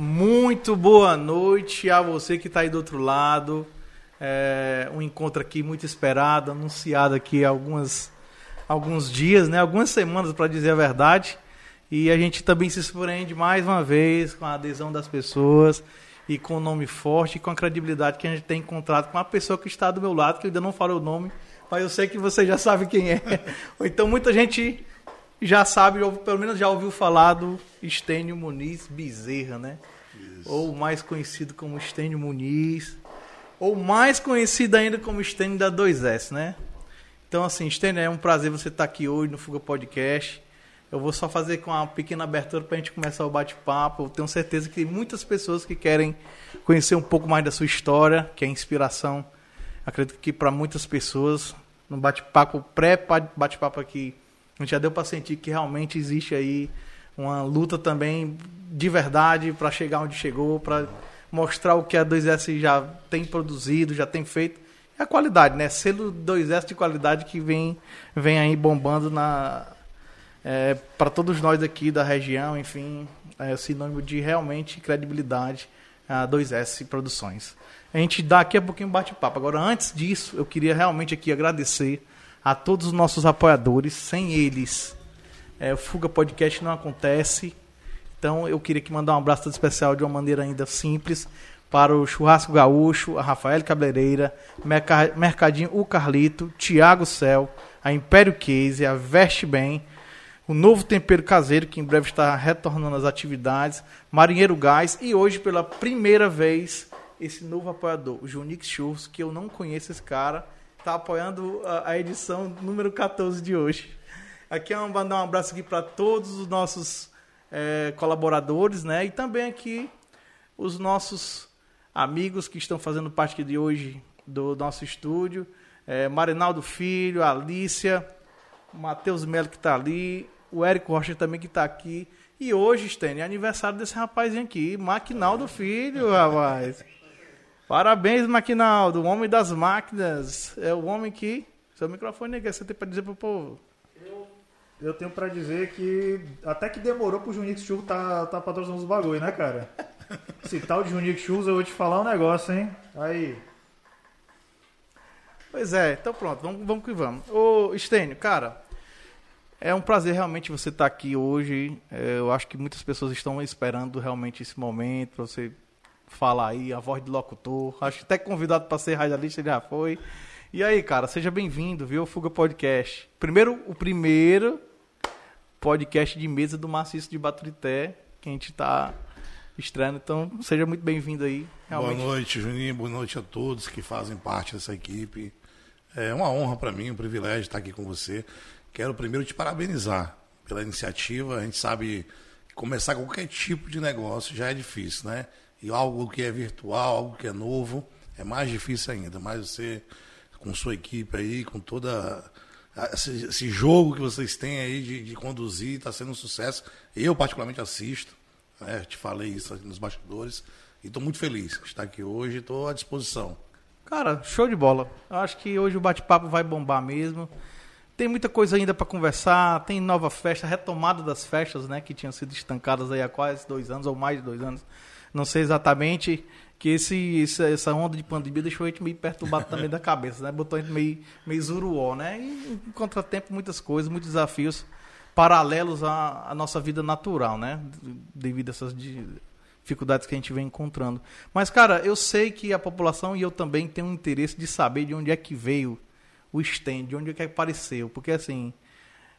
Muito boa noite a você que está aí do outro lado. É um encontro aqui muito esperado, anunciado aqui há algumas, alguns dias, né? algumas semanas para dizer a verdade. E a gente também se surpreende mais uma vez com a adesão das pessoas e com o nome forte e com a credibilidade que a gente tem encontrado com a pessoa que está do meu lado, que eu ainda não falei o nome, mas eu sei que você já sabe quem é. Então muita gente já sabe, ou pelo menos já ouviu falar do Estênio Muniz Bezerra, né? Isso. Ou mais conhecido como Estênio Muniz, ou mais conhecido ainda como Estênio da 2S, né? Então, assim, Estênio, é um prazer você estar aqui hoje no Fuga Podcast. Eu vou só fazer com uma pequena abertura para a gente começar o bate-papo. Eu tenho certeza que tem muitas pessoas que querem conhecer um pouco mais da sua história, que é inspiração. Acredito que para muitas pessoas, no bate-papo, pré-bate-papo aqui, já deu para sentir que realmente existe aí uma luta também de verdade para chegar onde chegou, para mostrar o que a 2S já tem produzido, já tem feito. É a qualidade, né? Selo 2S de qualidade que vem, vem aí bombando na é, para todos nós aqui da região, enfim, é sinônimo de realmente credibilidade a 2S Produções. A gente dá aqui a pouquinho bate-papo. Agora, antes disso, eu queria realmente aqui agradecer a todos os nossos apoiadores. Sem eles, é, o Fuga Podcast não acontece. Então eu queria que mandar um abraço especial de uma maneira ainda simples para o Churrasco Gaúcho, a Rafael Cabeleireira, Mercadinho O Carlito, Tiago Cel, a Império Case, a Veste Bem, o Novo Tempero Caseiro, que em breve está retornando às atividades, Marinheiro Gás e hoje pela primeira vez esse novo apoiador, o Junix Churros, que eu não conheço esse cara, está apoiando a, a, edição número 14 de hoje. Aqui um, mandar um abraço aqui para todos os nossos é, colaboradores, né? E também aqui os nossos amigos que estão fazendo parte de hoje do nosso estúdio. É, Marinaldo Filho, Alícia, Matheus Melo que está ali, o Érico Rocha também que está aqui. E hoje, Stênio, é aniversário desse rapazinho aqui, Maquinaldo Filho, rapaz. Parabéns, Maquinaldo, o homem das máquinas. É o homem que. Seu microfone é que você tem para dizer pro povo. Eu, eu tenho para dizer que até que demorou pro Junix Churros tá, tá patrocinando os bagulho, né, cara? Esse tal de Junix Churros, eu vou te falar um negócio, hein? Aí. Pois é, então pronto, vamos, vamos que vamos. Ô, Estênio, cara, é um prazer realmente você estar tá aqui hoje. É, eu acho que muitas pessoas estão esperando realmente esse momento para você falar aí, a voz de locutor. Acho que até convidado para ser radialista já foi. E aí, cara, seja bem-vindo, viu? Fuga Podcast. Primeiro, o primeiro podcast de mesa do Maciço de Baturité, que a gente está estreando. Então, seja muito bem-vindo aí. Realmente. Boa noite, Juninho. Boa noite a todos que fazem parte dessa equipe. É uma honra para mim, um privilégio estar aqui com você. Quero primeiro te parabenizar pela iniciativa. A gente sabe que começar qualquer tipo de negócio já é difícil, né? E algo que é virtual, algo que é novo, é mais difícil ainda. Mas você, com sua equipe aí, com toda esse, esse jogo que vocês têm aí de, de conduzir, está sendo um sucesso. Eu, particularmente, assisto. Né? Te falei isso nos bastidores. E estou muito feliz de estar aqui hoje. Estou à disposição. Cara, show de bola. Acho que hoje o bate-papo vai bombar mesmo. Tem muita coisa ainda para conversar. Tem nova festa, retomada das festas, né? Que tinham sido estancadas aí há quase dois anos ou mais de dois anos. Não sei exatamente que esse, essa onda de pandemia deixou a gente meio perturbado também da cabeça, né? Botou a gente meio, meio zuruó, né? E em contratempo, muitas coisas, muitos desafios paralelos à, à nossa vida natural, né? Devido a essas dificuldades que a gente vem encontrando. Mas, cara, eu sei que a população e eu também tenho um interesse de saber de onde é que veio o stand, de onde é que apareceu. Porque, assim,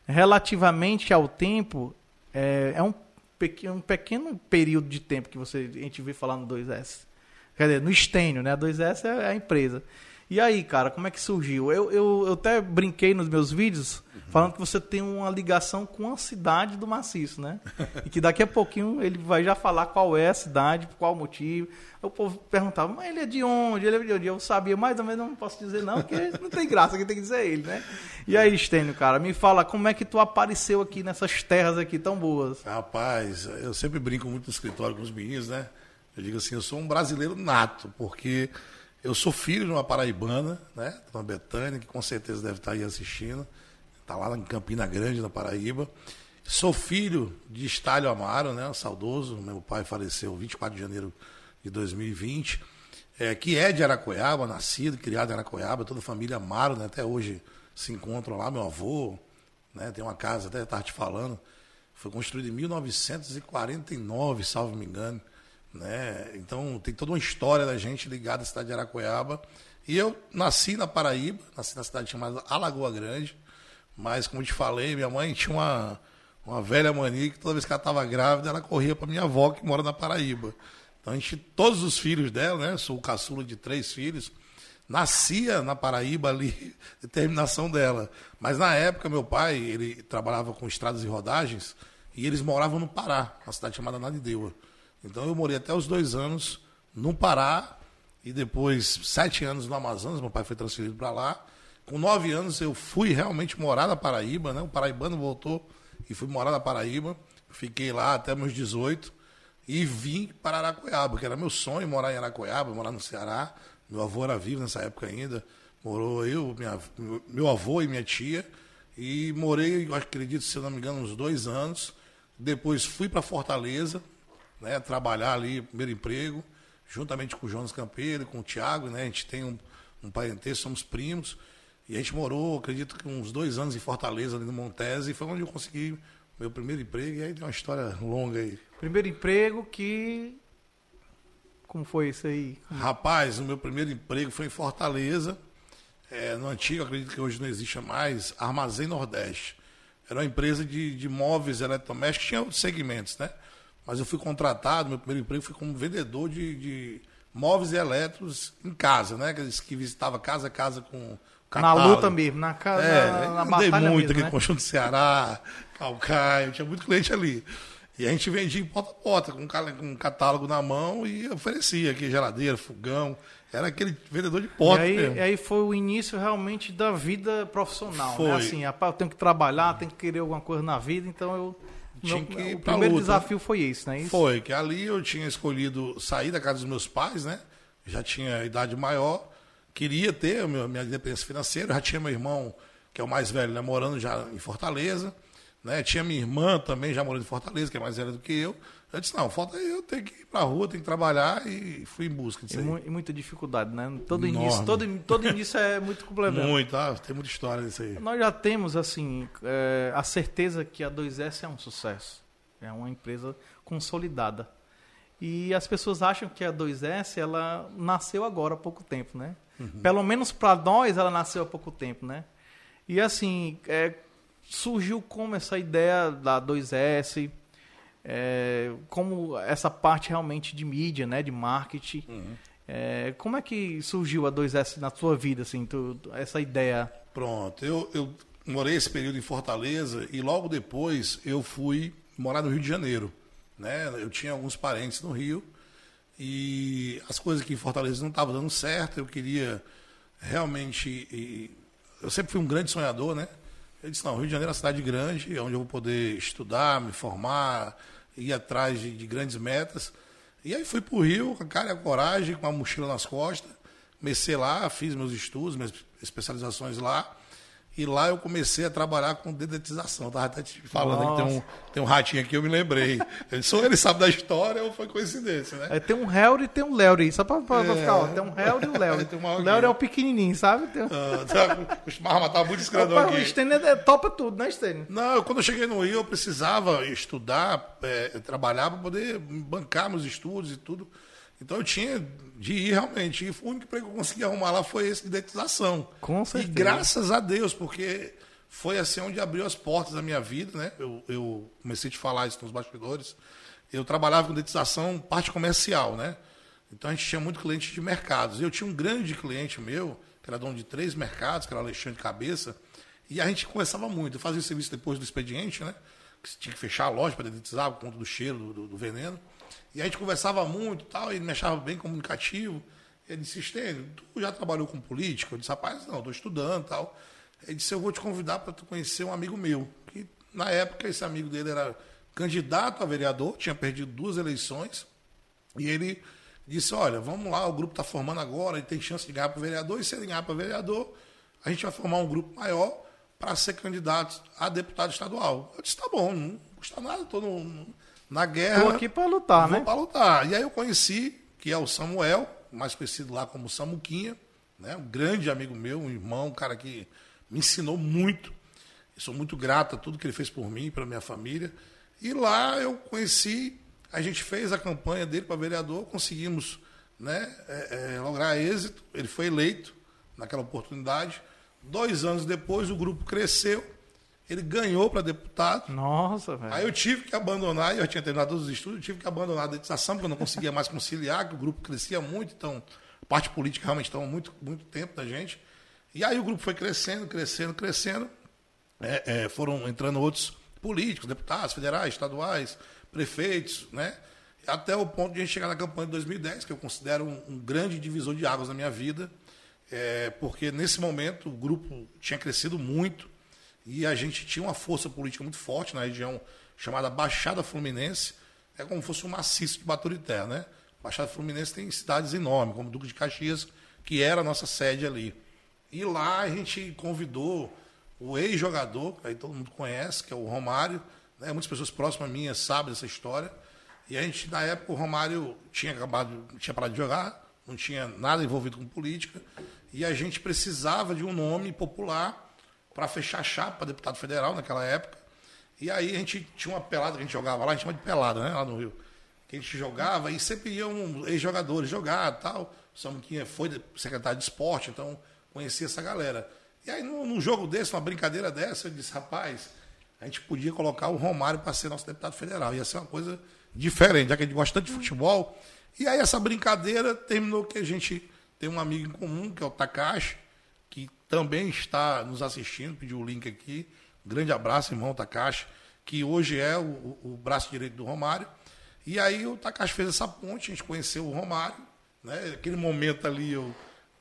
relativamente ao tempo, é, é um pequeno, um pequeno período de tempo que você, a gente vê falar no 2S. Quer dizer, no Estênio, né? A 2S é a empresa. E aí, cara, como é que surgiu? Eu, eu, eu até brinquei nos meus vídeos uhum. falando que você tem uma ligação com a cidade do Maciço, né? e que daqui a pouquinho ele vai já falar qual é a cidade, por qual motivo. O povo perguntava, mas ele é de onde? Ele é de onde? Eu sabia mais ou menos, não posso dizer não, porque não tem graça, quem tem que dizer ele, né? E aí, Estênio, cara, me fala, como é que tu apareceu aqui nessas terras aqui tão boas? Rapaz, eu sempre brinco muito no escritório com os meninos, né? Eu digo assim, eu sou um brasileiro nato, porque eu sou filho de uma paraibana, né? Dona Betânia, que com certeza deve estar aí assistindo. Está lá em Campina Grande, na Paraíba. Sou filho de Estálio Amaro, né? Saudoso. Meu pai faleceu 24 de janeiro de 2020. É, que é de Aracoiaba, nascido, criado em Aracoiaba. Toda a família Amaro, né? Até hoje se encontram lá. Meu avô, né? Tem uma casa, até estava te falando. Foi construída em 1949, salvo me engano. Né? Então tem toda uma história da gente ligada à cidade de Aracoiaba. E eu nasci na Paraíba, nasci na cidade chamada Alagoa Grande. Mas, como te falei, minha mãe tinha uma, uma velha mania que toda vez que ela estava grávida, ela corria para minha avó, que mora na Paraíba. Então, a gente, todos os filhos dela, né? Sou o caçula de três filhos, nascia na Paraíba ali, determinação dela. Mas na época, meu pai, ele trabalhava com estradas e rodagens, e eles moravam no Pará, uma cidade chamada Nadideua. Então eu morei até os dois anos no Pará, e depois sete anos no Amazonas, meu pai foi transferido para lá. Com nove anos eu fui realmente morar na Paraíba, né? O paraibano voltou e fui morar na Paraíba. Fiquei lá até meus 18 e vim para Aracoiaba, que era meu sonho morar em Aracoiaba, morar no Ceará. Meu avô era vivo nessa época ainda. Morou eu, minha, meu avô e minha tia. E morei, eu acredito, se eu não me engano, uns dois anos. Depois fui para Fortaleza, né, trabalhar ali, primeiro emprego, juntamente com o Jonas Campeiro, com o Tiago, né? A gente tem um, um parentesco, somos primos. E a gente morou, acredito que uns dois anos em Fortaleza, ali no Montese, e foi onde eu consegui meu primeiro emprego, e aí tem uma história longa aí. Primeiro emprego que. Como foi isso aí? Rapaz, o meu primeiro emprego foi em Fortaleza, é, no antigo, acredito que hoje não existe mais, Armazém Nordeste. Era uma empresa de, de móveis eletrodomésticos, tinha outros segmentos, né? Mas eu fui contratado, meu primeiro emprego foi como vendedor de, de móveis e elétricos em casa, né? Que visitava casa a casa com Catálogo. Na luta mesmo, na casa. É, na, na andei muito mesmo, aqui né? com o do Ceará, Calcaio, tinha muito cliente ali. E a gente vendia em porta a porta, com um catálogo na mão e oferecia aqui geladeira, fogão. Era aquele vendedor de porta. E aí, mesmo. E aí foi o início realmente da vida profissional. Né? Foi. Né? Assim, eu tenho que trabalhar, tenho que querer alguma coisa na vida, então eu. Tinha que o primeiro luta. desafio foi esse, né? Isso? Foi, que ali eu tinha escolhido sair da casa dos meus pais, né? Já tinha idade maior queria ter a minha independência financeira. já tinha meu irmão, que é o mais velho, né, morando já em Fortaleza. Né? Tinha minha irmã também, já morando em Fortaleza, que é mais velha do que eu. Eu disse, não, falta eu ter que ir para a rua, ter que trabalhar e fui em busca disso e, e muita dificuldade, né? Todo início, todo, todo início é muito complemento. Muito, ah, tem muita história disso aí. Nós já temos, assim, é, a certeza que a 2S é um sucesso. É uma empresa consolidada. E as pessoas acham que a 2S, ela nasceu agora há pouco tempo, né? Uhum. Pelo menos para nós, ela nasceu há pouco tempo, né? E assim, é, surgiu como essa ideia da 2S, é, como essa parte realmente de mídia, né, de marketing. Uhum. É, como é que surgiu a 2S na sua vida, assim, tu, essa ideia? Pronto, eu, eu morei esse período em Fortaleza e logo depois eu fui morar no Rio de Janeiro. Né? Eu tinha alguns parentes no Rio e as coisas aqui em Fortaleza não estavam dando certo. Eu queria realmente. E, eu sempre fui um grande sonhador, né? Eu disse: não, Rio de Janeiro é uma cidade grande, onde eu vou poder estudar, me formar, ir atrás de, de grandes metas. E aí fui para o Rio com a cara e a coragem, com uma mochila nas costas. Comecei lá, fiz meus estudos, minhas especializações lá. E lá eu comecei a trabalhar com dedetização. Estava até te falando que tem um, tem um ratinho aqui, eu me lembrei. Ele só ele sabe da história ou foi coincidência, né? É, tem um Helry e tem um Léo só para é. ficar, ó, tem um Helry e um Léo. o Léo é o pequenininho, sabe? Tem ah, tá, costumava matar muito escradão aqui. O Stênio é, topa tudo, né, Stênio? Não, quando eu cheguei no Rio, eu precisava estudar, é, trabalhar para poder bancar meus estudos e tudo. Então eu tinha de ir realmente. E o único emprego que eu consegui arrumar lá foi esse de dedetização. Com certeza. E graças a Deus, porque foi assim onde abriu as portas da minha vida, né? Eu, eu comecei a te falar isso nos bastidores. Eu trabalhava com dedetização parte comercial, né? Então a gente tinha muito cliente de mercados. Eu tinha um grande cliente meu, que era dono de três mercados, que era o Alexandre Cabeça, e a gente conversava muito. Eu fazia serviço depois do expediente, né? Que tinha que fechar a loja para dedetizar por conta do cheiro do, do veneno. E a gente conversava muito tal, ele me achava bem comunicativo. Ele disse, Estênio, tu já trabalhou com política? Eu disse, rapaz, não, estou estudando tal. Ele disse, eu vou te convidar para tu conhecer um amigo meu. Que na época esse amigo dele era candidato a vereador, tinha perdido duas eleições. E ele disse, olha, vamos lá, o grupo está formando agora, ele tem chance de ganhar para vereador, e se ele ganhar para vereador, a gente vai formar um grupo maior para ser candidato a deputado estadual. Eu disse, tá bom, não custa nada, estou na guerra. Estou aqui para lutar, vou né? para lutar. E aí eu conheci, que é o Samuel, mais conhecido lá como Samuquinha, né? um grande amigo meu, um irmão, um cara que me ensinou muito. Eu sou muito grato a tudo que ele fez por mim, pela minha família. E lá eu conheci, a gente fez a campanha dele para vereador, conseguimos né, é, é, lograr êxito. Ele foi eleito naquela oportunidade. Dois anos depois, o grupo cresceu. Ele ganhou para deputado. Nossa, velho. Aí eu tive que abandonar, eu tinha terminado todos os estudos, eu tive que abandonar a dedicação, porque eu não conseguia mais conciliar, que o grupo crescia muito, então a parte política realmente estava muito, muito tempo da gente. E aí o grupo foi crescendo, crescendo, crescendo. É, é, foram entrando outros políticos, deputados federais, estaduais, prefeitos, né? Até o ponto de a gente chegar na campanha de 2010, que eu considero um, um grande divisor de águas na minha vida, é, porque nesse momento o grupo tinha crescido muito e a gente tinha uma força política muito forte na região chamada Baixada Fluminense, é como se fosse um maciço de Baturité, né? Baixada Fluminense tem cidades enormes, como Duque de Caxias, que era a nossa sede ali. E lá a gente convidou o ex-jogador, que aí todo mundo conhece, que é o Romário, né? muitas pessoas próximas a mim sabem dessa história. E a gente, na época, o Romário tinha acabado, tinha parado de jogar, não tinha nada envolvido com política, e a gente precisava de um nome popular para fechar a chapa deputado federal naquela época. E aí a gente tinha uma pelada que a gente jogava lá, a gente chama de pelada, né, lá no Rio. Que a gente jogava e sempre iam ex-jogadores jogar tal. O Samuquinha foi secretário de esporte, então conhecia essa galera. E aí, num, num jogo desse, uma brincadeira dessa, eu disse, rapaz, a gente podia colocar o Romário para ser nosso deputado federal. Ia ser uma coisa diferente, já que a gente gosta tanto de futebol. E aí essa brincadeira terminou que a gente tem um amigo em comum, que é o Takashi, também está nos assistindo, pediu o link aqui. grande abraço, irmão Takashi, que hoje é o, o, braço direito do Romário. E aí o Takashi fez essa ponte, a gente conheceu o Romário. Né? Naquele momento ali eu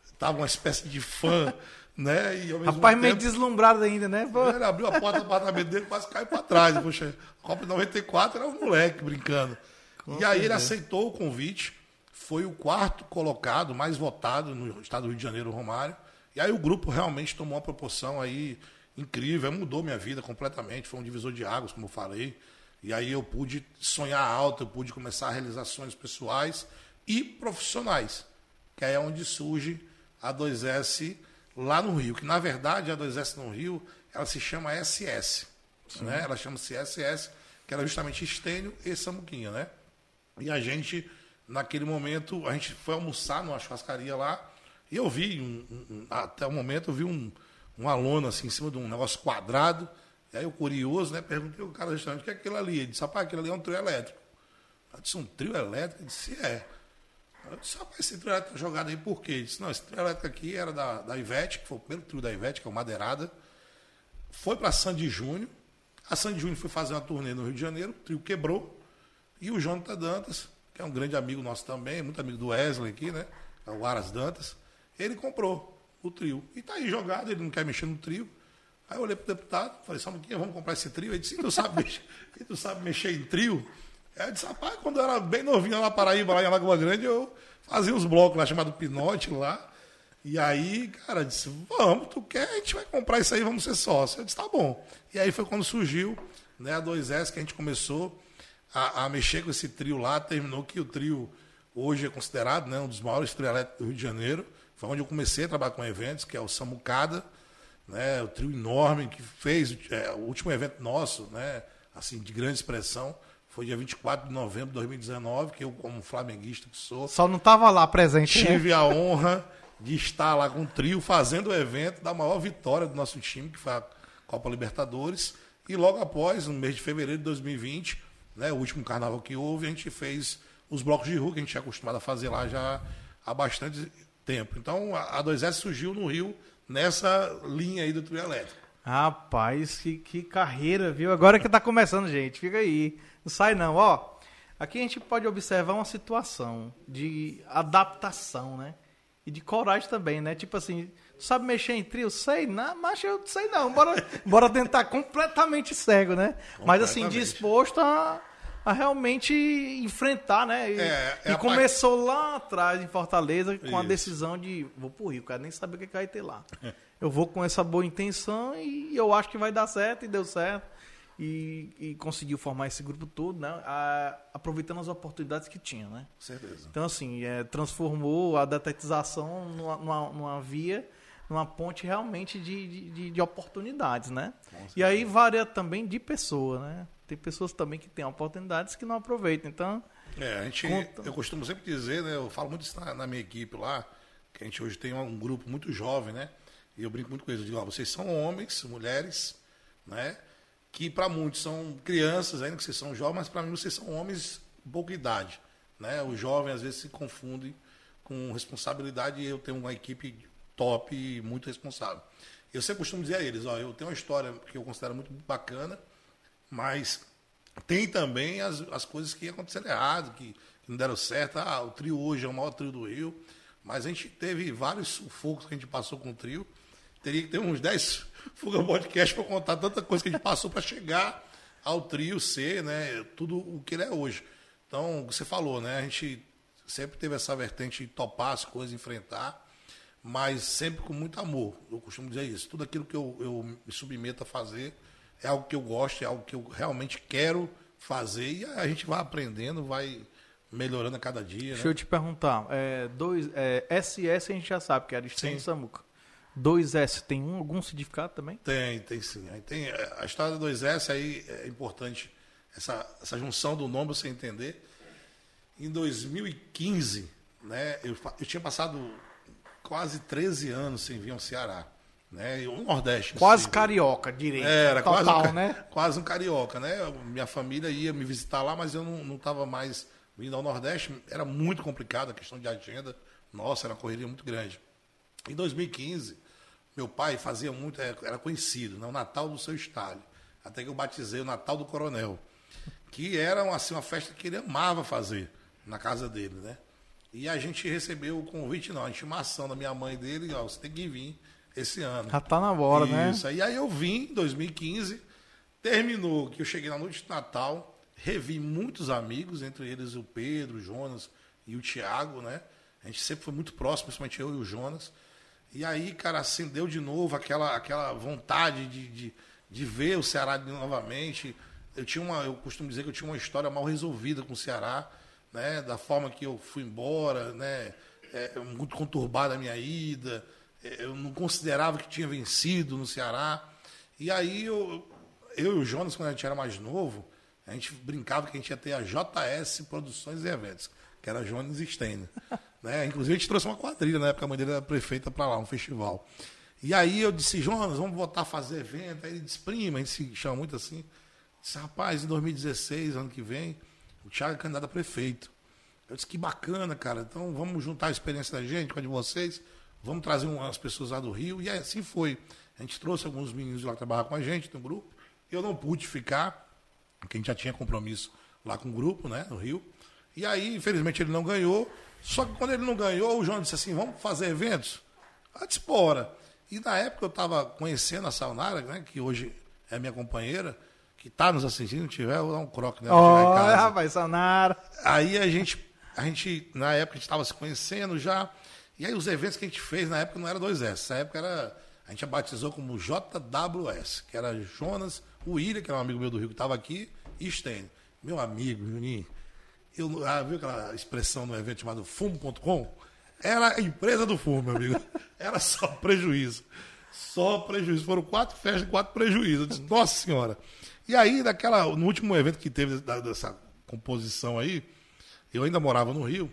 estava uma espécie de fã né? E ao mesmo Rapaz, tempo, meio deslumbrado ainda, né? Pô. Ele abriu a porta do apartamento dele quase caiu para trás. Poxa, Copa de 94 era um moleque brincando. Com e aí ele aceitou o convite, foi o quarto colocado, mais votado no estado do Rio de Janeiro, Romário. E aí o grupo realmente tomou uma proporção aí incrível, mudou minha vida completamente, foi um divisor de águas, como eu falei. E aí eu pude sonhar alto, eu pude começar realizações pessoais e profissionais, que aí é onde surge a 2S lá no Rio, que na verdade a 2S no Rio, ela se chama SS, né? Ela chama-se SS, que era justamente Estênio e Samuquinha, né? E a gente, naquele momento, a gente foi almoçar numa churrascaria lá, e eu vi, um, um, até o momento, eu vi um, uma lona assim, em cima de um negócio quadrado, e aí eu curioso, né, perguntei ao cara do o que é aquilo ali? Ele disse, rapaz, aquilo ali é um trio elétrico. Eu disse, um trio elétrico? Ele disse, é. Eu disse, rapaz, esse trio elétrico tá jogado aí por quê? Ele disse, não, esse trio elétrico aqui era da, da Ivete, que foi o primeiro trio da Ivete, que é o Madeirada. Foi para Sandy Júnior. A Sandy Júnior foi fazer uma turnê no Rio de Janeiro, o trio quebrou. E o Jonathan Dantas, que é um grande amigo nosso também, muito amigo do Wesley aqui, né? É o Aras Dantas. Ele comprou o trio. E tá aí jogado, ele não quer mexer no trio. Aí eu olhei pro deputado, falei, sabe o que? Vamos comprar esse trio? Ele disse, tu sabe tu sabe mexer em trio? Aí eu disse, rapaz, quando eu era bem novinho lá na Paraíba, lá em Lagoa Grande, eu fazia uns blocos lá chamado Pinote lá. E aí, cara, disse, vamos, tu quer, a gente vai comprar isso aí, vamos ser sócio. Eu disse, tá bom. E aí foi quando surgiu né, a 2S, que a gente começou a, a, mexer com esse trio lá, terminou que o trio hoje é considerado né, um dos maiores trios do Rio de Janeiro. Foi onde eu comecei a trabalhar com eventos, que é o Samucada, né, o trio enorme que fez é, o último evento nosso, né, assim, de grande expressão, foi dia 24 de novembro de 2019, que eu, como flamenguista que sou. Só não estava lá presente. Né? Tive né? a honra de estar lá com o trio fazendo o evento da maior vitória do nosso time, que foi a Copa Libertadores. E logo após, no mês de fevereiro de 2020, né, o último carnaval que houve, a gente fez os blocos de rua, que a gente é acostumado a fazer lá já há bastante tempo. Então a 2S surgiu no Rio nessa linha aí do trio elétrico. Rapaz, que, que carreira, viu? Agora que está começando, gente. Fica aí. Não sai não, ó. Aqui a gente pode observar uma situação de adaptação, né? E de coragem também, né? Tipo assim, tu sabe mexer em trio? Sei, não, mas eu sei não. Bora, bora tentar completamente cego, né? Mas assim, disposto a, a realmente enfrentar, né? E, É, é e a começou lá atrás, em Fortaleza, com a Isso. decisão de vou pro Rio, cara nem sabe o que que vai ter lá. Eu vou com essa boa intenção e eu acho que vai dar certo, e deu certo. E, e conseguiu formar esse grupo todo, né? A- aproveitando as oportunidades que tinha, né? Com certeza. Então, assim, é, transformou a detetização numa, numa, numa via, numa ponte realmente de, de, de- de oportunidades, né? E aí varia também de pessoa, né? Tem pessoas também que têm oportunidades que não aproveitam. Então, É, a gente, Conta. eu costumo sempre dizer, né? Eu falo muito isso na, na minha equipe lá, que a gente hoje tem um grupo muito jovem, né? E eu brinco muito com eles. Eu digo, ó, vocês são homens, mulheres, né? Que para muitos são crianças, ainda que vocês são jovens, mas para mim vocês são homens de pouca idade, né? O jovem às vezes se confunde com responsabilidade e eu tenho uma equipe top e muito responsável. Eu sempre costumo dizer a eles, ó, eu tenho uma história que eu considero muito bacana, mas tem também as, as coisas que aconteceram errado, que, que não deram certo. Ah, o trio hoje é o maior trio do Rio. Mas a gente teve vários sufocos que a gente passou com o trio. Teria que ter uns 10 Fuga Podcast para contar tanta coisa que a gente passou para chegar ao trio ser, né? Tudo o que ele é hoje. Então, você falou, né? A gente sempre teve essa vertente de topar as coisas, enfrentar, mas sempre com muito amor. Eu costumo dizer isso. Tudo aquilo que eu, eu me submeto a fazer é algo que eu gosto, é algo que eu realmente quero fazer e a gente vai aprendendo, vai melhorando a cada dia. deixa Né? eu te perguntar. É, dois, é, SS a gente já sabe que era Estênio Sim. Samuca. 2S tem um, algum significado também? Tem, tem sim. Aí tem é, a história do 2S aí é importante essa, essa junção do nome você entender. Em 2015, né, eu, eu tinha passado quase 13 anos sem vir ao Ceará, né? O Nordeste. em Quase carioca, direito. Era Total, quase, um, né? quase um carioca, né? Minha família ia me visitar lá, mas eu não estava mais vindo ao Nordeste. Era muito complicado a questão de agenda. Nossa, era uma correria muito grande. Em 2015, meu pai fazia muito, é, era conhecido, né? o Natal do seu estádio. Até que eu batizei o Natal do Coronel. Que era assim, uma festa que ele amava fazer na casa dele, né? E a gente recebeu o convite, não, a intimação da minha mãe dele, ó, você tem que vir esse ano. Já tá na hora, né? Isso, aí aí eu vim em 2015, terminou que eu cheguei na noite de Natal, revi muitos amigos, entre eles o Pedro, o Jonas e o Tiago, né? A gente sempre foi muito próximo, principalmente eu e o Jonas. E aí, cara, acendeu de novo aquela, aquela vontade de, de, de ver o Ceará novamente. Eu tinha uma, eu costumo dizer que eu tinha uma história mal resolvida com o Ceará, né? Da forma que eu fui embora, né? É, muito conturbada a minha ida. Eu não considerava que tinha vencido no Ceará. E aí eu, eu e o Jonas, quando a gente era mais novo, a gente brincava que a gente ia ter a JS Produções e Eventos, que era Jonas Steiner. né? Inclusive a gente trouxe uma quadrilha, na época a mãe dele era prefeita para lá, um festival. E aí eu disse, Jonas, vamos voltar a fazer evento. Aí ele disse, prima, a gente se chama muito assim. Disse, rapaz, em 2016, ano que vem, o Thiago é candidato a prefeito. Eu disse, que bacana, cara. Então vamos juntar a experiência da gente com a de vocês. Vamos trazer umas pessoas lá do Rio. E assim foi. A gente trouxe alguns meninos lá trabalhar com a gente no grupo. Eu não pude ficar, porque a gente já tinha compromisso lá com o grupo, né, no Rio. E aí, infelizmente, ele não ganhou. Só que quando ele não ganhou, o João disse assim: vamos fazer eventos? Eu disse, bora. E na época eu estava conhecendo a Saunara, né, que hoje é minha companheira, que está nos assistindo, tiver, eu vou dar um croque nela. Olha, rapaz, Sanara. Aí a gente, a gente, na época, a gente estava se conhecendo já. E aí os eventos que a gente fez na época não era 2S. Na época era. A gente batizou como JWS, que era Jonas, o William, que era um amigo meu do Rio que estava aqui, e Stênio. Meu amigo, Juninho. Eu, ah, viu aquela expressão no evento chamado fumo.com? Era a empresa do fumo, meu amigo. Era só prejuízo. Só prejuízo. Foram quatro festas e quatro prejuízos. Eu disse, Nossa Senhora. E aí, naquela, no último evento que teve dessa composição aí, eu ainda morava no Rio.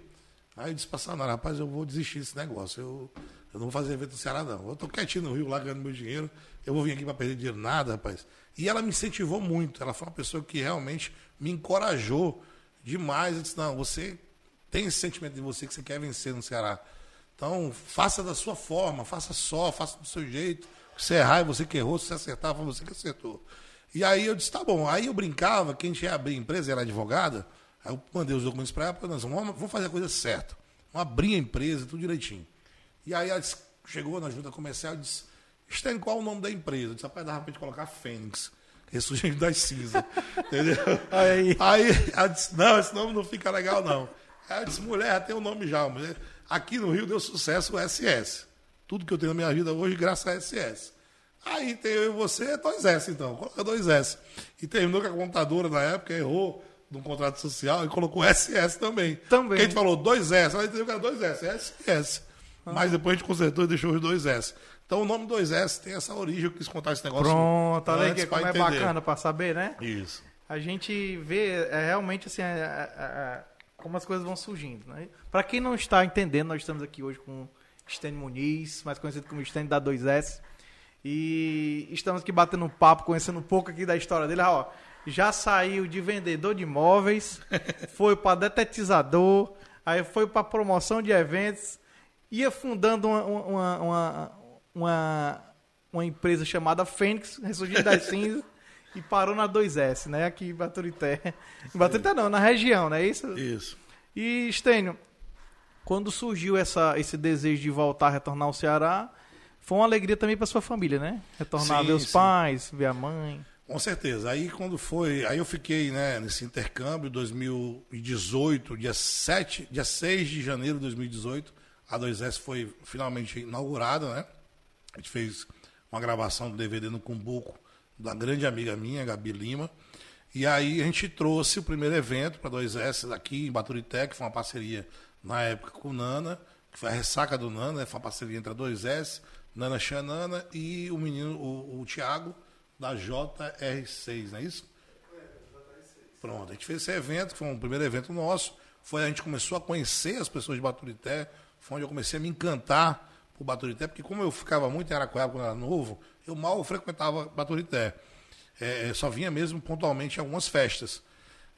Aí eu disse pra Sanara, rapaz, eu vou desistir desse negócio. Eu, eu não vou fazer evento no Ceará, não. Eu tô quietinho no Rio, lá ganhando meu dinheiro. Eu vou vir aqui para perder dinheiro, nada, rapaz. E ela me incentivou muito. Ela foi uma pessoa que realmente me encorajou demais. Eu disse, não, você tem esse sentimento de você que você quer vencer no Ceará. Então, faça da sua forma, faça só, faça do seu jeito. Se você errar, é você que errou. Se você acertar, foi você que acertou. E aí eu disse, tá bom. Aí eu brincava, que a gente ia abrir empresa, era advogada. Aí eu mandei os documentos para ela, nós vamos, vamos fazer a coisa certa. Vamos abrir a empresa, tudo direitinho. E aí ela disse- chegou na junta comercial e disse, Estênio, qual é o nome da empresa? Eu disse, rapaz, dava pra gente colocar Fênix. ressurgindo das cinzas. Entendeu? Aí. Aí ela disse, não, esse nome não fica legal, não. Aí eu disse, mulher, já tem um nome já. Mulher. Aqui no Rio deu sucesso o SS. Tudo que eu tenho na minha vida hoje, graças a SS. Aí tem eu e você, dois S, então. Coloca dois S. E terminou que a contadora na época errou no contrato social e colocou SS também. Também. Porque a gente falou dois S, ela entendeu que era dois S, SS. Mas depois a gente consertou e deixou os dois S. Então o nome 2S tem essa origem, eu quis contar esse negócio. Pronto, olha aí que como é bacana pra saber, né? Isso. A gente vê é, realmente assim, é, é, é, como as coisas vão surgindo. Né? Para quem não está entendendo, nós estamos aqui hoje com Stênio Muniz, mais conhecido como Stênio da 2S. E estamos aqui batendo um papo, conhecendo um pouco aqui da história dele. Ó, já saiu de vendedor de imóveis, foi para detetizador, aí foi para promoção de eventos, ia fundando uma, uma, uma, uma, uma empresa chamada Fênix, ressurgindo das cinzas, e parou na 2S, né? Aqui em Baturité. Em Baturité não, na região, não é isso? Isso. E, Stênio, quando surgiu essa, esse desejo de voltar, retornar ao Ceará, foi uma alegria também para sua família, né? Retornar a Sim, ver os sim. pais, ver a mãe. Com certeza. Aí quando foi. Aí eu fiquei, né, nesse intercâmbio 2018, dia 7, dia 6 de janeiro de 2018. A 2S foi finalmente inaugurada, né? A gente fez uma gravação do DVD no Cumbuco da grande amiga minha, Gabi Lima. E aí a gente trouxe o primeiro evento para 2S aqui em Baturité, que foi uma parceria na época com o Nana, que foi a ressaca do Nana, né? foi uma parceria entre a 2S, Nana Xanana e o menino, o, o Thiago, da JR6, não é isso? Pronto, a gente fez esse evento, foi um primeiro evento nosso. Foi a gente começou a conhecer as pessoas de Baturité, foi onde eu comecei a me encantar por Baturité, porque como eu ficava muito em Araquara quando era novo, eu mal frequentava Baturité. É, só vinha mesmo pontualmente em algumas festas.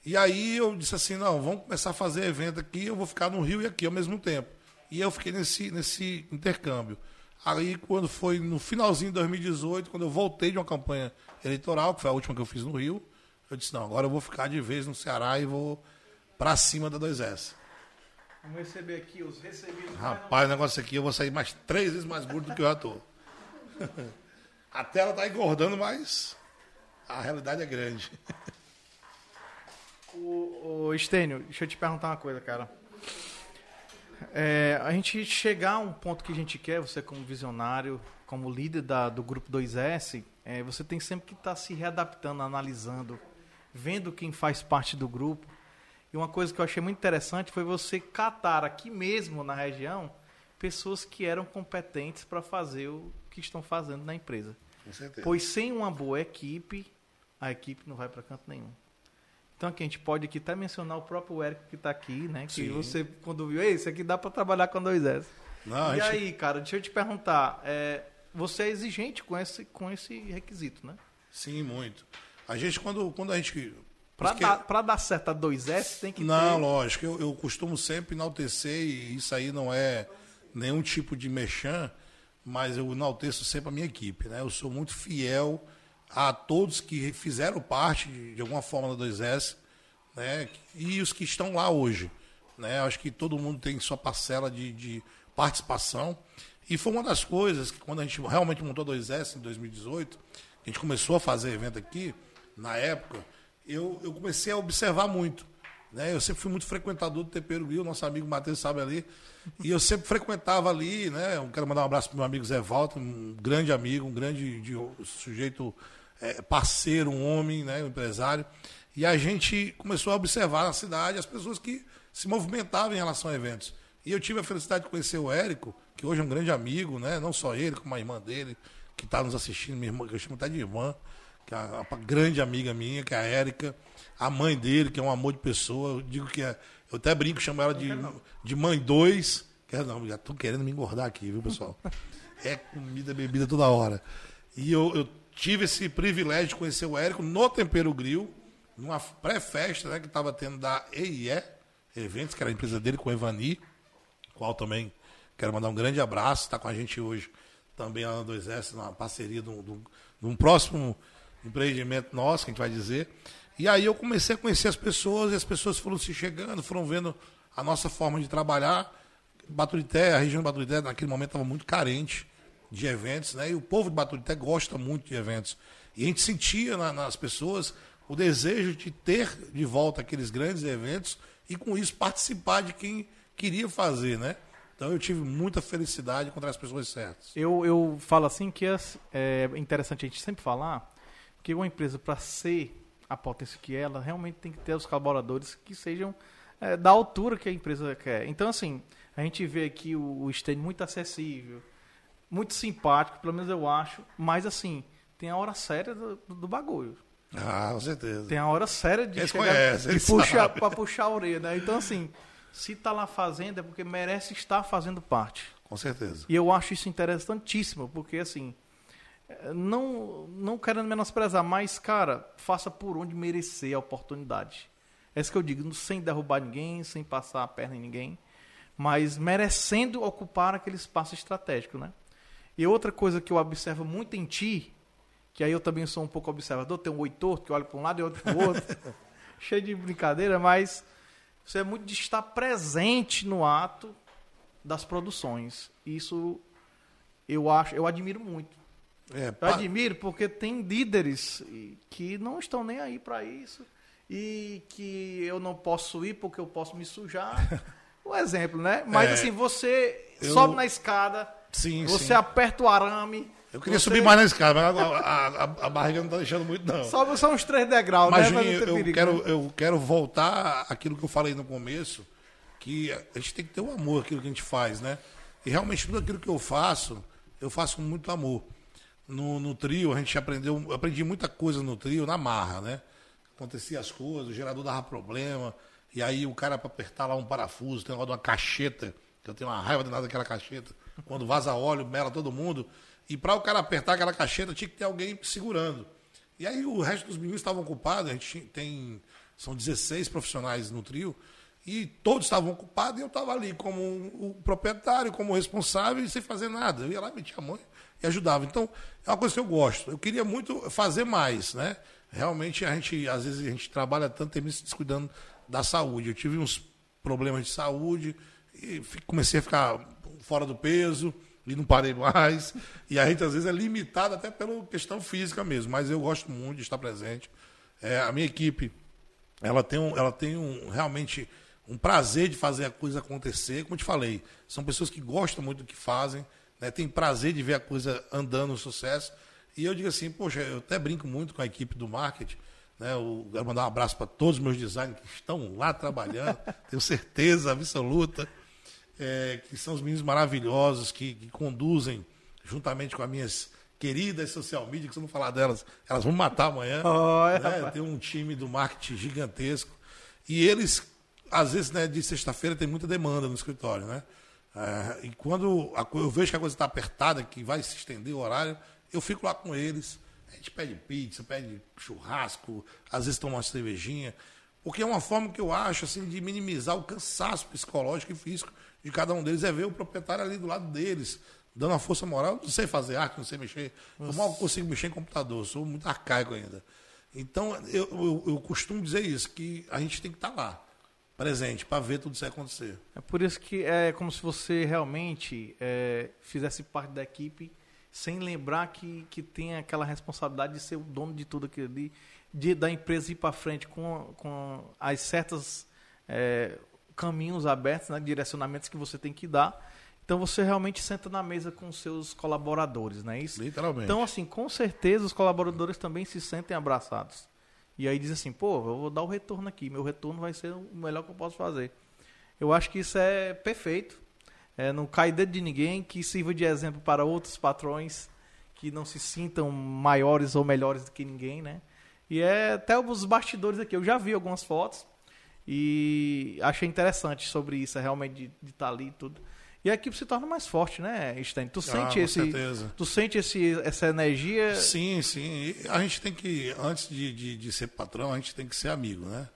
E aí eu disse assim, não, vamos começar a fazer evento aqui, eu vou ficar no Rio e aqui ao mesmo tempo. E eu fiquei nesse, nesse intercâmbio. Aí quando foi no finalzinho de 2018, quando eu voltei de uma campanha eleitoral, que foi a última que eu fiz no Rio, eu disse, não, agora eu vou ficar de vez no Ceará e vou pra cima da 2S. Vamos receber aqui os recebidos. Rapaz, o negócio aqui eu vou sair mais três vezes mais gordo do que eu já tô. A tela tá engordando, mas a realidade é grande. O, o Stênio, deixa eu te perguntar uma coisa, cara. É, a gente chegar a um ponto que a gente quer, você como visionário, como líder da, do grupo 2S, é, você tem sempre que estar se readaptando, analisando, vendo quem faz parte do grupo. E uma coisa que eu achei muito interessante foi você catar aqui mesmo na região pessoas que eram competentes para fazer o que estão fazendo na empresa. Com certeza. Pois sem uma boa equipe, a equipe não vai para canto nenhum. Então aqui a gente pode aqui até mencionar o próprio Érico que está aqui, né? Que Sim. você, quando viu, "Ei, isso aqui dá para trabalhar com dois S. Não, e gente- aí, cara, deixa eu te perguntar, é, você é exigente com esse, com esse requisito, né? Sim, muito. A gente, quando, quando a gente. Para porque- dar, dar certo a 2S, tem que Não, ter... lógico, eu, eu costumo sempre enaltecer, e isso aí não é nenhum tipo de mexã, mas eu enalteço sempre a minha equipe. Né? Eu sou muito fiel a todos que fizeram parte de, de alguma forma da 2S né? e os que estão lá hoje. Né? Acho que todo mundo tem sua parcela de, de participação. E foi uma das coisas que, quando a gente realmente montou a 2S em 2018, a gente começou a fazer evento aqui, na época, eu, eu comecei a observar muito. Né? Eu sempre fui muito frequentador do Tempero Grill, nosso amigo Matheus sabe ali. E eu sempre frequentava ali, né? Eu quero mandar um abraço para meu amigo Zé Walter, um grande amigo, um grande de- sujeito é, parceiro, um homem, né? um empresário. E a gente começou a observar na cidade as pessoas que se movimentavam em relação a eventos. E eu tive a felicidade de conhecer o Érico, que hoje é um grande amigo, né? não só ele, como a irmã dele, que está nos assistindo, minha irmã, que eu chamo até de irmã, que é uma grande amiga minha, que é a Érica, a mãe dele, que é um amor de pessoa. Eu digo que é. Eu até brinco, chamo ela de, de mãe dois. Quer não, já estou querendo me engordar aqui, viu, pessoal? É comida, bebida toda hora. E eu, eu tive esse privilégio de conhecer o Érico no Tempero Grill, numa pré-festa né, que estava tendo da EIE Eventos, que era a empresa dele com o Evani, qual também quero mandar um grande abraço, está com a gente hoje também lá na 2S, na parceria de um- de um próximo empreendimento nosso, que a gente vai dizer. E aí eu comecei a conhecer as pessoas, e as pessoas foram se chegando, foram vendo a nossa forma de trabalhar. Baturité, a região de Baturité naquele momento estava muito carente de eventos, né? E o povo de Baturité gosta muito de eventos. E a gente sentia na, nas pessoas o desejo de ter de volta aqueles grandes eventos e com isso participar de quem queria fazer, né? Então eu tive muita felicidade de encontrar as pessoas certas. Eu, eu falo assim que é, é interessante a gente sempre falar que uma empresa, para ser a potência que ela realmente tem que ter os colaboradores que sejam é, da altura que a empresa quer. Então, assim, a gente vê aqui o, o stand muito acessível, muito simpático, pelo menos eu acho, mas assim, tem a hora séria do, do bagulho. Ah, com certeza. Tem a hora séria de, Eles chegar, conhecem, de puxar para puxar a orelha, né? Então assim, se tá lá fazendo é porque merece estar fazendo parte. Com certeza. E eu acho isso interessantíssimo, porque assim, eh, não não querendo menosprezar, mas cara, faça por onde merecer a oportunidade. É isso que eu digo, sem derrubar ninguém, sem passar a perna em ninguém, mas merecendo ocupar aquele espaço estratégico, né? E outra coisa que eu observo muito em ti, que aí eu também sou um pouco observador, tem um oi torto que olha para um lado e outro para o outro, cheio de brincadeira, mas você é muito de estar presente no ato das produções. Isso eu acho, eu admiro muito. É, Eu admiro porque tem líderes que não estão nem aí para isso e que eu não posso ir porque eu posso me sujar. O exemplo, né? Mas É, assim, você eu- sobe na escada, Sim, você sim. aperta o arame. Eu queria você subir mais na escada, mas a, a- a- barriga não tá deixando muito, não. Sobe só uns três degraus, Mas, né? Pra não Juninho, eu perigo, quero, né? eu quero voltar àquilo que eu falei no começo, que a gente tem que ter um amor àquilo que a gente faz, né? E realmente tudo aquilo que eu faço, eu faço com muito amor. No, no trio, a gente aprendeu, eu aprendi muita coisa no trio, na marra, né? Acontecia as coisas, o gerador dava problema, e aí o cara para apertar lá um parafuso, tem um negócio de uma cacheta, que eu tenho uma raiva danada daquela cacheta, quando vaza óleo, mela todo mundo, e para o cara apertar aquela cacheta tinha que ter alguém segurando. E aí o resto dos meninos estavam ocupados, a gente tem, são 16 profissionais no trio, e todos estavam ocupados e eu estava ali como o proprietário, como responsável e sem fazer nada. Eu ia lá, metia a mão e ajudava. Então, é uma coisa que eu gosto. Eu queria muito fazer mais, né? Realmente, a gente, às vezes, a gente trabalha tanto termina se descuidando da saúde. Eu tive uns problemas de saúde e comecei a ficar fora do peso e não parei mais. E a gente, às vezes, é limitado até pela questão física mesmo. Mas eu gosto muito de estar presente. É, a minha equipe ela tem, um, ela tem um, realmente um prazer de fazer a coisa acontecer. Como te falei, são pessoas que gostam muito do que fazem, né? tem prazer de ver a coisa andando sucesso. E eu digo assim, poxa, eu até brinco muito com a equipe do marketing. Né? Eu quero mandar um abraço para todos os meus designers que estão lá trabalhando, tenho certeza absoluta, é, que são os meninos maravilhosos que, que conduzem, juntamente com as minhas queridas social media, que se eu não falar delas, elas vão matar amanhã. Olha, né? rapaz. Tem um time do marketing gigantesco. E eles, às vezes, né, de sexta-feira tem muita demanda no escritório, né? É, e quando a eu vejo que a coisa está apertada, que vai se estender o horário, eu fico lá com eles. A gente pede pizza, pede churrasco, às vezes toma uma cervejinha. Porque é uma forma que eu acho assim, de minimizar o cansaço psicológico e físico de cada um deles. É ver o proprietário ali do lado deles, dando uma força moral. Eu não sei fazer arte, não sei mexer. Eu mal consigo mexer em computador, sou muito arcaico ainda. Então, eu, eu, eu costumo dizer isso, que a gente tem que estar lá, presente, para ver tudo isso acontecer. É por isso que é como se você realmente é, fizesse parte da equipe sem lembrar que, que tem aquela responsabilidade de ser o dono de tudo aquilo ali, de, da empresa ir para frente com, com as certas é, caminhos abertos, né, direcionamentos que você tem que dar. Então você realmente senta na mesa com seus colaboradores, não é isso? Literalmente. Então, assim, com certeza os colaboradores também se sentem abraçados. E aí dizem assim, pô, eu vou dar o retorno aqui, meu retorno vai ser o melhor que eu posso fazer. Eu acho que isso é perfeito. É, não cai dedo de ninguém, que sirva de exemplo para outros patrões que não se sintam maiores ou melhores do que ninguém, né? E é até os bastidores aqui, eu já vi algumas fotos e achei interessante sobre isso, é realmente de estar ali e tudo. E a equipe se torna mais forte, né, Stein? Tu sente Ah, com esse, certeza. tu sente esse, essa energia? Sim, sim. E a gente tem que, antes de, de, de ser patrão, a gente tem que ser amigo, né?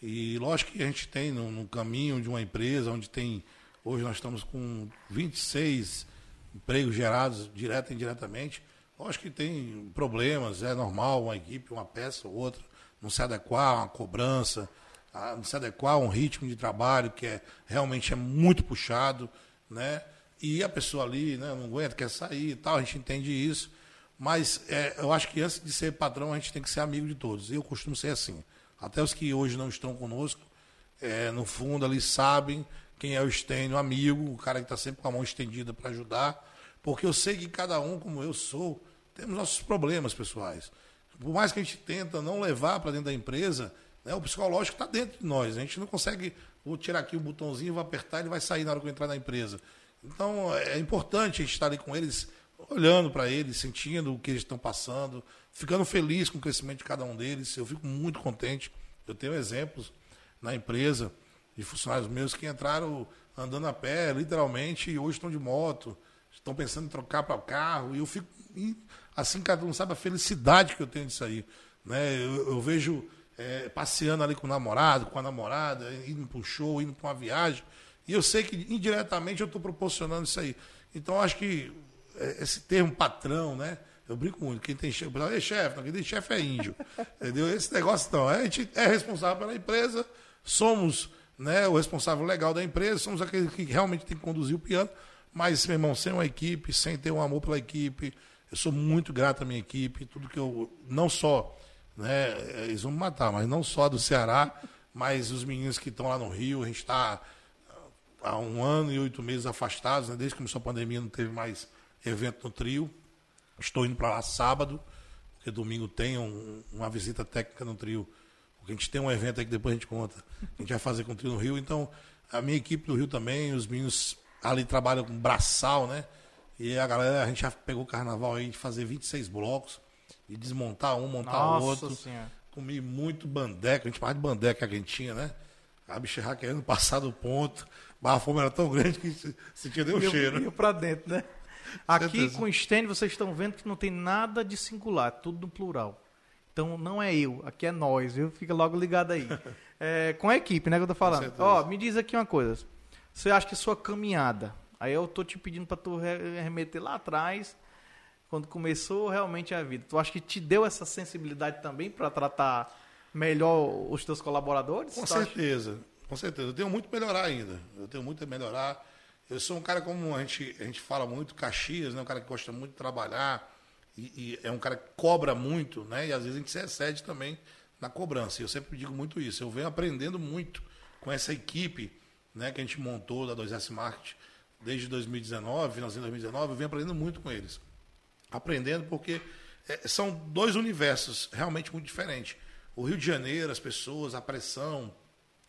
E lógico que a gente tem no, no caminho de uma empresa onde tem. Hoje nós estamos com 26 empregos gerados direto e indiretamente. Lógico que tem problemas, é normal uma equipe, uma peça ou outra, não se adequar a uma cobrança, a se adequar a um ritmo de trabalho que é realmente é muito puxado, né? e a pessoa ali né, não aguenta, quer sair e tal, a gente entende isso. Mas é, eu acho que antes de ser patrão, a gente tem que ser amigo de todos. Eu costumo ser assim. Até os que hoje não estão conosco, é, no fundo ali sabem quem é o Estênio, amigo, o cara que está sempre com a mão estendida para ajudar. Porque eu sei que cada um, como eu sou, temos nossos problemas pessoais. Por mais que a gente tenta não levar para dentro da empresa, né, o psicológico está dentro de nós. A gente não consegue, vou tirar aqui o botãozinho, vou apertar, ele vai sair na hora que eu entrar na empresa. Então é importante a gente estar ali com eles, olhando para eles, sentindo o que eles estão passando, ficando feliz com o crescimento de cada um deles. Eu fico muito contente. Eu tenho exemplos na empresa de funcionários meus que entraram andando a pé, literalmente, e hoje estão de moto, estão pensando em trocar para o carro. E eu fico assim, cada um sabe a felicidade que eu tenho disso aí. Né? Eu, eu vejo é, passeando ali com o namorado, com a namorada, indo para um show, indo para uma viagem. E eu sei que indiretamente eu estou proporcionando isso aí. Então acho que é, esse termo patrão, né? Eu brinco muito, quem tem chefe, é chefe, quem tem chefe é índio. entendeu? Esse negócio não. A gente é responsável pela empresa, somos né, o responsável legal da empresa, somos aqueles que realmente tem que conduzir o piano. Mas, meu irmão, sem uma equipe, sem ter um amor pela equipe, eu sou muito grato à minha equipe, tudo que eu. Não só, né, eles vão me matar, mas não só do Ceará, mas os meninos que estão lá no Rio, a gente está há um ano e oito meses afastados, né? desde que começou a pandemia não teve mais evento no trio. Estou indo para lá sábado, porque domingo tem um, uma visita técnica no trio. Porque a gente tem um evento aí que depois a gente conta. A gente vai fazer com o trio no Rio. Então, a minha equipe do Rio também, os meninos ali trabalham com braçal, né? E a galera, a gente já pegou o carnaval aí de fazer 26 blocos, e desmontar um, montar Nossa outro. Senhora. Comi muito bandeca, a gente mais de bandeca que a gente tinha, né? A bicha querendo passar do ponto. Mas a fome era tão grande que sentia nem o cheiro. Ia pra dentro, né? Aqui com o stand vocês estão vendo que não tem nada de singular, tudo no plural. Então não é eu, aqui é nós, viu? Fica logo ligado aí. É, com a equipe, né, que eu tô falando. Ó, me diz aqui uma coisa. Você acha que sua caminhada, aí eu tô te pedindo para tu remeter lá atrás, quando começou realmente a vida. Tu acha que te deu essa sensibilidade também para tratar melhor os teus colaboradores? Com certeza. Acha? Com certeza. Eu tenho muito a melhorar ainda. Eu tenho muito a melhorar. Eu sou um cara como a gente, a gente fala muito, Caxias, né? um cara que gosta muito de trabalhar e, e, é um cara que cobra muito, né? E às vezes a gente se excede também na cobrança. E eu sempre digo muito isso. Eu venho aprendendo muito com essa equipe né, que a gente montou da 2S Market desde 2019, finalzinho de 2019, eu venho aprendendo muito com eles. Aprendendo porque é, são dois universos realmente muito diferentes. O Rio de Janeiro, as pessoas, a pressão,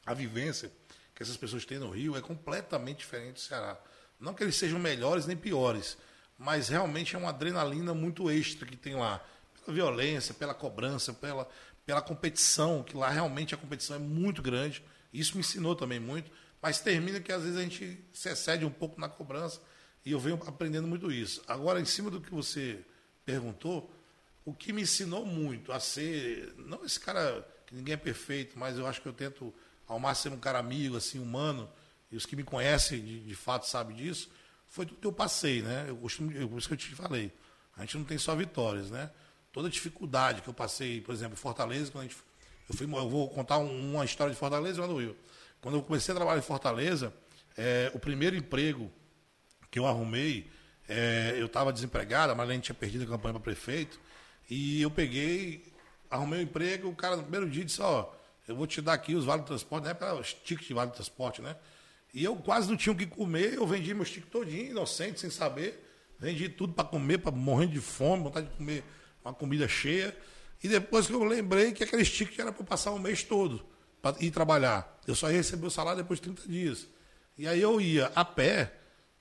a vivência que essas pessoas têm no Rio é completamente diferente do Ceará. Não que eles sejam melhores nem piores, mas realmente é uma adrenalina muito extra que tem lá. Pela violência, pela cobrança, pela, pela competição, que lá realmente a competição é muito grande. Isso me ensinou também muito, mas termina que às vezes a gente se excede um pouco na cobrança e eu venho aprendendo muito isso. Agora, em cima do que você perguntou, o que me ensinou muito a ser, não esse cara que ninguém é perfeito, mas eu acho que eu tento ao máximo ser um cara amigo, assim, humano, e os que me conhecem de, de fato sabem disso, foi tudo que eu passei, né? Eu costumo, eu, por isso que eu te falei. A gente não tem só vitórias, né? Toda dificuldade que eu passei, por exemplo, em Fortaleza, quando a gente, eu, fui, eu vou contar um, uma história de Fortaleza e uma do Rio. Quando eu comecei a trabalhar em Fortaleza, é, o primeiro emprego que eu arrumei, é, eu estava desempregado, a Marlene tinha perdido a campanha para prefeito, e eu peguei, arrumei um emprego, o cara no primeiro dia disse, ó, eu vou te dar aqui os vales de transporte, na época os tickets de vale de transporte, né? E eu quase não tinha o que comer, eu vendi meus tickets todinho, inocente, sem saber. Vendi tudo para comer, para morrendo de fome, vontade de comer uma comida cheia. E depois que eu lembrei que aqueles tickets era para passar o mês todo, para ir trabalhar. Eu só ia receber o salário depois de 30 dias. E aí eu ia a pé,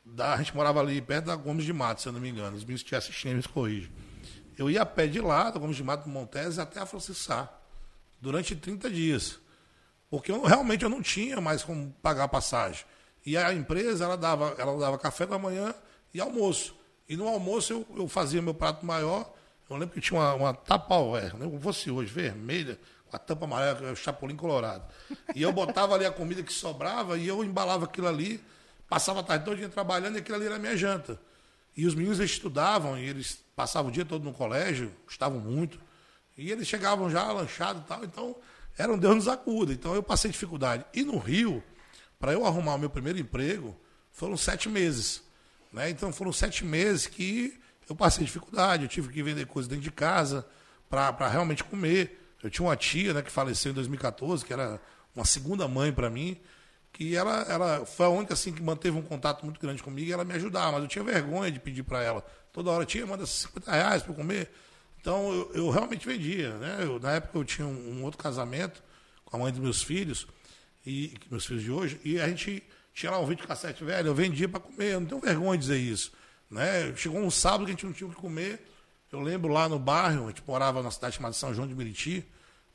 da, a gente morava ali perto da Gomes de Mato, se eu não me engano. Os meninos que assistindo, eles corrigem. Eu ia a pé de lá, da Gomes de Mato, Montes, até a Francisco Sá durante 30 dias. Porque eu, realmente eu não tinha mais como pagar a passagem. E a empresa, ela dava, ela dava café da manhã e almoço. E no almoço eu, eu fazia meu prato maior. Eu lembro que tinha uma, uma tapaué, não fosse hoje, vermelha, com a tampa amarela, é o chapolim colorado. E eu botava ali a comida que sobrava e eu embalava aquilo ali, passava a tarde toda trabalhando e aquilo ali era a minha janta. E os meninos estudavam e eles passavam o dia todo no colégio, gostavam muito. E eles chegavam já lanchados e tal, então era um Deus nos acuda. Então eu passei dificuldade. E no Rio, para eu arrumar o meu primeiro emprego, foram sete meses. Né? Então foram sete meses que eu passei dificuldade, eu tive que vender coisas dentro de casa para realmente comer. Eu tinha uma tia né, que faleceu em 2014, que era uma segunda mãe para mim, que ela, ela foi a única assim, que manteve um contato muito grande comigo e ela me ajudava, mas eu tinha vergonha de pedir para ela. Toda hora, tinha, manda 50 reais para comer. Então eu, eu, realmente vendia. Né? Eu, na época eu tinha um, um, outro casamento com a mãe dos meus filhos, e meus filhos de hoje, e a gente tinha lá um vídeo cassete velho, eu vendia para comer, eu não tenho vergonha de dizer isso. Né? Chegou um sábado que a gente não tinha o que comer. Eu lembro lá no bairro, a gente morava na cidade chamada São João de Meriti,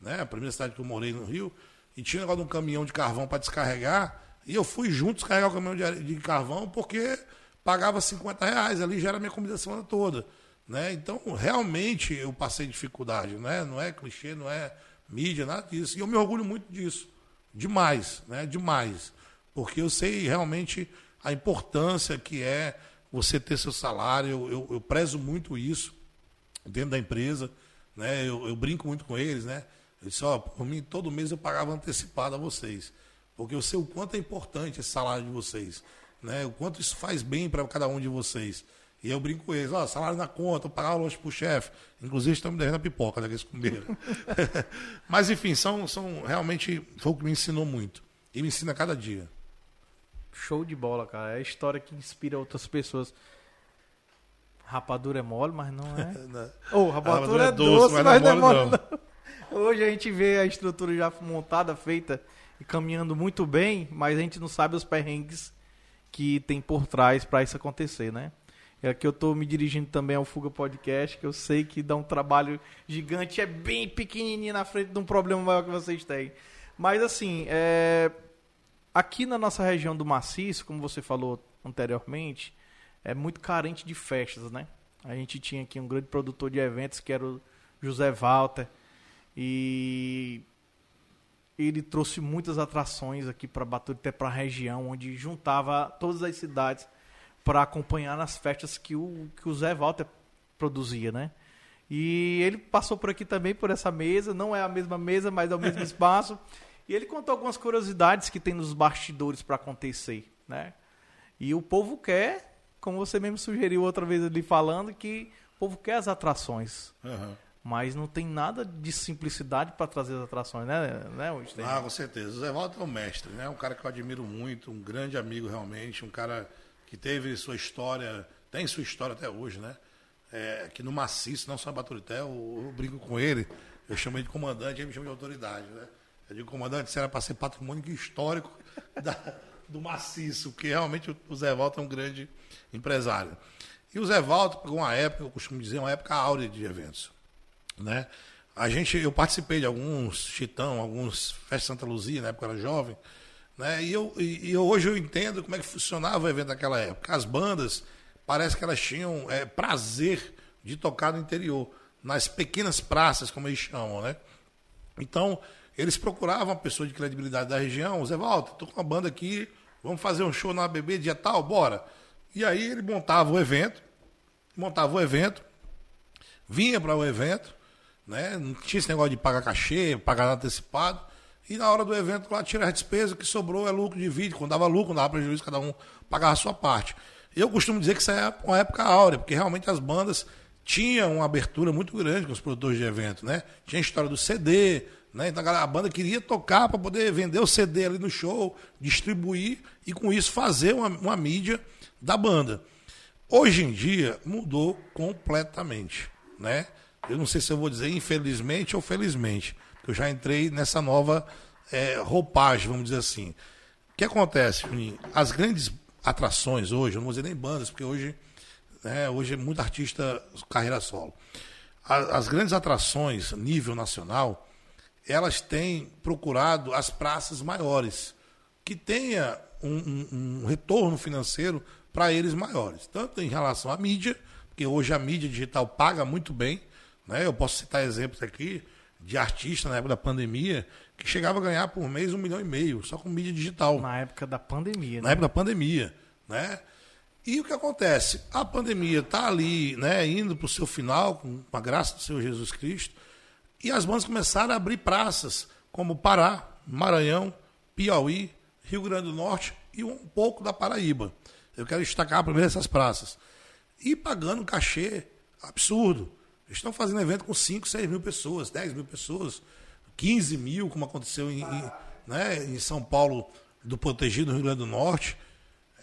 né? a primeira cidade que eu morei no Rio, e tinha um negócio de um caminhão de carvão para descarregar, e eu fui junto descarregar o caminhão de, de, carvão porque pagava 50 reais, ali já era minha comida a semana toda. Né? Então, realmente eu passei dificuldade, né? não é clichê, não é mídia, nada disso. E eu me orgulho muito disso. Demais, né? Demais. Porque eu sei realmente a importância que é você ter seu salário. Eu, eu, eu prezo muito isso dentro da empresa. Né? Eu, eu, brinco muito com eles, né? Eu disse, ó, por mim, todo mês eu pagava antecipado a vocês. Porque eu sei o quanto é importante esse salário de vocês. Né? O quanto isso faz bem para cada um de vocês. E eu brinco com eles, ó, salário na conta, eu pagava longe pro chefe. Inclusive me devendo a pipoca, né, que eles comeram. Mas enfim, são, são realmente foi o que me ensinou muito. E me ensina cada dia. Show de bola, cara. É a história que inspira outras pessoas. Rapadura é mole, mas não é. Ou oh, rapadura, rapadura, é, é doce, mas, mas não é mole, não. não. Hoje a gente vê a estrutura já montada, feita e caminhando muito bem, mas a gente não sabe os perrengues que tem por trás para isso acontecer, né? É que eu estou me dirigindo também ao Fuga Podcast, que eu sei que dá um trabalho gigante, é bem pequenininho na frente de um problema maior que vocês têm. Mas assim, é... aqui na nossa região do Maciço, como você falou anteriormente, é muito carente de festas, né? A gente tinha aqui um grande produtor de eventos que era o José Walter e ele trouxe muitas atrações aqui para Baturité, para a região, onde juntava todas as cidades para acompanhar nas festas que o, que o Zé Walter produzia, né? E ele passou por aqui também, por essa mesa, não é a mesma mesa, mas é o mesmo espaço. E ele contou algumas curiosidades que tem nos bastidores para acontecer, né? E o povo quer, como você mesmo sugeriu outra vez ali falando, que o povo quer as atrações. Uhum. Mas não tem nada de simplicidade para trazer as atrações, né, né Ah, com certeza. O Zé Walter é um mestre, né? Um cara que eu admiro muito, um grande amigo realmente, um cara que teve sua história, tem sua história até hoje, né? É, aqui no Maciço, não só Baturité, eu, eu brinco com ele, eu chamo ele de comandante, ele me chama de autoridade, né? Eu digo, comandante, você era para ser patrimônio histórico da, do maciço, porque realmente o Zé Walter é um grande empresário. E o Zé Walter pegou uma época, eu costumo dizer, uma época áurea de eventos. Né? A gente, eu participei de alguns Chitão, alguns Festa Santa Luzia, na época eu era jovem, né? E, eu, e, e, hoje eu entendo como é que funcionava o evento naquela época. As bandas, parece que elas tinham é, prazer de tocar no interior, nas pequenas praças, como eles chamam, né? Então, eles procuravam uma pessoa de credibilidade da região, Zé Walter, tô com uma banda aqui, vamos fazer um show na ABB dia tal, bora. E aí ele montava o evento, montava o evento, vinha para o evento, né? Não tinha esse negócio de pagar cachê, pagar antecipado. E na hora do evento lá tira as despesas, que sobrou é lucro de vídeo. Quando dava lucro, dava prejuízo, cada um pagava a sua parte. Eu costumo dizer que isso é uma época áurea, porque realmente as bandas tinham uma abertura muito grande com os produtores de evento, né? Tinha a história do CD, né? Então a banda queria tocar para poder vender o CD ali no show, distribuir e com isso fazer uma, uma mídia da banda. Hoje em dia mudou completamente, né? Eu não sei se eu vou dizer infelizmente ou felizmente eu já entrei nessa nova é, roupagem, vamos dizer assim. O que acontece? As grandes atrações hoje, eu não vou dizer nem bandas, porque hoje, né, hoje é muito artista carreira solo. As, as grandes atrações, nível nacional, elas têm procurado as praças maiores, que tenha um, um, um retorno financeiro para eles maiores, tanto em relação à mídia, porque hoje a mídia digital paga muito bem, né? Eu posso citar exemplos aqui de artista na época da pandemia que chegava a ganhar por mês um milhão e meio, só com mídia digital. Na época da pandemia, Na né? época da pandemia, né? E o que acontece? A pandemia está ali, né, indo para o seu final, com a graça do Senhor Jesus Cristo, e as bandas começaram a abrir praças, como Pará, Maranhão, Piauí, Rio Grande do Norte e um pouco da Paraíba. Eu quero destacar primeiro essas praças. E pagando um cachê absurdo. Estão fazendo evento com 5, 6 mil pessoas, 10 mil pessoas, 15 mil, como aconteceu em, em, né, em São Paulo, do Protegido, no Rio Grande do Norte.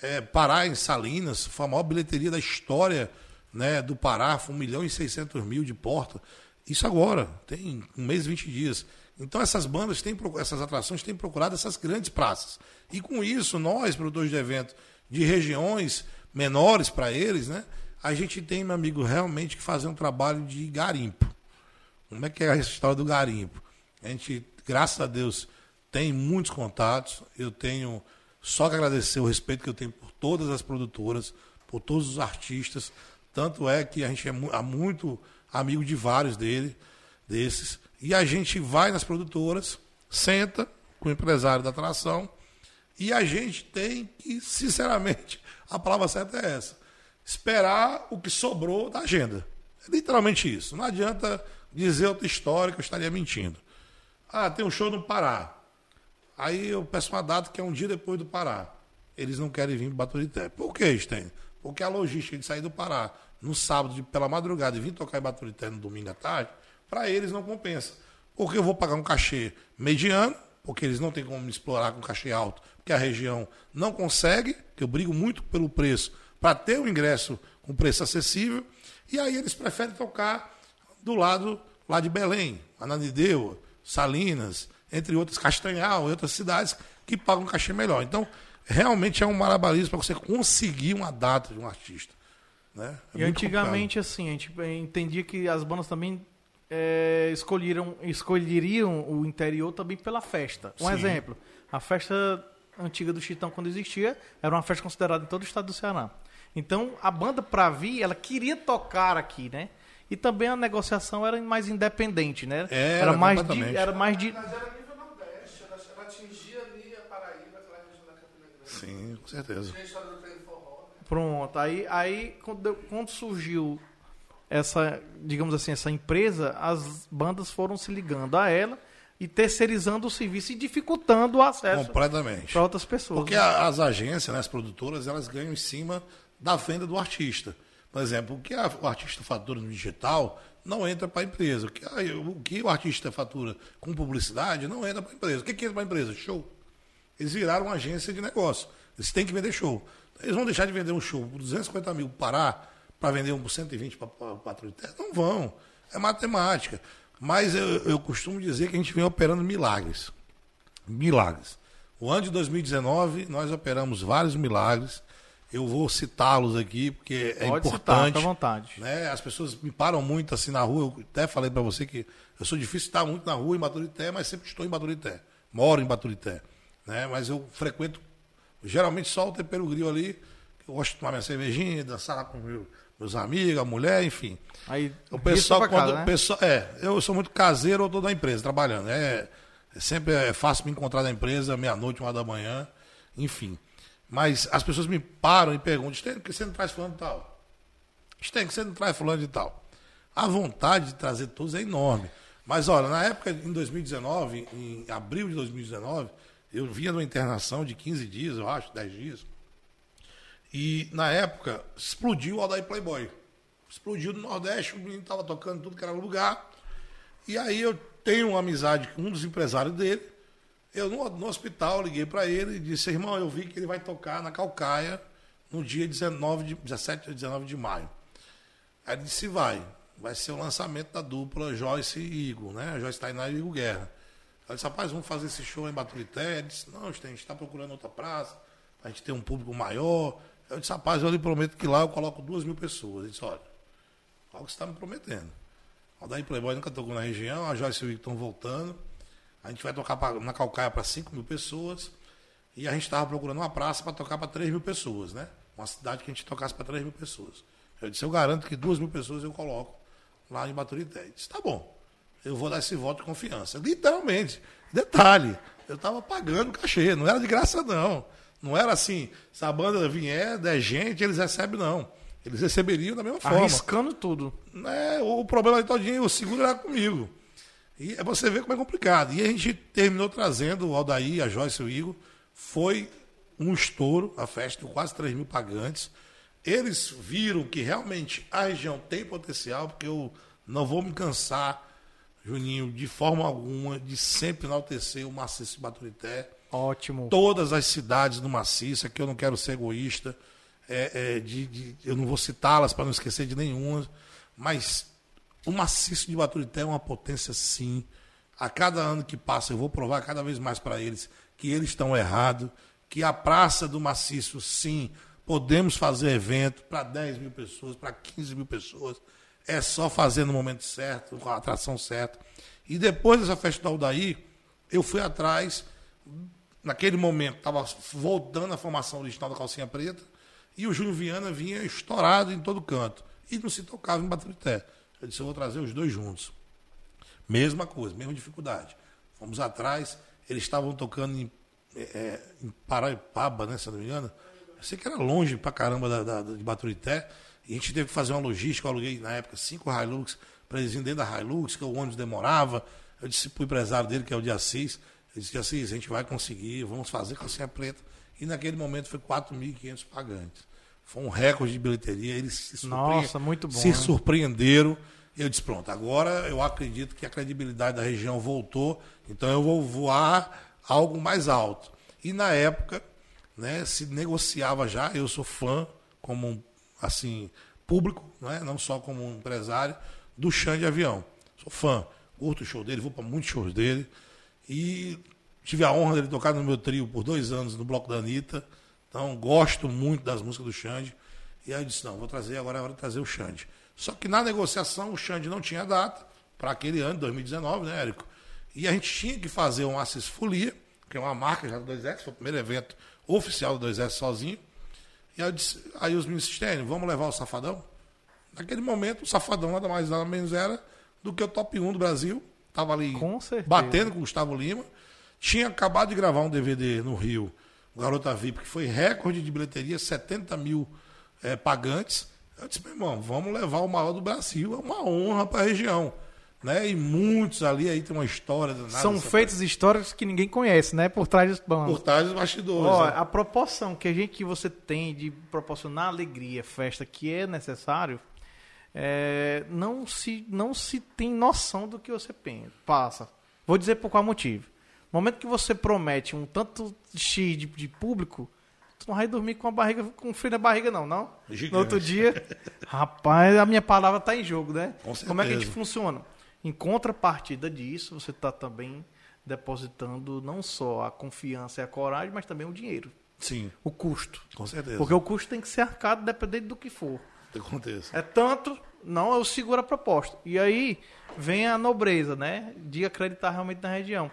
É, Pará, em Salinas, foi a maior bilheteria da história né, do Pará, foi 1 milhão e 600 mil de porta. Isso agora, tem um mês e 20 dias. Então essas bandas têm, essas atrações têm procurado essas grandes praças. E com isso, nós, produtores de evento de regiões menores para eles, né? A gente tem, meu amigo, realmente que fazer um trabalho de garimpo. Como é que é a história do garimpo? A gente, graças a Deus, tem muitos contatos. Eu tenho só que agradecer o respeito que eu tenho por todas as produtoras, por todos os artistas. Tanto é que a gente é muito amigo de vários dele, desses. E a gente vai nas produtoras, senta com o empresário da atração e a gente tem que, sinceramente, a palavra certa é essa: esperar o que sobrou da agenda. É literalmente isso. Não adianta dizer outra história que eu estaria mentindo. Ah, tem um show no Pará. Aí eu peço uma data que é um dia depois do Pará. Eles não querem vir para Baturité. Por que, Sten? Porque a logística de sair do Pará no sábado pela madrugada e vir tocar em Baturité no domingo à tarde, para eles não compensa. Porque eu vou pagar um cachê mediano, porque eles não têm como me explorar com cachê alto, porque a região não consegue, que eu brigo muito pelo preço, para ter o ingresso com preço acessível, e aí eles preferem tocar do lado lá de Belém, Ananideu, Salinas, entre outras, Castanhal e outras cidades que pagam um cachê melhor. Então, realmente é um malabarismo para você conseguir uma data de um artista. Né? É e antigamente, complicado. assim, a gente entendia que as bandas também é, escolheram, escolheriam o interior também pela festa. Um Sim. exemplo, a festa antiga do Chitão, quando existia, era uma festa considerada em todo o estado do Ceará. Então, a banda pra vir, ela queria tocar aqui, né? E também a negociação era mais independente, né? É, era, mais de, era mais de Mas era nível nordeste, ela atingia ali a Paraíba, aquela região da Campina Grande. Sim, com certeza. Pronto, aí, aí quando, quando surgiu essa, digamos assim, essa empresa, as bandas foram se ligando a ela e terceirizando o serviço e dificultando o acesso para outras pessoas. Porque né? as agências, né, as produtoras, elas ganham em cima da venda do artista. Por exemplo, o que o artista fatura no digital não entra para a empresa. O que, o que, o artista fatura com publicidade não entra para a empresa. O que, que entra para a empresa? Show. Eles viraram uma agência de negócio. Eles têm que vender show. Eles vão deixar de vender um show por 250 mil parar para vender um por 120 para o terra? Não vão. É matemática. Mas eu, eu costumo dizer que a gente vem operando milagres. Milagres. O ano de 2019, nós operamos vários milagres. Eu vou citá-los aqui, porque é Pode importante. Citar, à vontade. Né? As pessoas me param muito assim na rua. Eu até falei para você que eu sou difícil estar muito na rua em Baturité, mas sempre estou em Baturité. Moro em Baturité. Né? Mas eu frequento geralmente só o tempero grill ali. Eu gosto de tomar minha cervejinha, dançar lá com meu, meus amigos, a mulher, enfim. Aí o pessoal quando casa, né? o pessoal, é, eu sou muito caseiro, eu tô da empresa trabalhando. É, é sempre é fácil me encontrar na empresa meia-noite, uma da manhã, enfim. Mas as pessoas me param e perguntam: "Tem que você não traz fulano de tal?" "Tem que você não traz fulano de tal?" A vontade de trazer todos é enorme. Mas olha, na época em 2019, em abril de 2019, eu vinha de uma internação de 15 dias, eu acho, 10 dias. E na época explodiu o Aldair Playboy. Explodiu no Nordeste, o menino estava tocando tudo que era lugar. E aí eu tenho uma amizade com um dos empresários dele. Eu no, no hospital liguei para ele e disse, irmão, eu vi que ele vai tocar na Calcaia no dia 19 de, 17 ou 19 de maio. Aí ele disse, vai. Vai ser o lançamento da dupla Joyce e Igor, né? Joyce Tainá e Igor Guerra. Eu disse, rapaz, vamos fazer esse show em Baturité. Ele disse, não, a gente está procurando outra praça, a gente tem um público maior. Eu disse, rapaz, eu lhe prometo que lá eu coloco duas mil pessoas. Ele disse, olha, olha o que você está me prometendo. O Daí Playboy nunca tocou na região, a Joyce e o Vic estão voltando. A gente vai tocar pra, na Calcaia para 5 mil pessoas. E a gente estava procurando uma praça para tocar para 3 mil pessoas, né? Uma cidade que a gente tocasse para 3 mil pessoas. Eu disse, eu garanto que duas mil pessoas eu coloco lá em Baturité. Ele disse, tá bom, eu vou dar esse voto de confiança. Literalmente. Detalhe, eu estava pagando cachê, não era de graça não. Não era assim, se a banda vier, der gente, eles recebem, não. Eles receberiam da mesma forma. Arriscando tudo. É, o problema de todinho, o seguro era comigo. E você vê como é complicado. E a gente terminou trazendo o Aldair, a Joyce e o Igor. Foi um estouro, a festa deu quase 3 mil pagantes. Eles viram que realmente a região tem potencial, porque eu não vou me cansar, Juninho, de forma alguma, de sempre enaltecer o Maciço de Baturité. Ótimo. Todas as cidades do Maciço, aqui eu não quero ser egoísta, é, é, de, de- eu não vou citá-las para não esquecer de nenhuma, mas o Maciço de Baturité é uma potência sim. A cada ano que passa, eu vou provar cada vez mais para eles que eles estão errados, que a Praça do Maciço, sim, podemos fazer evento para 10 mil pessoas, para 15 mil pessoas. É só fazer no momento certo, com a atração certa. E depois dessa festa do Aldair, eu fui atrás, naquele momento, estava voltando a formação original da calcinha preta, e o Júlio Viana vinha estourado em todo canto. E não se tocava em Baturité. Eu disse, eu vou trazer os dois juntos. Mesma coisa, mesma dificuldade. Fomos atrás, eles estavam tocando em, é, é, em Paraipaba, né, se eu não me engano. Eu sei que era longe pra caramba da, da- de Baturité. E a gente teve que fazer uma logística. Eu aluguei, na época, cinco Hilux para eles irem dentro da Hilux, que o ônibus demorava. Eu disse pro empresário dele, que é o de Assis, ele disse, Assis, a gente vai conseguir, vamos fazer calcinha preta. E naquele momento foi 4.500 pagantes. Foi um recorde de bilheteria. Eles se surpre- Nossa, muito bom, Se né? surpreenderam. Eu disse, pronto, agora eu acredito que a credibilidade da região voltou, então eu vou voar algo mais alto. E na época, né, se negociava já, eu sou fã, como um, assim, público, né, não só como empresário, do Xande de Avião. Sou fã, curto o show dele, vou para muitos shows dele. E tive a honra dele tocar no meu trio por dois anos no Bloco da Anitta. Então, gosto muito das músicas do Xande. E aí eu disse, não, vou trazer, agora é hora de trazer o Xande. Só que na negociação o Xande não tinha data para aquele ano, 2019, né, Érico? E a gente tinha que fazer um Assis Folia, que é uma marca já do 2S, foi o primeiro evento oficial do 2S sozinho. E aí, disse, aí os meninos disseram, vamos levar o Safadão? Naquele momento, o Safadão nada mais nada menos era do que o top 1 do Brasil. Estava ali Com batendo com o Gustavo Lima. Tinha acabado de gravar um DVD no Rio, o Garota VIP, que foi recorde de bilheteria, 70 mil eh, pagantes. Eu disse, meu irmão, vamos levar o maior do Brasil, é uma honra para a região. Né? E muitos ali aí tem uma história danada. São feitas histórias que ninguém conhece, né? Por trás dos bancos. por trás dos bastidores. Ó, né? a proporção que a gente que você tem de proporcionar alegria, festa que é necessário, é, não se não se tem noção do que você pensa, passa. Vou dizer por qual motivo. No momento que você promete um tanto X de, de público, tu não vai dormir com a barriga com frio na barriga não, não. Gigante. No outro dia, rapaz, a minha palavra está em jogo, né? Com Como é que a gente funciona? Em contrapartida disso, você está também depositando não só a confiança e a coragem, mas também o dinheiro, Sim, o custo. com certeza. Porque o custo tem que ser arcado dependendo do que for. Aconteça. É tanto, não, eu seguro a proposta. E aí vem a nobreza, né? De acreditar realmente na região.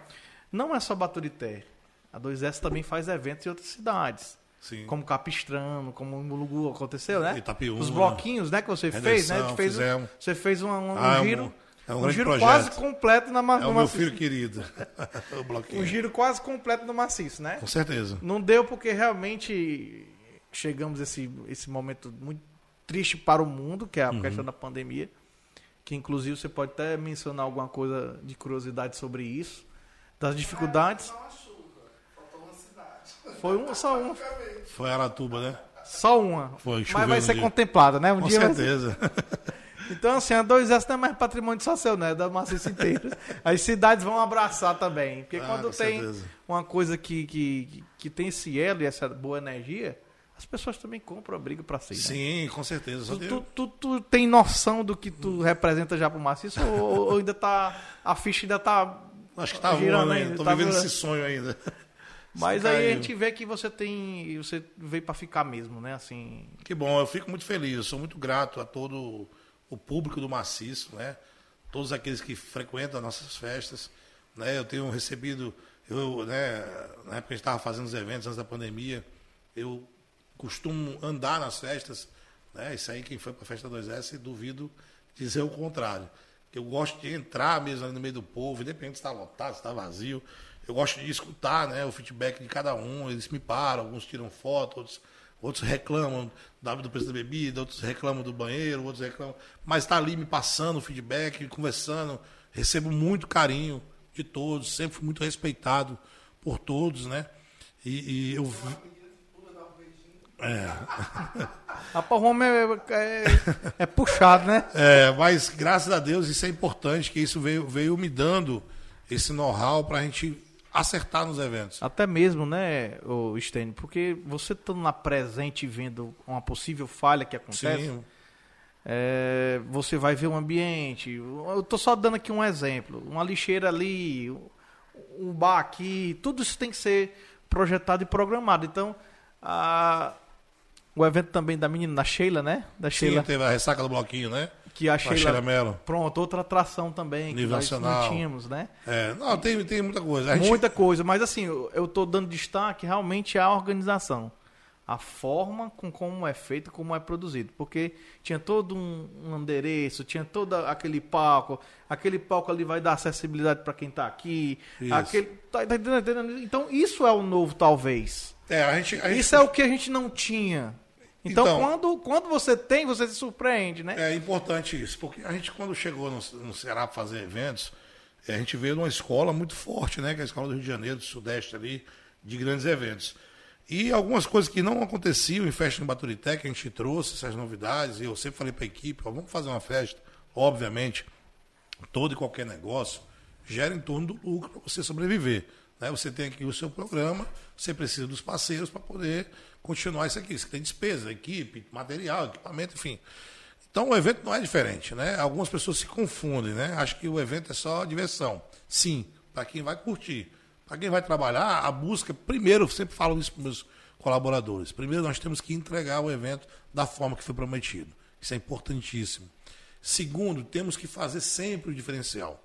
Não é só Baturité. A 2S também faz eventos em outras cidades. Sim. Como Capistrano, como Mulugu aconteceu, né? Itapiúna. Os bloquinhos, né, que você fez, né? Fez, fizemos. você fez um, um Ah, é um- giro, é um um, giro projeto. quase completo na ma- É no o meu maciço. filho querido. o Um bloquinho. giro quase completo no maciço, né? Com certeza. Não deu porque realmente chegamos a esse, esse momento muito triste para o mundo, que é a Uhum. questão da pandemia. Que inclusive você pode até mencionar alguma coisa de curiosidade sobre isso. Das dificuldades. Uma chuva. Faltou uma cidade. Foi uma, só uma. Foi Aratuba, né? Só uma. Foi, Mas vai ser dia. contemplada, né? Um Com dia vai certeza. Então, assim, a 2S não é mais patrimônio social, né? É da maciça inteira. As cidades vão abraçar também. Porque Ah, quando tem certeza. uma coisa que, que, que tem esse elo e essa boa energia, as pessoas também compram a briga pra si. né? Sim, com certeza. Só Tu, tem- tu, tu, tu tem noção do que tu representa já pro maciço ou, ou ainda tá. A ficha ainda tá. Acho que tá voando ainda. Tô tá vivendo voando. esse sonho ainda. Mas aí a gente vê que você tem. Você veio pra ficar mesmo, né? Assim. Que bom, eu fico muito feliz. Eu sou muito grato a todo o público do Maciço, né? Todos aqueles que frequentam as nossas festas. Né? Eu tenho recebido, eu, né, na época que a gente estava fazendo os eventos antes da pandemia, eu costumo andar nas festas. Né? Isso aí, quem foi para a festa 2S, duvido dizer o contrário. Eu gosto de entrar mesmo ali no meio do povo, independente se está lotado, se está vazio. Eu gosto de escutar né, o feedback de cada um. Eles me param, alguns tiram foto, outros, outros reclamam da- do preço da bebida, outros reclamam do banheiro, outros reclamam. Mas está ali me passando o feedback, conversando. Recebo muito carinho de todos, sempre fui muito respeitado por todos, né? E, e eu vi- Rapaz, o homem é, é, é puxado, né? É, mas graças a Deus isso é importante, que isso veio, veio me dando esse know-how para a gente acertar nos eventos. Até mesmo, né, o Stênio, porque você estando lá presente e vendo uma possível falha que acontece, Sim, é, você vai ver o ambiente. Eu tô só dando aqui um exemplo. Uma lixeira ali, um bar aqui, tudo isso tem que ser projetado e programado. Então, a- o evento também da menina, da Sheila, né? Da sim, Sheila, teve a ressaca do bloquinho, né? Que a A Sheila, Sheila Mello. Pronto, outra atração também, que Nível nós não nacional. tínhamos, né? É, não, tem, tem muita coisa. Gente- Muita coisa, mas assim, eu tô dando destaque realmente à organização. A forma com como é feito, como é produzido. Porque tinha todo um, um endereço, tinha todo aquele palco. Aquele palco ali vai dar acessibilidade para quem tá aqui. Isso. Aquele, tá, tá? Então, isso é o novo, talvez. É, a gente, a gente- Isso é o que a gente não tinha. Então, Então- quando, quando você tem, você se surpreende, né? É importante isso, porque a gente, quando chegou no, no Ceará para fazer eventos, eh, a gente veio de uma escola muito forte, né? Que é a escola do Rio de Janeiro, do Sudeste ali, de grandes eventos. E algumas coisas que não aconteciam em festa em Baturité, que a gente trouxe essas novidades, e eu sempre falei para a equipe, ó, vamos fazer uma festa, obviamente, todo e qualquer negócio gera em torno do lucro para você sobreviver. Né? Você tem aqui o seu programa, você precisa dos parceiros para poder continuar isso aqui. Você tem despesa, equipe, material, equipamento, enfim. Então o evento não é diferente, né? Algumas pessoas se confundem, né? Acham que o evento é só diversão. Sim, para quem vai curtir. Para quem vai trabalhar, a busca, primeiro, eu sempre falo isso para meus colaboradores. Primeiro, nós temos que entregar o evento da forma que foi prometido. Isso é importantíssimo. Segundo, temos que fazer sempre o diferencial.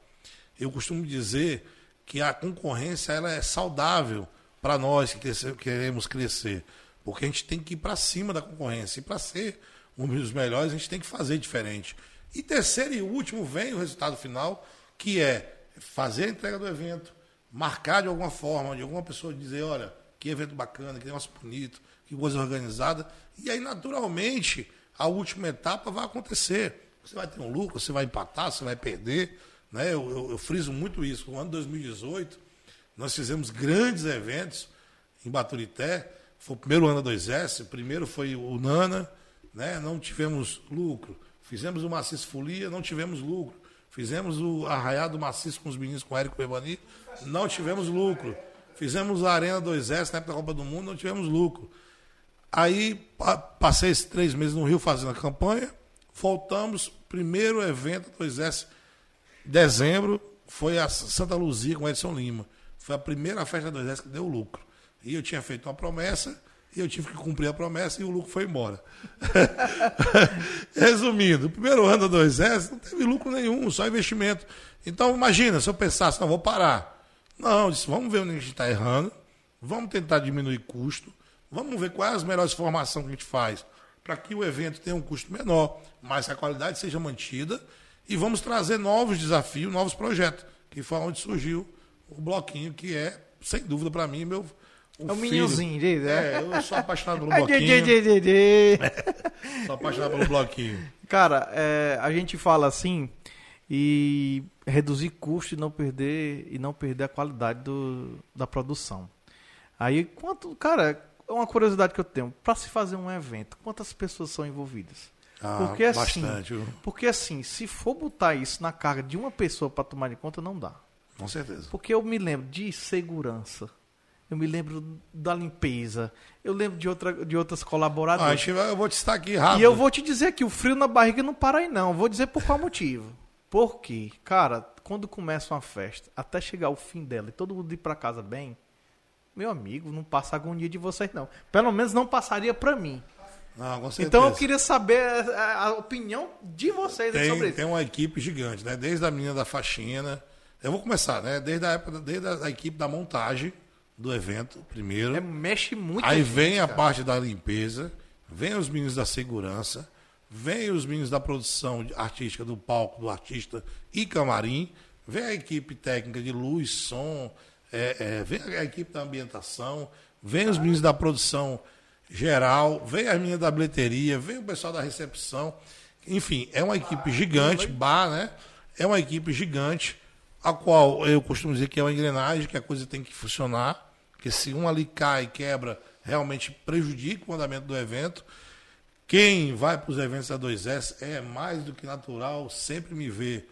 Eu costumo dizer que a concorrência ela é saudável para nós que queremos crescer, porque a gente tem que ir para cima da concorrência. E para ser um dos melhores, a gente tem que fazer diferente. E terceiro e último vem o resultado final, que é fazer a entrega do evento, marcar de alguma forma, de alguma pessoa dizer, olha, que evento bacana, que negócio bonito, que coisa organizada. E aí, naturalmente, a última etapa vai acontecer. Você vai ter um lucro, você vai empatar, você vai perder. Né? Eu, eu- eu friso muito isso. No ano 2018, nós fizemos grandes eventos em Baturité. Foi o primeiro ano da 2S, o primeiro foi o Nana, né? não tivemos lucro. Fizemos o Maciço Folia, não tivemos lucro. Fizemos o Arraiado Maciço com os meninos, com o Érico Bebani, não tivemos lucro. Fizemos a Arena 2S na época da Copa do Mundo, não tivemos lucro. Aí pa- passei esses três meses no Rio fazendo a campanha, voltamos, primeiro evento 2S, dezembro, foi a Santa Luzia com Edson Lima. Foi a primeira festa 2S que deu lucro. E eu tinha feito uma promessa, e eu tive que cumprir a promessa, e o lucro foi embora. Resumindo, o primeiro ano da 2S não teve lucro nenhum, só investimento. Então imagina, se eu pensasse, não, vou parar. Não, disse, vamos ver onde a gente está errando, vamos tentar diminuir custo, vamos ver quais as melhores formações que a gente faz para que o evento tenha um custo menor, mas a qualidade seja mantida e vamos trazer novos desafios, novos projetos, que foi onde surgiu o bloquinho, que é, sem dúvida, para mim, meu. É o filho. minhozinho, diz, É, eu sou apaixonado pelo dê, bloquinho. Sou apaixonado pelo bloquinho. Cara, é, a gente fala assim e reduzir custo e não perder e não perder a qualidade do, da produção. Aí quanto, cara, é uma curiosidade que eu tenho, para se fazer um evento, quantas pessoas são envolvidas? Ah, porque assim, bastante, porque assim, se for botar isso na carga de uma pessoa para tomar de conta, não dá. Com certeza. Porque eu me lembro de segurança. Eu me lembro da limpeza. Eu lembro de, outra, de outras Ah, colaboradoras. vai- eu vou te citar aqui rápido. E eu vou te dizer que o frio na barriga não para aí, não. Vou dizer por qual motivo. Porque, cara, quando começa uma festa, até chegar o fim dela e todo mundo ir pra casa bem, meu amigo, não passa agonia de vocês, não. Pelo menos não passaria pra mim. Não, com certeza. Então eu queria saber a, a opinião de vocês aí sobre tem, isso. tem uma equipe gigante, né? Desde a menina da faxina. Eu vou começar, né? Desde a época, desde a equipe da montagem do evento, primeiro. É, mexe muito. Aí gente, vem a cara. parte da limpeza, vem os meninos da segurança, vem os meninos da produção artística do palco do artista e camarim, vem a equipe técnica de luz, som, é, é, vem a equipe da ambientação, vem os meninos da produção geral, vem as meninas da bilheteria, vem o pessoal da recepção. Enfim, é uma equipe gigante, bar, né? É uma equipe gigante, a qual eu costumo dizer que é uma engrenagem, que a coisa tem que funcionar. Porque se um ali cai, quebra, realmente prejudica o andamento do evento. Quem vai para os eventos da 2S é mais do que natural, sempre me vê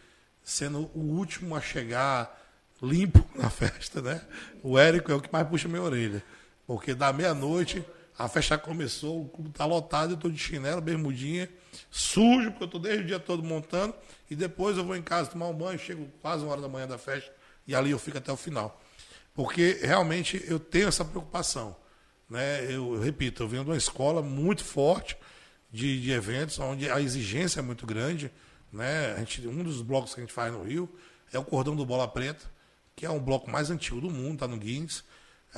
sendo o último a chegar limpo na festa, né? O Érico é o que mais puxa minha orelha. Porque da meia-noite, a festa começou, o clube tá lotado, eu tô de chinelo, bermudinha, sujo, porque eu tô desde o dia todo montando, e depois eu vou em casa tomar um banho, chego quase uma hora da manhã da festa, e ali eu fico até o final. Porque realmente eu tenho essa preocupação. Né? Eu, eu repito, eu venho de uma escola muito forte de, de eventos, onde a exigência é muito grande. Né? A gente, um dos blocos que a gente faz no Rio é o Cordão do Bola Preta, que é um bloco mais antigo do mundo, está no Guinness,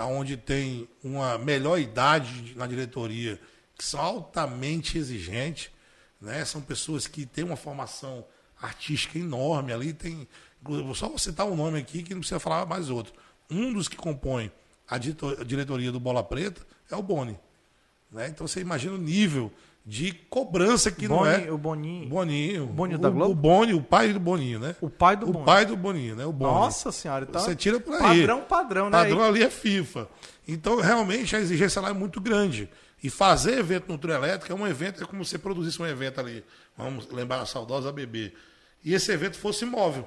onde tem uma melhor idade na diretoria, que são altamente exigentes. Né? São pessoas que têm uma formação artística enorme ali. Tem, só vou citar um nome aqui que não precisa falar mais outro. Um dos que compõe a diretoria do Bola Preta é o Boni. Né? Então você imagina o nível de cobrança que Boni, não é. O Boninho. Boninho. Boninho o, da Globo? O Boni, o pai do Boninho, né? O pai do o Boni. pai do Boninho, né? O Boni. Nossa senhora, então. Você tira por aí. Padrão, padrão, né? padrão ali é FIFA. Então, realmente, a exigência lá é muito grande. E fazer evento no trio elétrico é um evento, é como se produzisse um evento ali. Vamos lembrar a saudosa bebê. E esse evento fosse imóvel.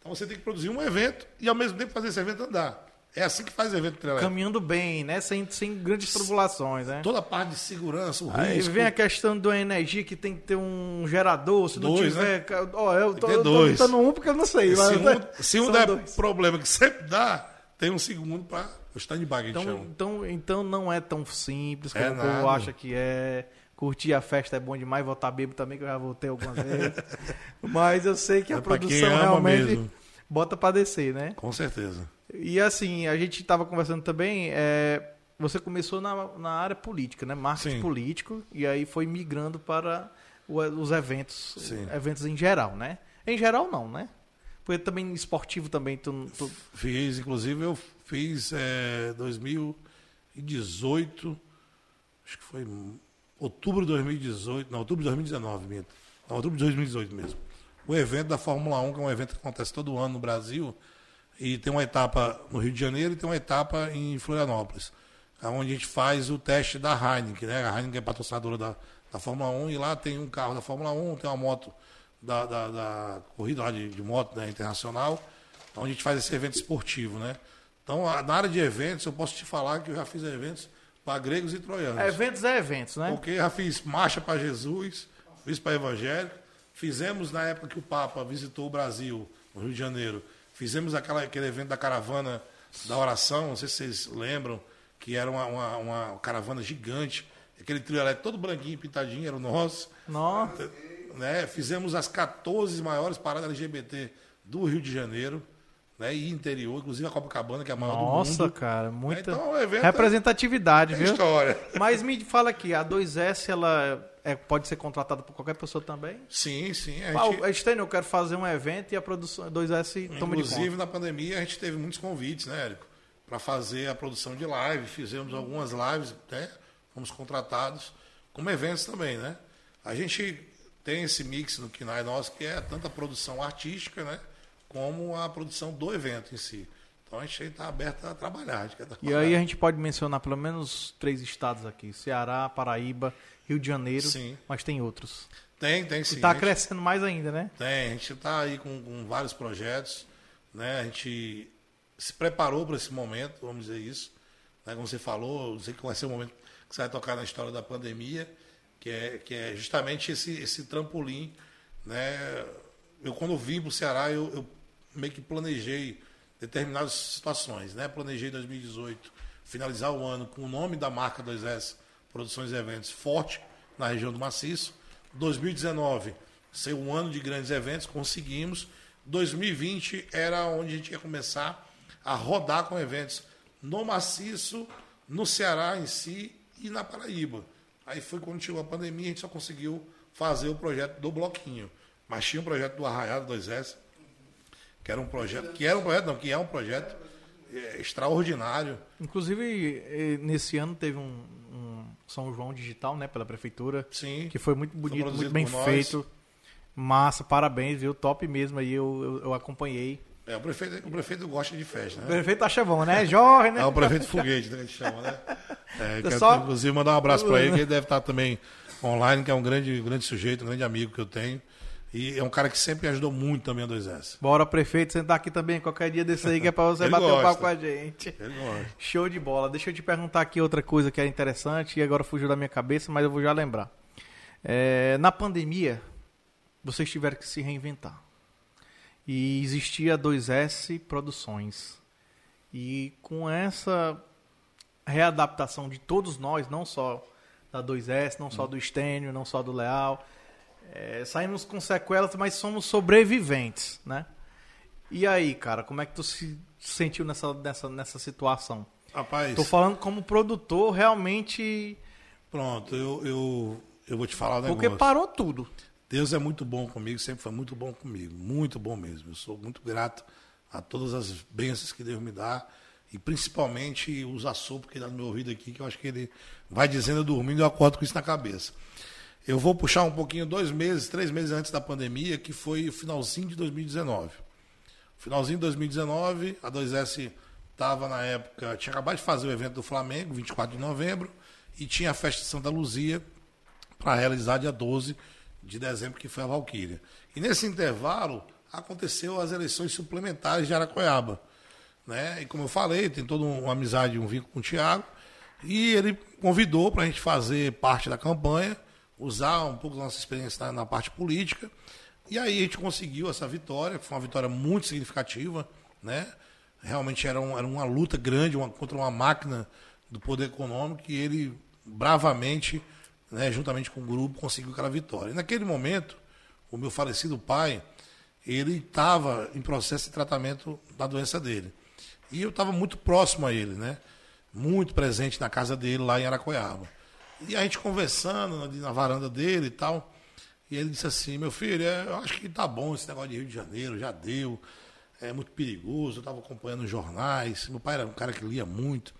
Então você tem que produzir um evento e ao mesmo tempo fazer esse evento andar. É assim que faz evento elétrico. Caminhando bem, né? Sem, sem grandes tribulações, né? Toda a parte de segurança, o Aí risco. vem a questão da energia que tem que ter um gerador, se não Dois, tiver. ca- Ó, eu tô, eu tô dois. botando um porque eu não sei. se um, se um der dois. problema, que sempre dá, tem um segundo para o stand-by, a Então, chama. então, então não é tão simples como É o povo acha que é. Curtir a festa é bom demais, voltar bebo também, que eu já voltei algumas vezes. Mas eu sei que a É quem produção realmente mesmo. bota pra descer, né? Com certeza. E assim, a gente estava conversando também, é, você começou na, na área política, né? Marketing Sim. político, e aí foi migrando para o- os eventos, Sim. eventos em geral, né? Em geral não, né? Porque também esportivo também, tu, tu- Fiz, inclusive, eu fiz é, 2018, acho que foi outubro de 2018, não, outubro de 2019 mesmo. Não, outubro de 2018 mesmo. O evento da Fórmula 1, que é um evento que acontece todo ano no Brasil, e tem uma etapa no Rio de Janeiro e tem uma etapa em Florianópolis, onde a gente faz o teste da Heineken, né? A Heineken é patrocinadora da, da Fórmula 1 e lá tem um carro da Fórmula 1, tem uma moto da, da, da corrida lá de, de moto né, internacional, onde a gente faz esse evento esportivo, né? Então, a- na área de eventos, eu posso te falar que eu já fiz eventos para gregos e troianos. eventos é eventos, né? Porque já fiz marcha para Jesus, fiz para evangélico, fizemos na época que o Papa visitou o Brasil, no Rio de Janeiro, fizemos aquela, aquele evento da caravana da oração, não sei se vocês lembram, que era uma, uma, uma caravana gigante, aquele trio elétrico todo branquinho, pintadinho, era o nosso. Nossa, Né? Fizemos as 14 maiores paradas LGBT do Rio de Janeiro, né? e interior, inclusive a Copacabana, que é a maior nossa, do mundo. cara, muita Então, o evento representatividade, é viu? história. Mas me fala aqui, a 2S ela é- pode ser contratada por qualquer pessoa também? Sim, sim. A Ah, gente- o Estênio, eu quero fazer um evento e a produção 2S toma. Inclusive, na pandemia, a gente teve muitos convites, né, Érico? Para fazer a produção de live. Fizemos algumas lives, né? Fomos contratados, como eventos também, né? A gente tem esse mix no KINAI nosso, que é tanto a produção artística, né? Como a produção do evento em si. Então, a gente está aberto a trabalhar. A quer E trabalhar. aí a gente pode mencionar pelo menos três estados aqui: Ceará, Paraíba, Rio de Janeiro, Sim. mas tem outros. Tem, tem sim. E tá gente- crescendo mais ainda, né? Tem, a gente está aí com, com vários projetos, né? A gente se preparou para esse momento, vamos dizer isso. Né? Como você falou, eu sei que vai ser o momento que você vai tocar na história da pandemia, que é, que é justamente esse, esse trampolim, né? Eu quando vim para o Ceará, eu, eu meio que planejei determinadas situações, né? Planejei 2018 finalizar o ano com o nome da marca 2S Produções e Eventos forte na região do Maciço. 2019 ser um ano de grandes eventos, conseguimos. 2020 era onde a gente ia começar a rodar com eventos no Maciço, no Ceará em si e na Paraíba. Aí foi quando chegou a pandemia, a gente só conseguiu fazer o projeto do bloquinho. Mas tinha um projeto do Arraiado 2S, que era um projeto, que era um projeto, não, que é um projeto é, extraordinário. Inclusive, nesse ano teve um, um São João digital, né, pela prefeitura, Sim. que foi muito bonito, muito bem nós. feito. Massa, parabéns, viu? Top mesmo aí, eu, eu, eu acompanhei. É, o prefeito, o prefeito gosta de festa, O né? prefeito acha bom, né? Jorge, né? É o prefeito foguete, né, que a gente chama, né? É, É quero, só- inclusive, mandar um abraço para ele, que ele deve estar também online, que é um grande, grande sujeito, um grande amigo que eu tenho. E é um cara que sempre ajudou muito também a 2S. Bora, prefeito, sentar aqui também qualquer dia desse aí que é pra você bater um gosta. papo com a gente. Ele gosta. Show de bola. Deixa eu te perguntar aqui outra coisa que é interessante e agora fugiu da minha cabeça, mas eu vou já lembrar. É, na pandemia, vocês tiveram que se reinventar. E existia 2S Produções. E com essa readaptação de todos nós, não só da 2S, não só do Estênio, não só do Leal, é, saímos com sequelas, mas somos sobreviventes, né? E aí, cara, como é que tu se sentiu nessa, nessa, nessa situação? Rapaz, Tô falando como produtor, realmente. pronto, eu, eu, eu vou te falar um negócio. Porque parou tudo. Deus é muito bom comigo, sempre foi muito bom comigo, muito bom mesmo. Eu sou muito grato a todas as bênçãos que Deus me dá e principalmente os assopros que dá no meu ouvido aqui, que eu acho que ele vai dizendo eu dormindo e eu acordo com isso na cabeça. Eu vou puxar um pouquinho, dois meses, três meses antes da pandemia, que foi o finalzinho de 2019. Finalzinho de 2019, a 2S estava na época, tinha acabado de fazer o evento do Flamengo, 24 de novembro, e tinha a festa de Santa Luzia para realizar dia 12 de dezembro, que foi a Valquíria. E nesse intervalo aconteceu as eleições suplementares de Aracoiaba. Né? E como eu falei, tem toda uma amizade, um vínculo com o Tiago, e ele convidou para a gente fazer parte da campanha, usar um pouco da nossa experiência na, na parte política, e aí a gente conseguiu essa vitória, que foi uma vitória muito significativa, né? Realmente era, um- era uma luta grande uma- contra uma máquina do poder econômico e ele bravamente, né, juntamente com o grupo, conseguiu aquela vitória. E naquele momento, o meu falecido pai, ele estava em processo de tratamento da doença dele. E eu estava muito próximo a ele, né? Muito presente na casa dele lá em Aracoiaba. E a gente conversando na varanda dele e tal. E ele disse assim, meu filho, é, eu acho que tá bom esse negócio de Rio de Janeiro, já deu, é muito perigoso, eu estava acompanhando os jornais, meu pai era um cara que lia muito.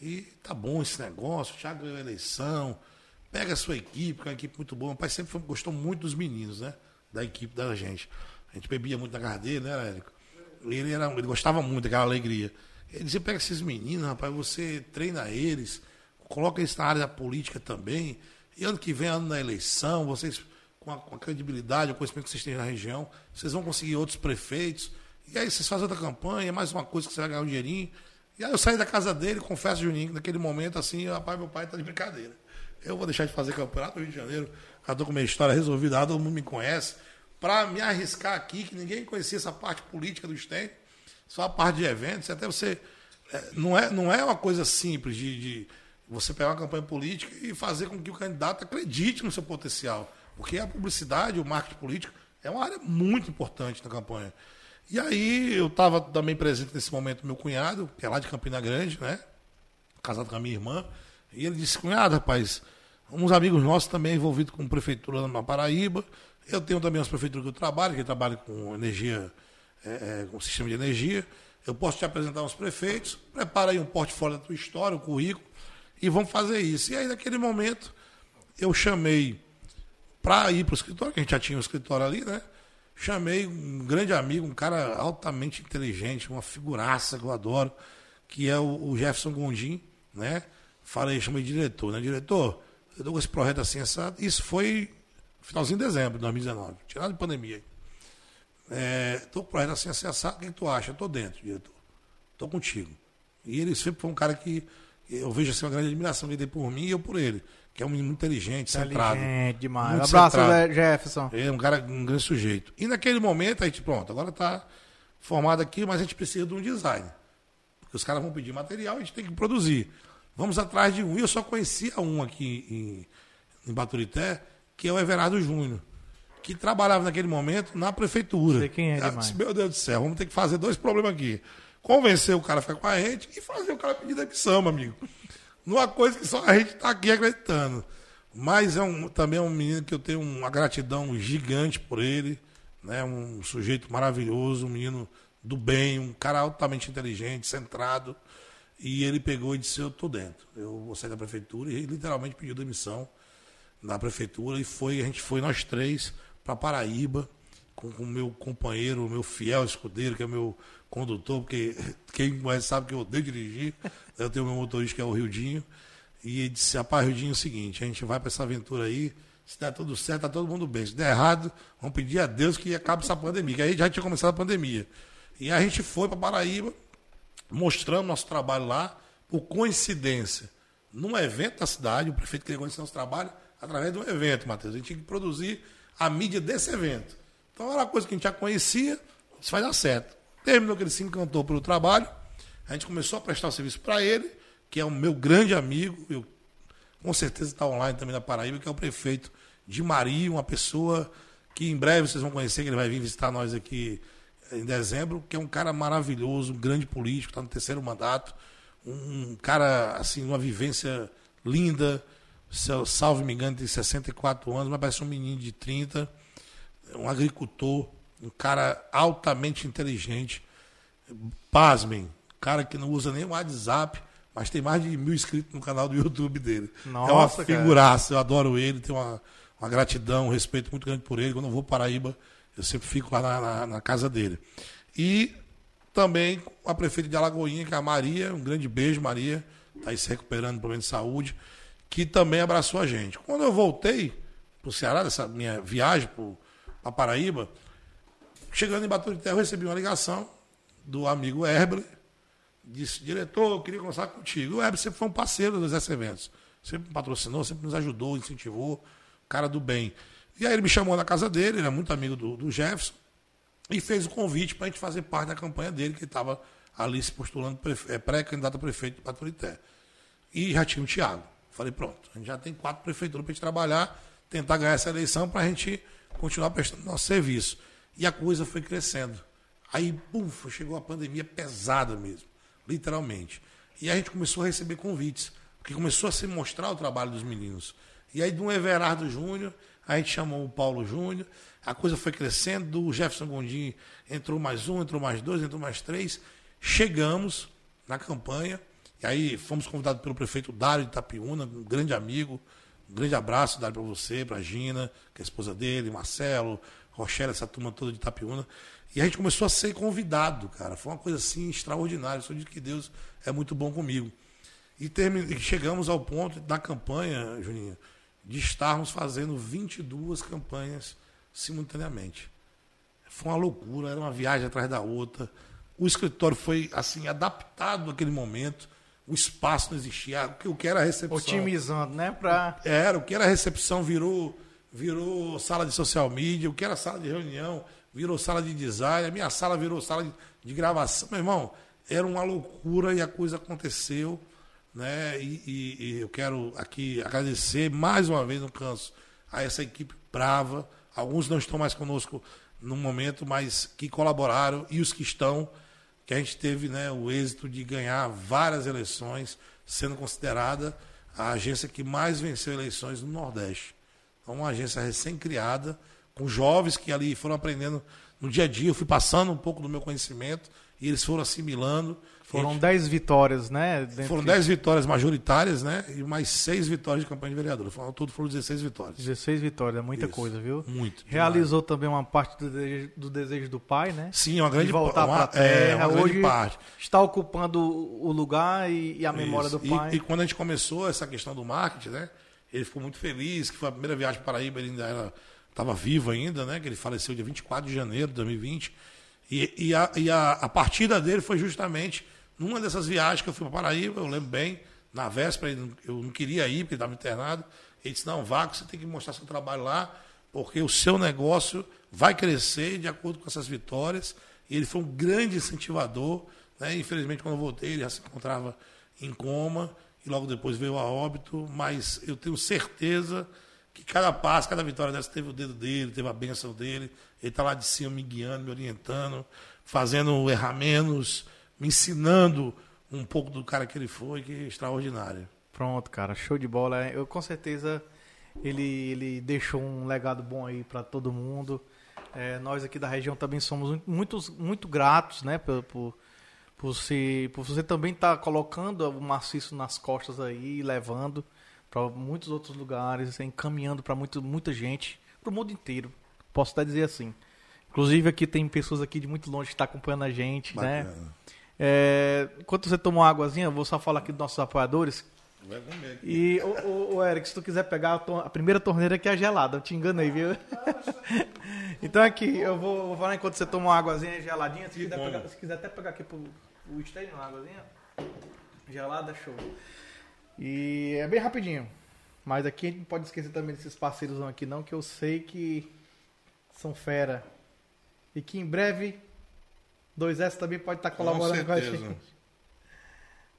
E tá bom esse negócio, Thiago ganhou a eleição, pega a sua equipe, que é uma equipe muito boa. Meu pai sempre foi- gostou muito dos meninos, né? Da equipe da gente. A gente bebia muito na dele, né, Érico? Ele, era, ele gostava muito daquela alegria. Ele dizia, pega esses meninos, rapaz, você treina eles, coloca eles na área da política também. E ano que vem, ano da eleição, vocês, com a, com a credibilidade, o conhecimento que vocês têm na região, vocês vão conseguir outros prefeitos. E aí vocês fazem outra campanha, mais uma coisa que você vai ganhar um dinheirinho. E aí eu saí da casa dele, confesso, Juninho, que naquele momento, assim, rapaz, meu pai tá de brincadeira. Eu vou deixar de fazer campeonato no Rio de Janeiro, já tô com minha história resolvida, todo mundo me conhece, para me arriscar aqui, que ninguém conhecia essa parte política do STEM, só a parte de eventos, até você. é, não, é, não é uma coisa simples de, de você pegar uma campanha política e fazer com que o candidato acredite no seu potencial. Porque a publicidade, o marketing político, é uma área muito importante na campanha. E aí eu estava também presente nesse momento meu cunhado, que é lá de Campina Grande, né? Casado com a minha irmã. E ele disse, cunhado, rapaz, uns amigos nossos também envolvidos com prefeitura na Paraíba. Eu tenho também as prefeituras que eu trabalho, que eu trabalho com energia, é, é, com sistema de energia. Eu posso te apresentar uns prefeitos, prepara aí um portfólio da tua história, um currículo, e vamos fazer isso. E aí, naquele momento, eu chamei para ir para o escritório, que a gente já tinha um escritório ali, né? Chamei um grande amigo, um cara altamente inteligente, uma figuraça que eu adoro, que é o, Jefferson Gondim, né? Falei, chamei de diretor, né? Diretor, eu dou esse projeto assim, essa... isso foi finalzinho de dezembro de 2019, tirado de pandemia. É, tô com o projeto assim, assado, o que tu acha? Eu tô dentro, diretor. Tô contigo. E ele sempre foi um cara que eu vejo assim, uma grande admiração que ele tem por mim e eu por ele, que é um menino muito inteligente, centrado. Inteligente demais. Muito Abraço, centrado. Jefferson. Ele é um cara, um grande sujeito. E naquele momento, a gente, pronto, agora está formado aqui, mas a gente precisa de um design. Porque os caras vão pedir material, a gente tem que produzir. Vamos atrás de um. E eu só conhecia um aqui em, em Baturité, que é o Everardo Júnior, que trabalhava naquele momento na prefeitura. Sei quem é demais. disse, Meu Deus do céu, vamos ter que fazer dois problemas aqui. Convencer o cara a ficar com a gente e fazer o cara pedir demissão, meu amigo. Numa coisa que só a gente está aqui acreditando. Mas é um, também é um menino que eu tenho uma gratidão gigante por ele. Né? Um sujeito maravilhoso, um menino do bem, um cara altamente inteligente, centrado. E ele pegou e disse: Eu tô dentro. Eu vou sair da prefeitura. E ele literalmente pediu demissão da prefeitura. E foi, a gente foi nós três para Paraíba com o meu companheiro, o meu fiel escudeiro, que é meu condutor, porque quem conhece sabe que eu odeio dirigir. Eu tenho meu motorista, que é o Rildinho. e disse, rapaz, Rudinho, é o seguinte, a gente vai para essa aventura aí, se der tudo certo, tá todo mundo bem. Se der errado, vamos pedir a Deus que acabe essa pandemia. Que aí já tinha começado a pandemia. E a gente foi para Paraíba, mostrando nosso trabalho lá, por coincidência, num evento da cidade, o prefeito queria conhecer nosso trabalho através de um evento, Matheus. A gente tinha que produzir a mídia desse evento. Então era uma coisa que a gente já conhecia, isso vai dar certo. Terminou que ele se encantou pelo trabalho, a gente começou a prestar o serviço para ele, que é o meu grande amigo, eu com certeza está online também na Paraíba, que é o prefeito de Maria, uma pessoa que em breve vocês vão conhecer, que ele vai vir visitar nós aqui em dezembro, que é um cara maravilhoso, um grande político, está no terceiro mandato, um cara, assim, uma vivência linda, salve me engano, tem 64 anos, mas parece um menino de 30, um agricultor, um cara altamente inteligente, pasmem, cara que não usa nem o WhatsApp, mas tem mais de mil inscritos no canal do YouTube dele. Nossa, é uma figuraça, eu adoro ele, tenho uma, uma gratidão, um respeito muito grande por ele. Quando eu vou para Paraíba, eu sempre fico lá na, na, na, casa dele. E também a prefeita de Alagoinha, que é a Maria, um grande beijo, Maria, está aí se recuperando do problema de saúde, que também abraçou a gente. Quando eu voltei para o Ceará, dessa minha viagem para Paraíba, chegando em Baturité, eu recebi uma ligação do amigo Herbert, disse, diretor, eu queria conversar contigo. O Heber sempre foi um parceiro dos eventos. Sempre patrocinou, sempre nos ajudou, incentivou, cara do bem. E aí ele me chamou na casa dele, ele é muito amigo do, do Jefferson, e fez o convite para a gente fazer parte da campanha dele, que estava ali se postulando é, pré-candidato a prefeito de Paturité. E já tinha o Thiago. Falei, pronto, a gente já tem quatro prefeituras para a gente trabalhar, tentar ganhar essa eleição para a gente continuar prestando nosso serviço. E a coisa foi crescendo. Aí, puf, chegou a pandemia pesada mesmo literalmente. E a gente começou a receber convites, porque começou a se mostrar o trabalho dos meninos. E aí, do Everardo Júnior, a gente chamou o Paulo Júnior, a coisa foi crescendo, do Jefferson Gondim entrou mais um, entrou mais dois, entrou mais três. Chegamos na campanha, e aí fomos convidados pelo prefeito Dário de Itapiúna, um grande amigo, um grande abraço, Dário, para você, para Gina, que é a esposa dele, Marcelo, Rochelle, essa turma toda de Itapiúna. E a gente começou a ser convidado, cara. Foi uma coisa assim extraordinária. Só digo que Deus é muito bom comigo. E termin... chegamos ao ponto da campanha, Juninho, de estarmos fazendo 22 campanhas simultaneamente. Foi uma loucura, era uma viagem atrás da outra. O escritório foi assim adaptado naquele momento. O espaço não existia. O que era a recepção. Otimizando, né? Pra... Era, o que era a recepção virou, virou sala de social media, o que era sala de reunião virou sala de design, a minha sala virou sala de, de gravação. Meu irmão, era uma loucura e a coisa aconteceu. Né? E, e, e, eu quero aqui agradecer mais uma vez, não canso, a essa equipe brava. Alguns não estão mais conosco no momento, mas que colaboraram e os que estão, que a gente teve né, o êxito de ganhar várias eleições, sendo considerada a agência que mais venceu eleições no Nordeste. Então, uma agência recém-criada com jovens que ali foram aprendendo no dia a dia. Eu fui passando um pouco do meu conhecimento e eles foram assimilando. Foram 10 vitórias, né? Foram 10 vitórias majoritárias, né? E mais 6 vitórias de campanha de vereador. Foram, tudo foram 16 vitórias. 16 vitórias, é muita Isso. coisa, viu? Muito. Realizou demais. também uma parte do desejo, do desejo, do pai, né? Sim, uma grande de voltar para a terra. É, uma grande Hoje parte. está ocupando o lugar e, e a memória Isso. do pai. E, e, quando a gente começou essa questão do marketing, né? Ele ficou muito feliz, que foi a primeira viagem para Paraíba, ele ainda estava vivo ainda, né? Que ele faleceu dia 24 de janeiro de 2020. E, e, a, e a, a partida dele foi justamente numa dessas viagens que eu fui para Paraíba, eu lembro bem, na véspera, eu não queria ir, porque ele estava internado. Ele disse, não, vá, você tem que mostrar seu trabalho lá, porque o seu negócio vai crescer de acordo com essas vitórias. E ele foi um grande incentivador. Né? Infelizmente, quando eu voltei, ele já se encontrava em coma e logo depois veio a óbito, mas eu tenho certeza que cada passo, cada vitória dessa teve o dedo dele, teve a benção dele. Ele está lá de cima me guiando, me orientando, fazendo errar menos, me ensinando um pouco do cara que ele foi, que é extraordinário. Pronto, cara, show de bola. Eu com certeza ele, ele deixou um legado bom aí para todo mundo. É, nós aqui da região também somos muito, muito gratos, né, por, por, por, por você também estar tá colocando o maciço nas costas aí, levando para muitos outros lugares, encaminhando para muita gente, para o mundo inteiro. Posso até dizer assim. Inclusive aqui tem pessoas aqui de muito longe que estão tá acompanhando a gente, né? Bacana. né? É, enquanto você toma uma águazinha, vou só falar aqui dos nossos apoiadores, Vai comer aqui. E, ô, ô, ô, Eric, se tu quiser pegar a, tor- a primeira torneira que é gelada, eu te enganei, viu? então aqui, eu vou, vou falar enquanto você toma uma águazinha geladinha. Se quiser, pegar, se quiser até pegar aqui pro, pro esteio, uma águazinha. Gelada, show. E é bem rapidinho. Mas aqui a gente não pode esquecer também desses parceiros aqui não, que eu sei que são fera. E que em breve 2S também pode estar Com colaborando com, a certeza. gente.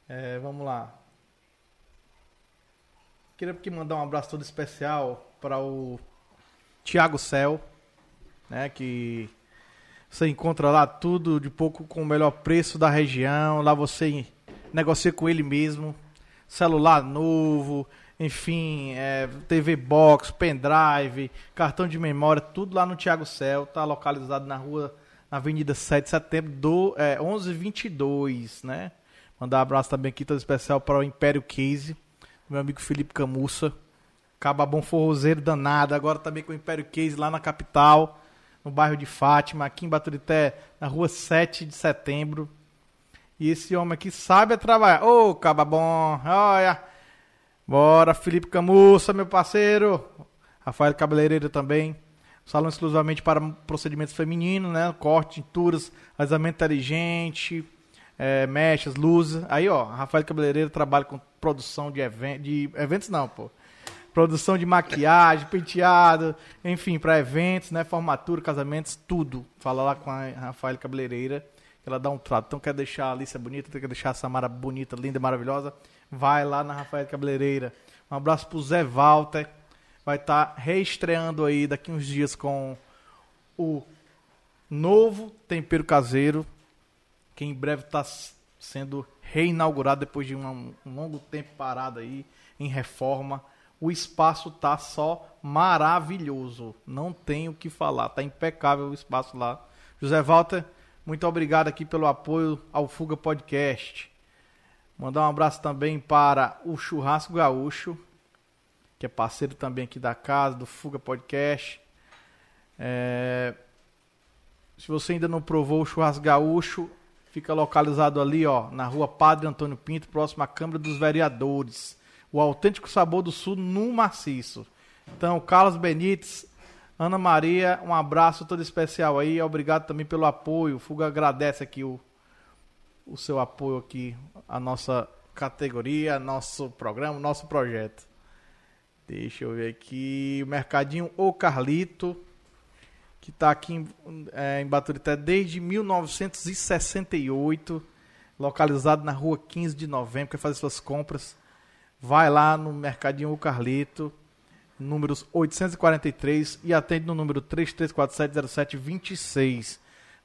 É, vamos lá. Queria aqui mandar um abraço todo especial para o Thiago Cel, né, que você encontra lá tudo de pouco com o melhor preço da região. Lá você negocia com ele mesmo. Celular novo, enfim, é, TV box, pendrive, cartão de memória, tudo lá no Thiago Cel. Tá localizado na rua, na Avenida 7 de Setembro, do é, 1122, né? Mandar um abraço também aqui todo especial para o Império Case, meu amigo Felipe Camussa. Cababom forrozeiro danado, agora também com o Império Case lá na capital, no bairro de Fátima, aqui em Baturité, na rua 7 de setembro. E esse homem aqui sabe trabalhar. Ô, Cababom, olha. Bora, Felipe Camussa, meu parceiro. Rafael Cabeleireiro também. Salão exclusivamente para procedimentos femininos, né? Corte, tinturas, alisamento inteligente, é, mechas, luzes. Aí, ó, Rafael Cabeleireiro trabalha com produção de, even de eventos, não, pô. Produção de maquiagem, penteado, enfim, para eventos, né? Formatura, casamentos, tudo. Fala lá com a Rafael Cabeleireira, que ela dá um trato. Então, quer deixar a Alicia bonita, quer deixar a Samara bonita, linda, maravilhosa? Vai lá na Rafael Cabeleireira. Um abraço pro Zé Walter. Vai estar reestreando aí daqui uns dias com o novo tempero caseiro, que em breve está sendo reinaugurado depois de um, um longo tempo parado aí em reforma. O espaço tá só maravilhoso, não tem o que falar, tá impecável o espaço lá. José Walter, muito obrigado aqui pelo apoio ao Fuga Podcast. Mandar um abraço também para o Churrasco Gaúcho, que é parceiro também aqui da casa, do Fuga Podcast. É, Se você ainda não provou o churrasco gaúcho, fica localizado ali, ó, na rua Padre Antônio Pinto, próximo à Câmara dos Vereadores. O autêntico sabor do sul no maciço. Então, Carlos Benites, Ana Maria, um abraço todo especial aí. Obrigado também pelo apoio. O Fuga agradece aqui o, o seu apoio aqui, a nossa categoria, nosso programa, nosso projeto. Deixa eu ver aqui. Mercadinho O Carlito, que está aqui em, é, em Baturité desde 1968, localizado na rua 15 de novembro, quer fazer suas compras. Vai lá no Mercadinho O Carlito, números 843 e atende no número 33470726.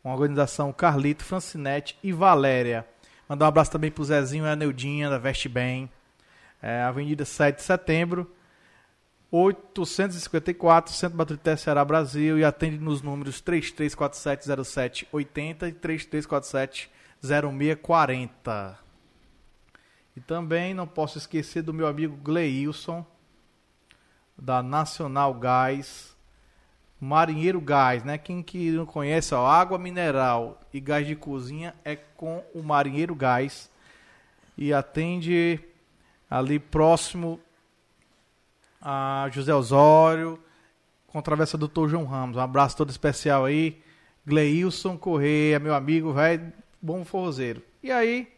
Uma organização Carlito, Francinete e Valéria. Mandar um abraço também pro Zezinho e a Neudinha da Veste Bem. É, Avenida 7 de Setembro, 854, Centro Baturité, Ceará, Brasil, e atende nos números 33470780 e 33470640. E também não posso esquecer do meu amigo Gleilson, da Nacional Gás, Marinheiro Gás, né? Quem que não conhece, ó, água mineral e gás de cozinha é com o Marinheiro Gás. E atende ali próximo a José Osório, com travessa do Dr. João Ramos. Um abraço todo especial aí. Gleilson Correia, meu amigo, velho, bom forrozeiro. E aí,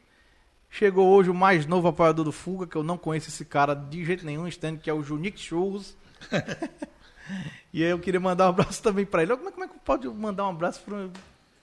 chegou hoje o mais novo apoiador do Fuga, que eu não conheço esse cara de jeito nenhum, estando que é o Junique Churros. e aí eu queria mandar um abraço também pra ele. Como é, como é que pode mandar um abraço pro,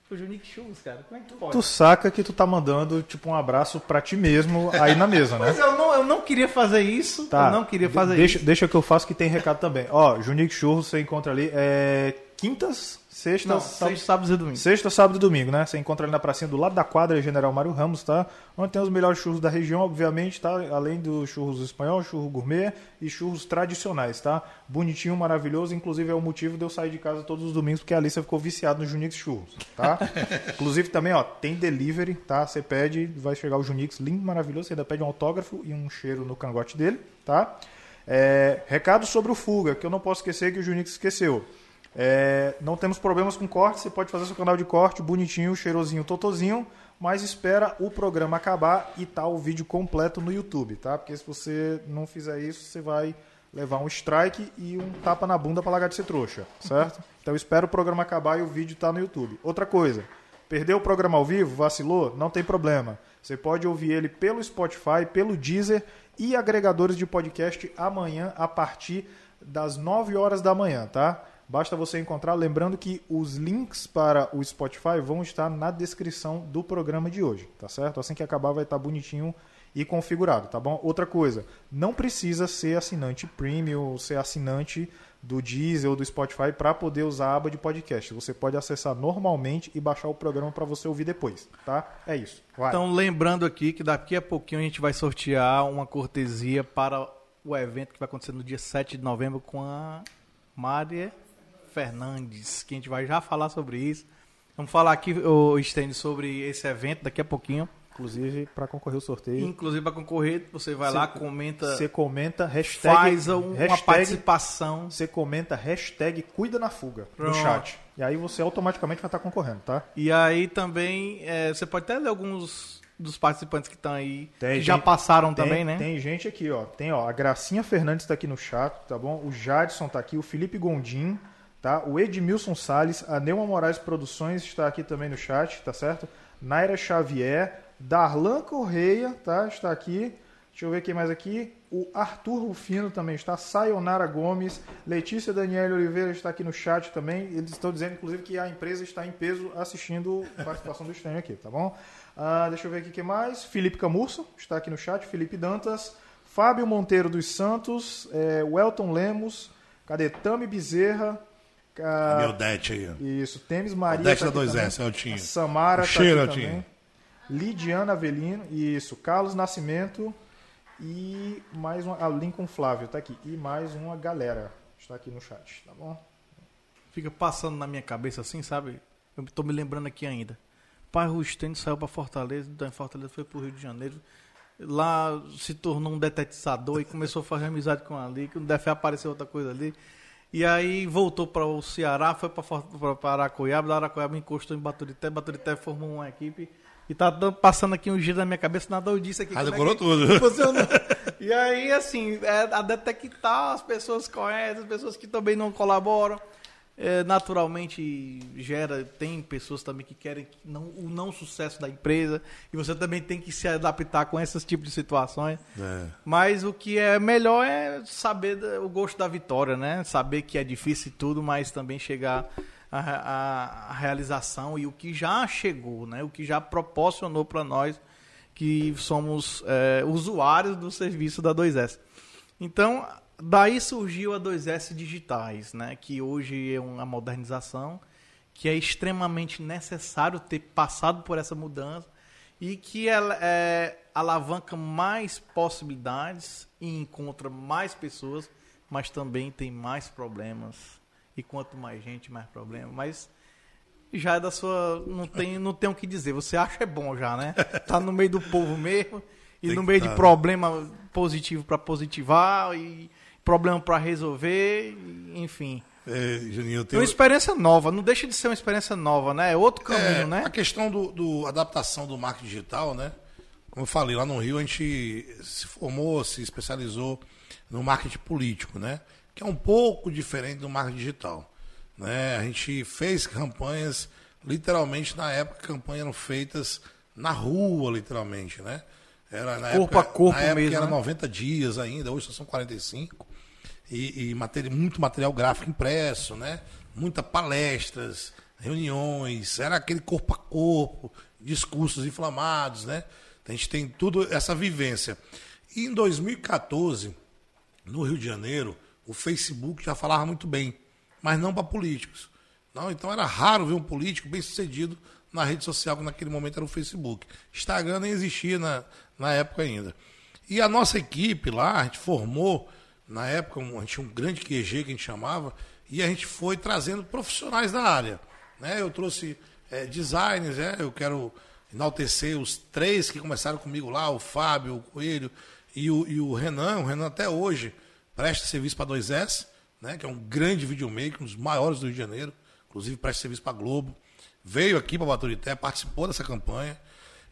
pro Junique Churros, cara? Como é que pode? Tu saca que tu tá mandando, tipo, um abraço pra ti mesmo aí na mesa, né? Mas eu não, eu não queria fazer isso. Tá. Eu não queria fazer deixa, isso. Deixa que eu faço que tem recado também. Ó, Junique Churros você encontra ali é, quintas, sextas, Não, sábados- sexta, sábados e domingos. Sexta, sábado e domingo, né? Você encontra ali na pracinha do lado da quadra General Mário Ramos, tá? Onde tem os melhores churros da região, obviamente, tá? Além dos churros espanhol, churro gourmet e churros tradicionais, tá? Bonitinho, maravilhoso. Inclusive é o motivo de eu sair de casa todos os domingos, porque a Alicia ficou viciada no Junix Churros, tá? Inclusive também, ó, tem delivery, tá? Você pede, vai chegar o Junix lindo, maravilhoso. Você ainda pede um autógrafo e um cheiro no cangote dele, tá? É, recado sobre o Fuga, que eu não posso esquecer que o Junix esqueceu. É, não temos problemas com corte, você pode fazer seu canal de corte bonitinho, cheirosinho, totozinho, mas espera o programa acabar e tá o vídeo completo no YouTube, tá? Porque se você não fizer isso, você vai levar um strike e um tapa na bunda para largar de ser trouxa, certo? Então espera o programa acabar e o vídeo tá no YouTube. Outra coisa, perdeu o programa ao vivo, vacilou, não tem problema. Você pode ouvir ele pelo Spotify, pelo Deezer e agregadores de podcast amanhã a partir das 9 horas da manhã, tá? Basta você encontrar, lembrando que os links para o Spotify vão estar na descrição do programa de hoje, tá certo? Assim que acabar vai estar bonitinho e configurado, tá bom? Outra coisa, não precisa ser assinante premium, ser assinante do Deezer ou do Spotify para poder usar a aba de podcast. Você pode acessar normalmente e baixar o programa para você ouvir depois, tá? É isso. Vai. Então, lembrando aqui que daqui a pouquinho a gente vai sortear uma cortesia para o evento que vai acontecer no dia 7 de novembro com a Maria Fernandes, que a gente vai já falar sobre isso. Vamos falar aqui, o Stênio, sobre esse evento daqui a pouquinho. Inclusive, para concorrer ao sorteio, Inclusive, para concorrer, você vai Cê- lá, comenta, você comenta hashtag, faz um- uma hashtag, participação. você comenta hashtag cuida na fuga no Pronto. chat. E aí você automaticamente vai estar concorrendo, tá? E aí também, é, você pode até ler alguns dos participantes que estão aí, Tem que já gente- passaram Tem- também, né? Tem gente aqui, ó. Tem, ó, a Gracinha Fernandes tá aqui no chat, tá bom? O Jadson tá aqui, o Felipe Gondim, tá? O Edmilson Salles, a Neuma Moraes Produções está aqui também no chat, tá certo? Naira Xavier, Darlan Correia, tá? Está aqui. Deixa eu ver quem mais aqui. O Arthur Rufino também está. Sayonara Gomes. Letícia Daniela Oliveira está aqui no chat também. Eles estão dizendo, inclusive, que a empresa está em peso assistindo a participação do estranho aqui, tá bom? Ah, deixa eu ver aqui quem mais. Felipe Camurso está aqui no chat. Felipe Dantas. Fábio Monteiro dos Santos. É, Welton Lemos. Cadê? Tami Bezerra. Meu det aí. ó. Isso. Temes Maria. Odete tá da aqui 2S, também. Eltinho. Samara Um tá cheiro, aqui Eltinho. também. Lidiana Avelino, isso. Carlos Nascimento e mais uma. Ah, Lincoln Flávio tá aqui. E mais uma galera está aqui no chat, tá bom? Fica passando na minha cabeça assim, sabe? Eu tô me lembrando aqui ainda. Pai Rustênio saiu para Fortaleza, então em Fortaleza foi pro Rio de Janeiro. Lá se tornou um detetizador e começou a fazer amizade com ali, que no DF apareceu outra coisa ali. E aí voltou para o Ceará, foi para Aracoiaba, da Aracoiaba encostou em Baturité, Baturité formou uma equipe. E tá passando aqui um giro na minha cabeça, nada eu disse aqui. Ah, é decorou que tudo. funcionou. E aí, assim, é, a detectar as pessoas conhecem, as pessoas que também não colaboram. É, naturalmente gera, tem pessoas também que querem que não, o não sucesso da empresa. E você também tem que se adaptar com esses tipos de situações. É. Mas o que é melhor é saber o gosto da vitória, né? Saber que é difícil e tudo, mas também chegar à à- à realização e o que já chegou, né? O que já proporcionou para nós que somos é, usuários do serviço da 2S. Então, daí surgiu a 2S Digitais, né? Que hoje é uma modernização que é extremamente necessário ter passado por essa mudança e que ela é, alavanca mais possibilidades e encontra mais pessoas, mas também tem mais problemas. E quanto mais gente, mais problema. Mas já é da sua. Não tem, não tem o que dizer. Você acha é bom já, né? Tá no meio do povo mesmo. E Tem no meio tá, de problema positivo para positivar. E problema para resolver. Enfim. É, Juninho, É tenho... uma experiência nova. Não deixa de ser uma experiência nova, né? É outro caminho, É, né? A questão do, do adaptação do marketing digital, né? Como eu falei, lá no Rio a gente se formou, se especializou no marketing político, né? Que é um pouco diferente do marketing digital. Né? A gente fez campanhas, literalmente, na época, campanhas eram feitas na rua, literalmente, né? Era, na Corpo a corpo na época mesmo, era né? 90 dias ainda, hoje só são 45 e, e materi- muito material gráfico impresso, né? Muitas palestras, reuniões, era aquele corpo a corpo, discursos inflamados, né? A gente tem tudo essa vivência. E em 2014, no Rio de Janeiro, o Facebook já falava muito bem, mas não para políticos. Não, então era raro ver um político bem sucedido na rede social, que naquele momento era o Facebook. Instagram nem existia na, na época ainda. E a nossa equipe lá, a gente formou, na época, a gente tinha um grande QG que a gente chamava, e a gente foi trazendo profissionais da área. Né? Eu trouxe eh, designers, né? eu quero enaltecer os três que começaram comigo lá, o Fábio, o Coelho e o, e o Renan. O Renan até hoje presta serviço para 2S, né? que é um grande videomaker, um dos maiores do Rio de Janeiro, inclusive presta serviço para Globo. Veio aqui para Baturité, participou dessa campanha.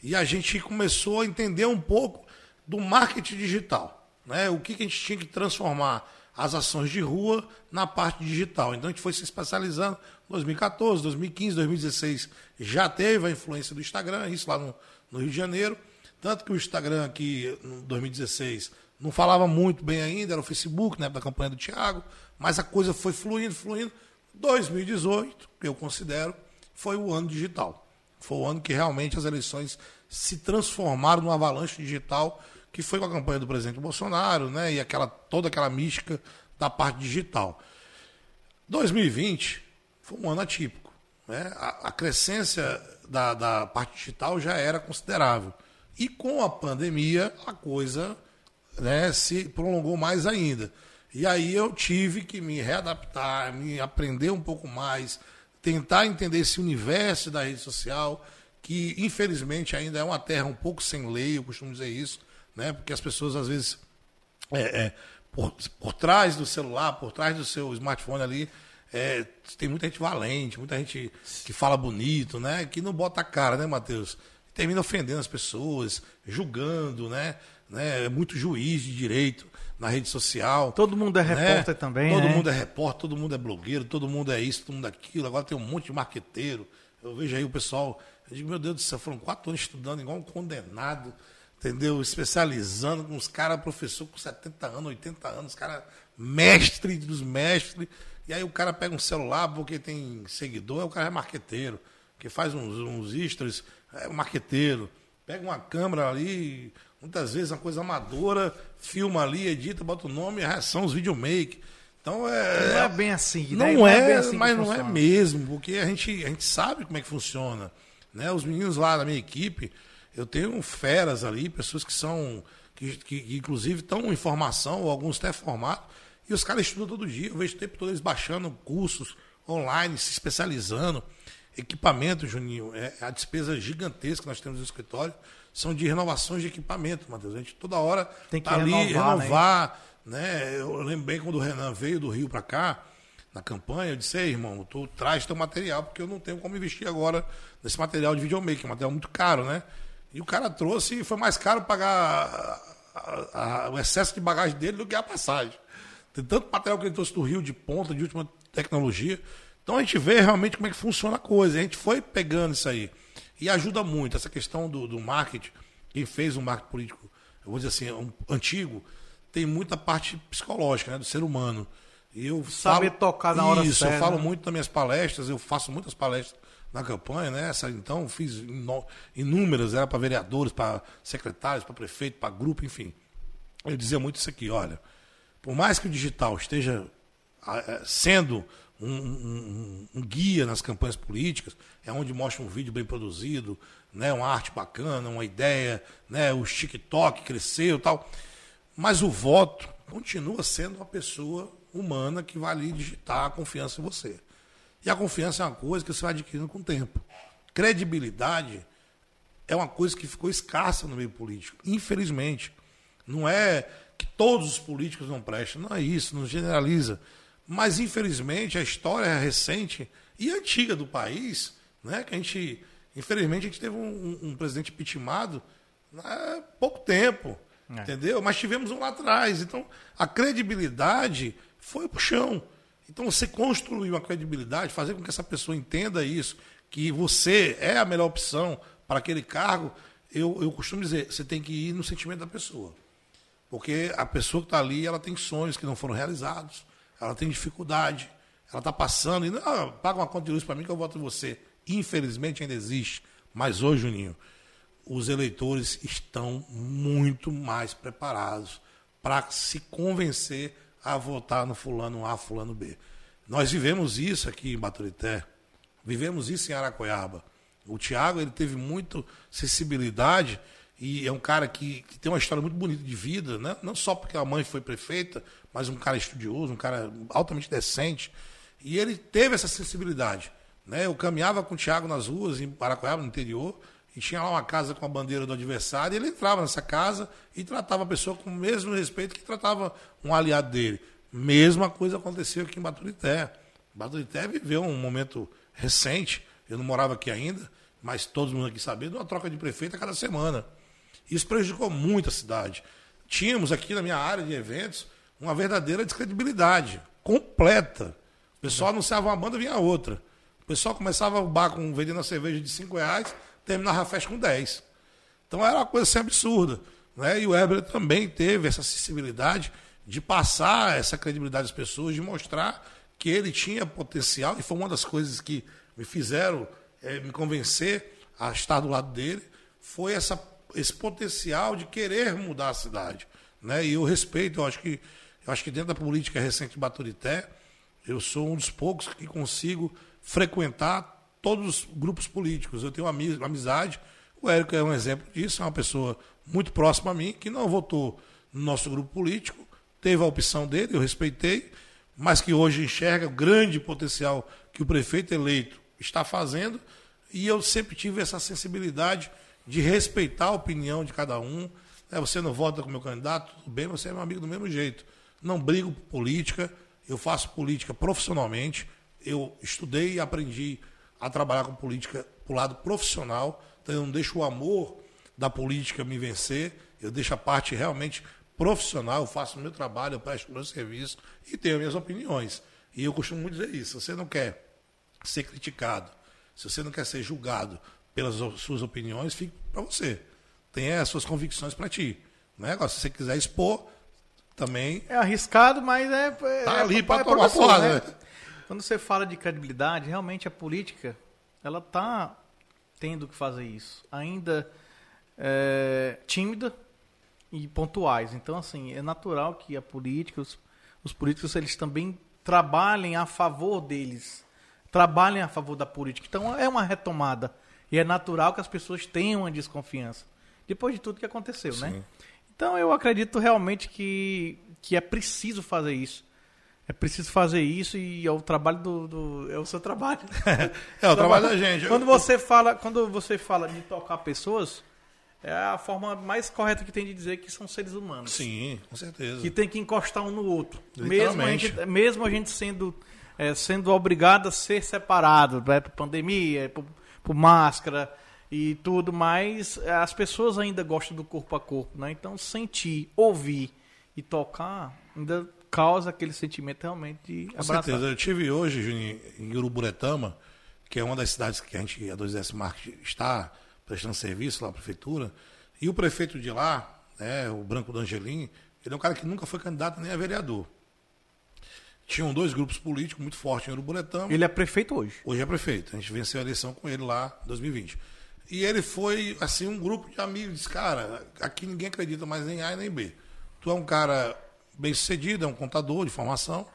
e a gente começou a entender um pouco do marketing digital. Né? O que, que a gente tinha que transformar as ações de rua na parte digital. Então a gente foi se especializando. 2014, 2015, 2016 já teve a influência do Instagram, isso lá no, no Rio de Janeiro. Tanto que o Instagram aqui, em 2016, não falava muito bem ainda, era o Facebook, né, da campanha do Thiago, mas a coisa foi fluindo, fluindo. 2018, que eu considero, foi o ano digital. Foi o ano que realmente as eleições se transformaram numa avalanche digital, que foi com a campanha do presidente Bolsonaro, né, e aquela, toda aquela mística da parte digital. 2020 foi um ano atípico. Né? A, a crescência da, da parte digital já era considerável. E com a pandemia, a coisa né, se prolongou mais ainda. E aí eu tive que me readaptar, me aprender um pouco mais, tentar entender esse universo da rede social, que infelizmente ainda é uma terra um pouco sem lei, eu costumo dizer isso, né, porque as pessoas às vezes, é, é, por, por trás do celular, por trás do seu smartphone ali, é, tem muita gente valente, muita gente que fala bonito, né? Que não bota a cara, né, Matheus? termina ofendendo as pessoas, julgando, né? né? É muito juiz de direito na rede social. Todo mundo é né? repórter também. Todo né? mundo é repórter, todo mundo é blogueiro, todo mundo é isso, todo mundo é aquilo. Agora tem um monte de marqueteiro. Eu vejo aí o pessoal. Eu digo, meu Deus do céu, foram quatro anos estudando igual um condenado, entendeu? Especializando com os caras, professor com 70 anos, 80 anos, cara mestre dos mestres. E aí o cara pega um celular porque tem seguidor, o cara é marqueteiro, que faz uns, uns extras é um marqueteiro. Pega uma câmera ali, muitas vezes uma coisa amadora, filma ali, edita, bota o nome, são os videomake. Então é. Não é bem assim, Não, né? é, é assim mas não é funciona. mesmo, porque a gente, a gente sabe como é que funciona. Né? Os meninos lá da minha equipe, eu tenho feras ali, pessoas que são. que, que, que inclusive estão em formação, ou alguns até formados, e os caras estudam todo dia. Eu vejo o tempo todo eles baixando cursos online, se especializando. Equipamento, Juninho, é a despesa gigantesca que nós temos no escritório são de renovações de equipamento, Matheus. A gente toda hora Tem que tá ali renovar, né? renovar, né? Eu lembro bem quando o Renan veio do Rio para cá, na campanha, eu disse, Ei, irmão, tu traz teu material, porque eu não tenho como investir agora nesse material de videomaker, um material muito caro, né? E o cara trouxe e foi mais caro pagar a- a- o excesso de bagagem dele do que a passagem. Tem tanto material que ele trouxe do Rio de ponta, de última tecnologia. Então a gente vê realmente como é que funciona a coisa. A gente foi pegando isso aí. E ajuda muito essa questão do, do marketing. Quem fez um marketing político, eu vou dizer assim, um, antigo, tem muita parte psicológica, né, do ser humano. E eu Saber falo, tocar na hora Isso, certa, eu falo né? muito nas minhas palestras, eu faço muitas palestras na campanha, né? Essa, então, fiz inúmeras, era para vereadores, para secretários, para prefeito, para grupo, enfim. Eu dizia muito isso aqui, olha, por mais que o digital esteja eh, sendo um, um- um guia nas campanhas políticas, é onde mostra um vídeo bem produzido, né, uma arte bacana, uma ideia, né, o TikTok cresceu tal. Mas o voto continua sendo uma pessoa humana que vai ali digitar a confiança em você. E a confiança é uma coisa que você vai adquirindo com o tempo. Credibilidade é uma coisa que ficou escassa no meio político, infelizmente. Não é que todos os políticos não prestam, não é isso, não generaliza. Mas, infelizmente, a história recente e antiga do país, né, que a gente, infelizmente, a gente teve um, um- presidente pitimado há pouco tempo, É. entendeu? Mas tivemos um lá atrás. Então, a credibilidade foi pro chão. Então, você construir uma credibilidade, fazer com que essa pessoa entenda isso, que você é a melhor opção para aquele cargo, eu, eu costumo dizer, você tem que ir no sentimento da pessoa. Porque a pessoa que está ali, ela tem sonhos que não foram realizados, ela tem dificuldade, ela está passando e não, ah, paga uma conta de luz para mim que eu voto em você. Infelizmente ainda existe. Mas hoje, Juninho, os eleitores estão muito mais preparados para se convencer a votar no fulano A, fulano B. Nós vivemos isso aqui em Baturité, vivemos isso em Aracoiaba. O Tiago ele teve muito sensibilidade e é um cara que, que tem uma história muito bonita de vida, né? não só porque a mãe foi prefeita, mas um cara estudioso, um cara altamente decente. E ele teve essa sensibilidade. Né? Eu caminhava com o Tiago nas ruas, em Paracoiaba, no interior, e tinha lá uma casa com a bandeira do adversário, e ele entrava nessa casa e tratava a pessoa com o mesmo respeito que tratava um aliado dele. Mesma coisa aconteceu aqui em Baturité. Baturité viveu um momento recente, eu não morava aqui ainda, mas todo mundo aqui sabendo, uma troca de prefeito a cada semana. Isso prejudicou muito a cidade. Tínhamos aqui na minha área de eventos uma verdadeira descredibilidade completa. O pessoal anunciava uma banda, vinha outra. O pessoal começava o bar com vendendo a cerveja de 5 reais, terminava a festa com 10. Então era uma coisa assim absurda. Né? E o Herbert também teve essa sensibilidade de passar essa credibilidade às pessoas, de mostrar que ele tinha potencial, e foi uma das coisas que me fizeram é, me convencer a estar do lado dele, foi essa, esse potencial de querer mudar a cidade. Né? E eu respeito, eu acho que, eu acho que dentro da política recente de Baturité, eu sou um dos poucos que consigo frequentar todos os grupos políticos. Eu tenho uma amizade, o Érico é um exemplo disso, é uma pessoa muito próxima a mim, que não votou no nosso grupo político, teve a opção dele, eu respeitei, mas que hoje enxerga o grande potencial que o prefeito eleito está fazendo, e eu sempre tive essa sensibilidade de respeitar a opinião de cada um. É, você não vota com meu candidato, tudo bem, você é meu amigo do mesmo jeito. Não brigo por política, eu faço política profissionalmente, eu estudei e aprendi a trabalhar com política para o lado profissional, então eu não deixo o amor da política me vencer, eu deixo a parte realmente profissional, eu faço o meu trabalho, eu presto o meu serviço e tenho minhas opiniões. E eu costumo dizer isso, você não quer ser criticado, se você não quer ser julgado pelas suas opiniões, fique para você. Tenha as suas convicções para ti. Né? Agora, se você quiser expor, também. É arriscado, mas é. é tá é, ali para é tomar fora. Né? Quando você fala de credibilidade, realmente a política ela está tendo que fazer isso. Ainda é, tímida e pontuais. Então, assim, é natural que a política, os, os políticos, eles também trabalhem a favor deles trabalhem a favor da política. Então é uma retomada. E é natural que as pessoas tenham uma desconfiança. Depois de tudo que aconteceu, né? Sim. né? Então eu acredito realmente que, que é preciso fazer isso. É preciso fazer isso e é o trabalho do. do é o seu trabalho. é, o trabalho da gente. Quando você fala, quando você fala de tocar pessoas, é a forma mais correta que tem de dizer que são seres humanos. Sim, com certeza. Que tem que encostar um no outro. Mesmo a, gente, mesmo a gente sendo é, sendo obrigado a ser separado, né, por pandemia, por, por, máscara e tudo, mas as pessoas ainda gostam do corpo a corpo, né? Então sentir, ouvir e tocar ainda causa aquele sentimento realmente de Com certeza. Eu tive hoje, Juninho, em Uruburetama, que é uma das cidades que a gente, a 2S Market, está prestando serviço lá, a prefeitura, e o prefeito de lá, né, o Branco do Angelim, ele é um cara que nunca foi candidato nem a vereador. Tinham dois grupos políticos muito fortes em Uruburetama. Ele é prefeito hoje? Hoje é prefeito. A gente venceu a eleição com ele lá em 2020. E ele foi, assim, um grupo de amigos. Disse, cara, aqui ninguém acredita mais nem A nem B. Tu é um cara bem sucedido, é um contador de formação.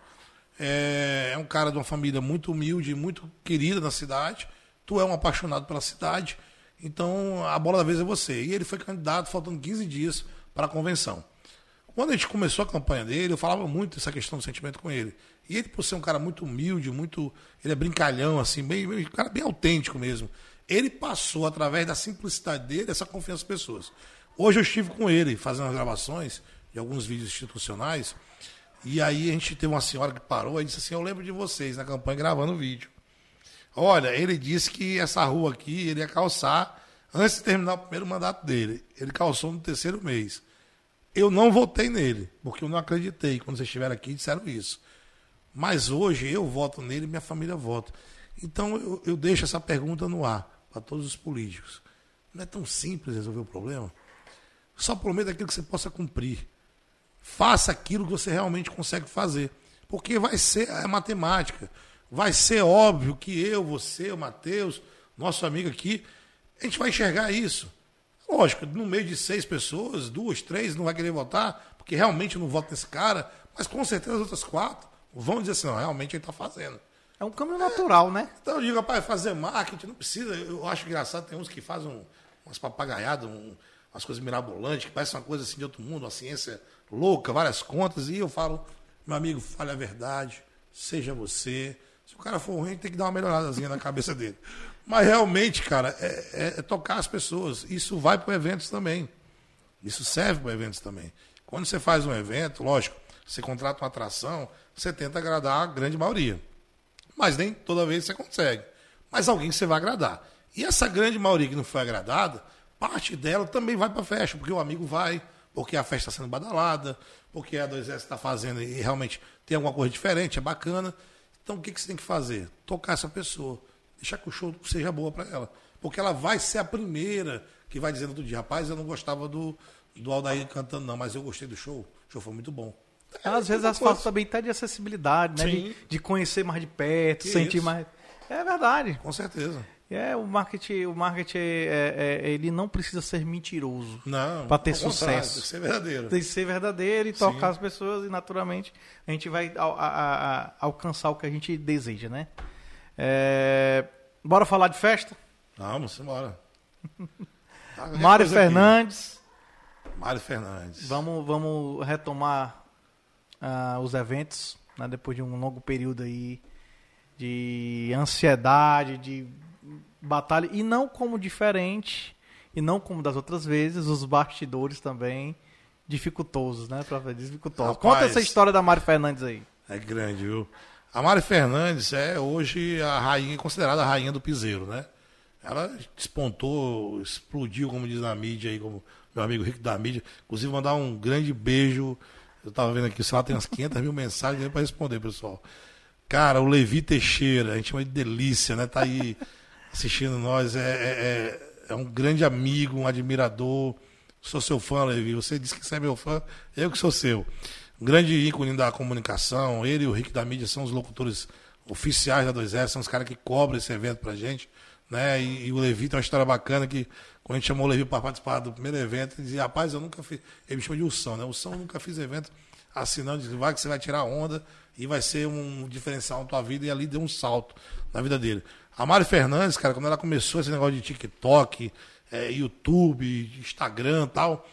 É, é um cara de uma família muito humilde, muito querida na cidade. Tu é um apaixonado pela cidade. Então, a bola da vez é você. E ele foi candidato faltando 15 dias para a convenção. Quando a gente começou a campanha dele, eu falava muito essa questão do sentimento com ele. E ele, por ser um cara muito humilde, muito. Ele é brincalhão, assim, bem, um cara bem autêntico mesmo. Ele passou, através da simplicidade dele, essa confiança nas pessoas. Hoje eu estive com ele fazendo as gravações de alguns vídeos institucionais. E aí a gente teve uma senhora que parou e disse assim: Eu lembro de vocês na campanha gravando vídeo. Olha, ele disse que essa rua aqui ele ia calçar antes de terminar o primeiro mandato dele. Ele calçou no terceiro mês. Eu não votei nele, porque eu não acreditei. Quando vocês estiveram aqui, disseram isso. Mas hoje eu voto nele e minha família vota. Então eu, eu deixo essa pergunta no ar para todos os políticos. Não é tão simples resolver o problema. Só prometa aquilo que você possa cumprir. Faça aquilo que você realmente consegue fazer. Porque vai ser a matemática. Vai ser óbvio que eu, você, o Matheus, nosso amigo aqui, a gente vai enxergar isso. Lógico, no meio de seis pessoas, duas, três não vai querer votar, porque realmente não vota nesse cara, mas com certeza as outras quatro vão dizer assim, não, realmente ele está fazendo. É um caminho natural, né? Então eu digo, rapaz, fazer marketing não precisa. Eu acho engraçado, tem uns que fazem um, umas papagaiadas, um, umas coisas mirabolantes, que parece uma coisa assim de outro mundo, uma ciência louca, várias contas, e eu falo, meu amigo, fale a verdade, seja você. Se o cara for ruim, tem que dar uma melhoradazinha na cabeça dele. Mas realmente, cara, é, é, é tocar as pessoas. Isso vai para eventos também. Isso serve para eventos também. Quando você faz um evento, lógico, você contrata uma atração, você tenta agradar a grande maioria. Mas nem toda vez você consegue. Mas alguém você vai agradar. E essa grande maioria que não foi agradada, parte dela também vai para a festa, porque o amigo vai, porque a festa está sendo badalada, porque a 2S está fazendo e realmente tem alguma coisa diferente, é bacana. Então o que, que você tem que fazer? Tocar essa pessoa, deixar que o show seja boa para ela. Porque ela vai ser a primeira que vai dizer no outro dia, rapaz, eu não gostava do, do Aldair cantando, não, mas eu gostei do show. O show foi muito bom. Às vezes as faltas também tá de acessibilidade, né? De, de conhecer mais de perto, sentir Isso. mais. É verdade. Com certeza. É, o marketing, o marketing é- é- ele não precisa ser mentiroso. Pra ter sucesso. Tem que ser verdadeiro. Tem que ser verdadeiro e tocar as pessoas e naturalmente a gente vai a- a- a- alcançar o que a gente deseja, né? É, Bora falar de festa? Vamos embora. Tá, Mário coisa aqui. Fernandes, Mário Fernandes. vamos, vamos retomar ah, os eventos, né, depois de um longo período aí de ansiedade, de batalha, e não como diferente, e não como das outras vezes, os bastidores também dificultosos, né? Pra dificultosos. Conta Rapaz. essa história da Mário Fernandes aí. É grande, viu? A Mari Fernandes é hoje a rainha, considerada a rainha do piseiro, né? Ela despontou, explodiu, como diz na mídia aí, como meu amigo Rico da mídia. Inclusive, mandar um grande beijo. Eu tava vendo aqui, sei lá, tem umas 500 mil mensagens para responder, pessoal. Cara, o Levi Teixeira, a gente chama de delícia, né? Tá aí assistindo nós. É, é, é- é um grande amigo, um admirador. Sou seu fã, Levi. Você disse que você é meu fã, eu que sou seu. Um grande ícone da comunicação. Ele e o Rick da mídia são os locutores oficiais da 2S, são os caras que cobram esse evento pra gente. Né? E, e o Levi tem uma história bacana que, quando a gente chamou o Levi para participar do primeiro evento, ele dizia: Rapaz, eu nunca fiz. Ele me chama de Ursão, né? Ursão, eu nunca fiz evento assinando. Disse, vai que você vai tirar onda e vai ser um diferencial na tua vida. E ali deu um salto na vida dele. A Mari Fernandes, cara, quando ela começou esse negócio de TikTok, eh, YouTube, Instagram tal,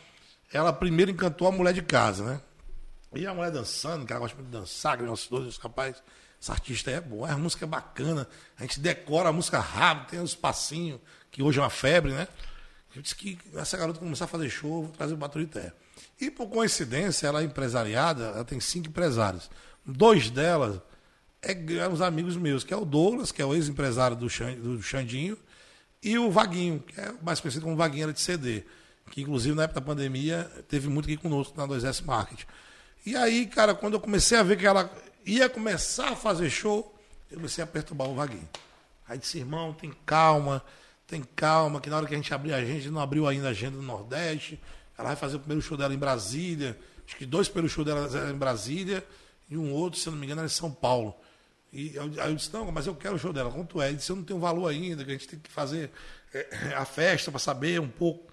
ela primeiro encantou a mulher de casa, né? E a mulher dançando, que ela gosta muito de dançar, que nossos dois, rapaz, esse artista é bom, a música é bacana, a gente decora a música rápido, tem os passinhos, que hoje é uma febre, né? Eu disse que essa garota começar a fazer show, vou trazer o Baturité. E por coincidência, ela é empresariada, ela tem cinco empresários. Dois delas é eram os amigos meus, que é o Douglas, que é o ex-empresário do, do Xandinho, e o Vaguinho, que é mais conhecido como Vaguinho era de CD, que inclusive na época da pandemia teve muito aqui conosco na 2S Market. E aí, cara, quando eu comecei a ver que ela ia começar a fazer show, eu comecei a perturbar o Vaguinho. Aí disse, irmão, tem calma, tem calma, que na hora que a gente abrir a gente, não abriu ainda a agenda do Nordeste. Ela vai fazer o primeiro show dela em Brasília. Acho que dois primeiros shows dela em Brasília e um outro, se não me engano, era em São Paulo. E aí eu disse, não, mas eu quero o show dela. Quanto é? Ele disse, eu não tenho valor ainda, que a gente tem que fazer eh, a festa para saber um pouco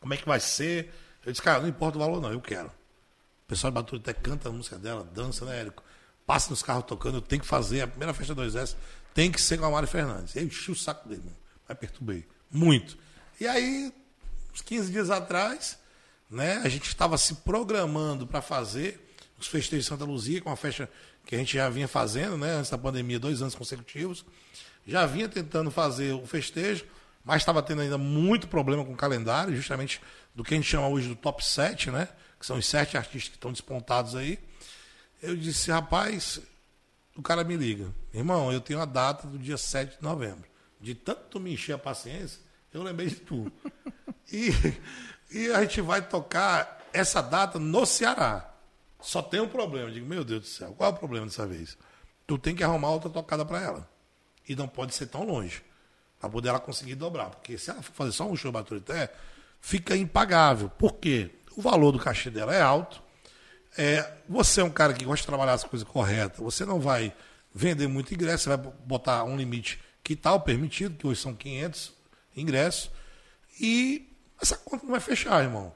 como é que vai ser. Eu disse, cara, não importa o valor, não, eu quero. O pessoal de Baturité canta a música dela, dança, né, Érico? Passa nos carros tocando, eu tenho que fazer. A primeira festa 2S tem que ser com a Mari Fernandes. Eu enchi o saco dele, mano. Mas perturbei. Muito. E aí, uns 15 dias atrás, né, a gente estava se programando para fazer os festejos de Santa Luzia, que é uma festa que a gente já vinha fazendo, né, antes da pandemia, dois anos consecutivos. Já vinha tentando fazer o festejo, mas estava tendo ainda muito problema com o calendário, justamente do que a gente chama hoje do top 7, né? Que são os sete artistas que estão despontados aí. Eu disse, rapaz, o cara me liga. Irmão, eu tenho a data do dia 7 de novembro. De tanto me encher a paciência, eu lembrei de tu. E, e a gente vai tocar essa data no Ceará. Só tem um problema. Eu digo, meu Deus do céu, qual é o problema dessa vez? Tu tem que arrumar outra tocada para ela. E não pode ser tão longe. Para poder ela conseguir dobrar. Porque se ela for fazer só um show Baturité, fica impagável. Por quê? O valor do cachê dela é alto. É, você é um cara que gosta de trabalhar as coisas corretas, você não vai vender muito ingresso, você vai botar um limite que tal permitido, que hoje são 500 ingressos, e essa conta não vai fechar, irmão.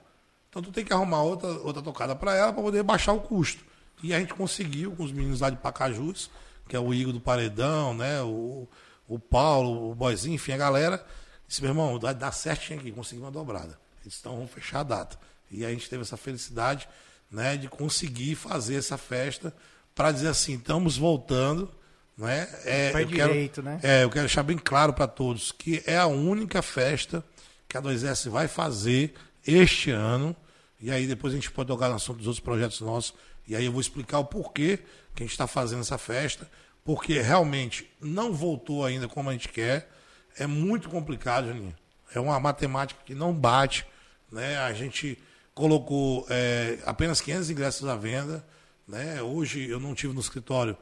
Então tu tem que arrumar outra, outra tocada para ela para poder baixar o custo. E a gente conseguiu com os meninos lá de Pacajus, que é o Igor do Paredão, né, o, o Paulo, o Boizinho, enfim, a galera, disse, meu irmão, dá, dá certinho aqui, consegui uma dobrada. Eles estão, vamos fechar a data. E a gente teve essa felicidade né, de conseguir fazer essa festa para dizer assim, estamos voltando. Né? É, Pé eu quero- direito, né? é, eu quero deixar bem claro para todos que é a única festa que a 2S vai fazer este ano. E aí depois a gente pode tocar no assunto dos outros projetos nossos. E aí eu vou explicar o porquê que a gente está fazendo essa festa. Porque realmente não voltou ainda como a gente quer. é muito complicado, Janinho. É uma matemática que não bate. Né? A gente colocou é, apenas 500 ingressos à venda. Né? Hoje eu não tive no escritório,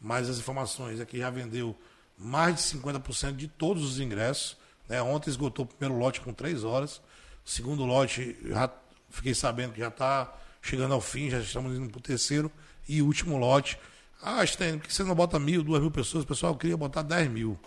mas as informações é que já vendeu mais de 50% de todos os ingressos. Né? Ontem esgotou o primeiro lote com três horas. O segundo lote, já fiquei sabendo que já está chegando ao fim, já estamos indo para o terceiro e último lote. Ah, Sten, por que você não bota mil, duas mil pessoas? O pessoal queria botar 10 mil.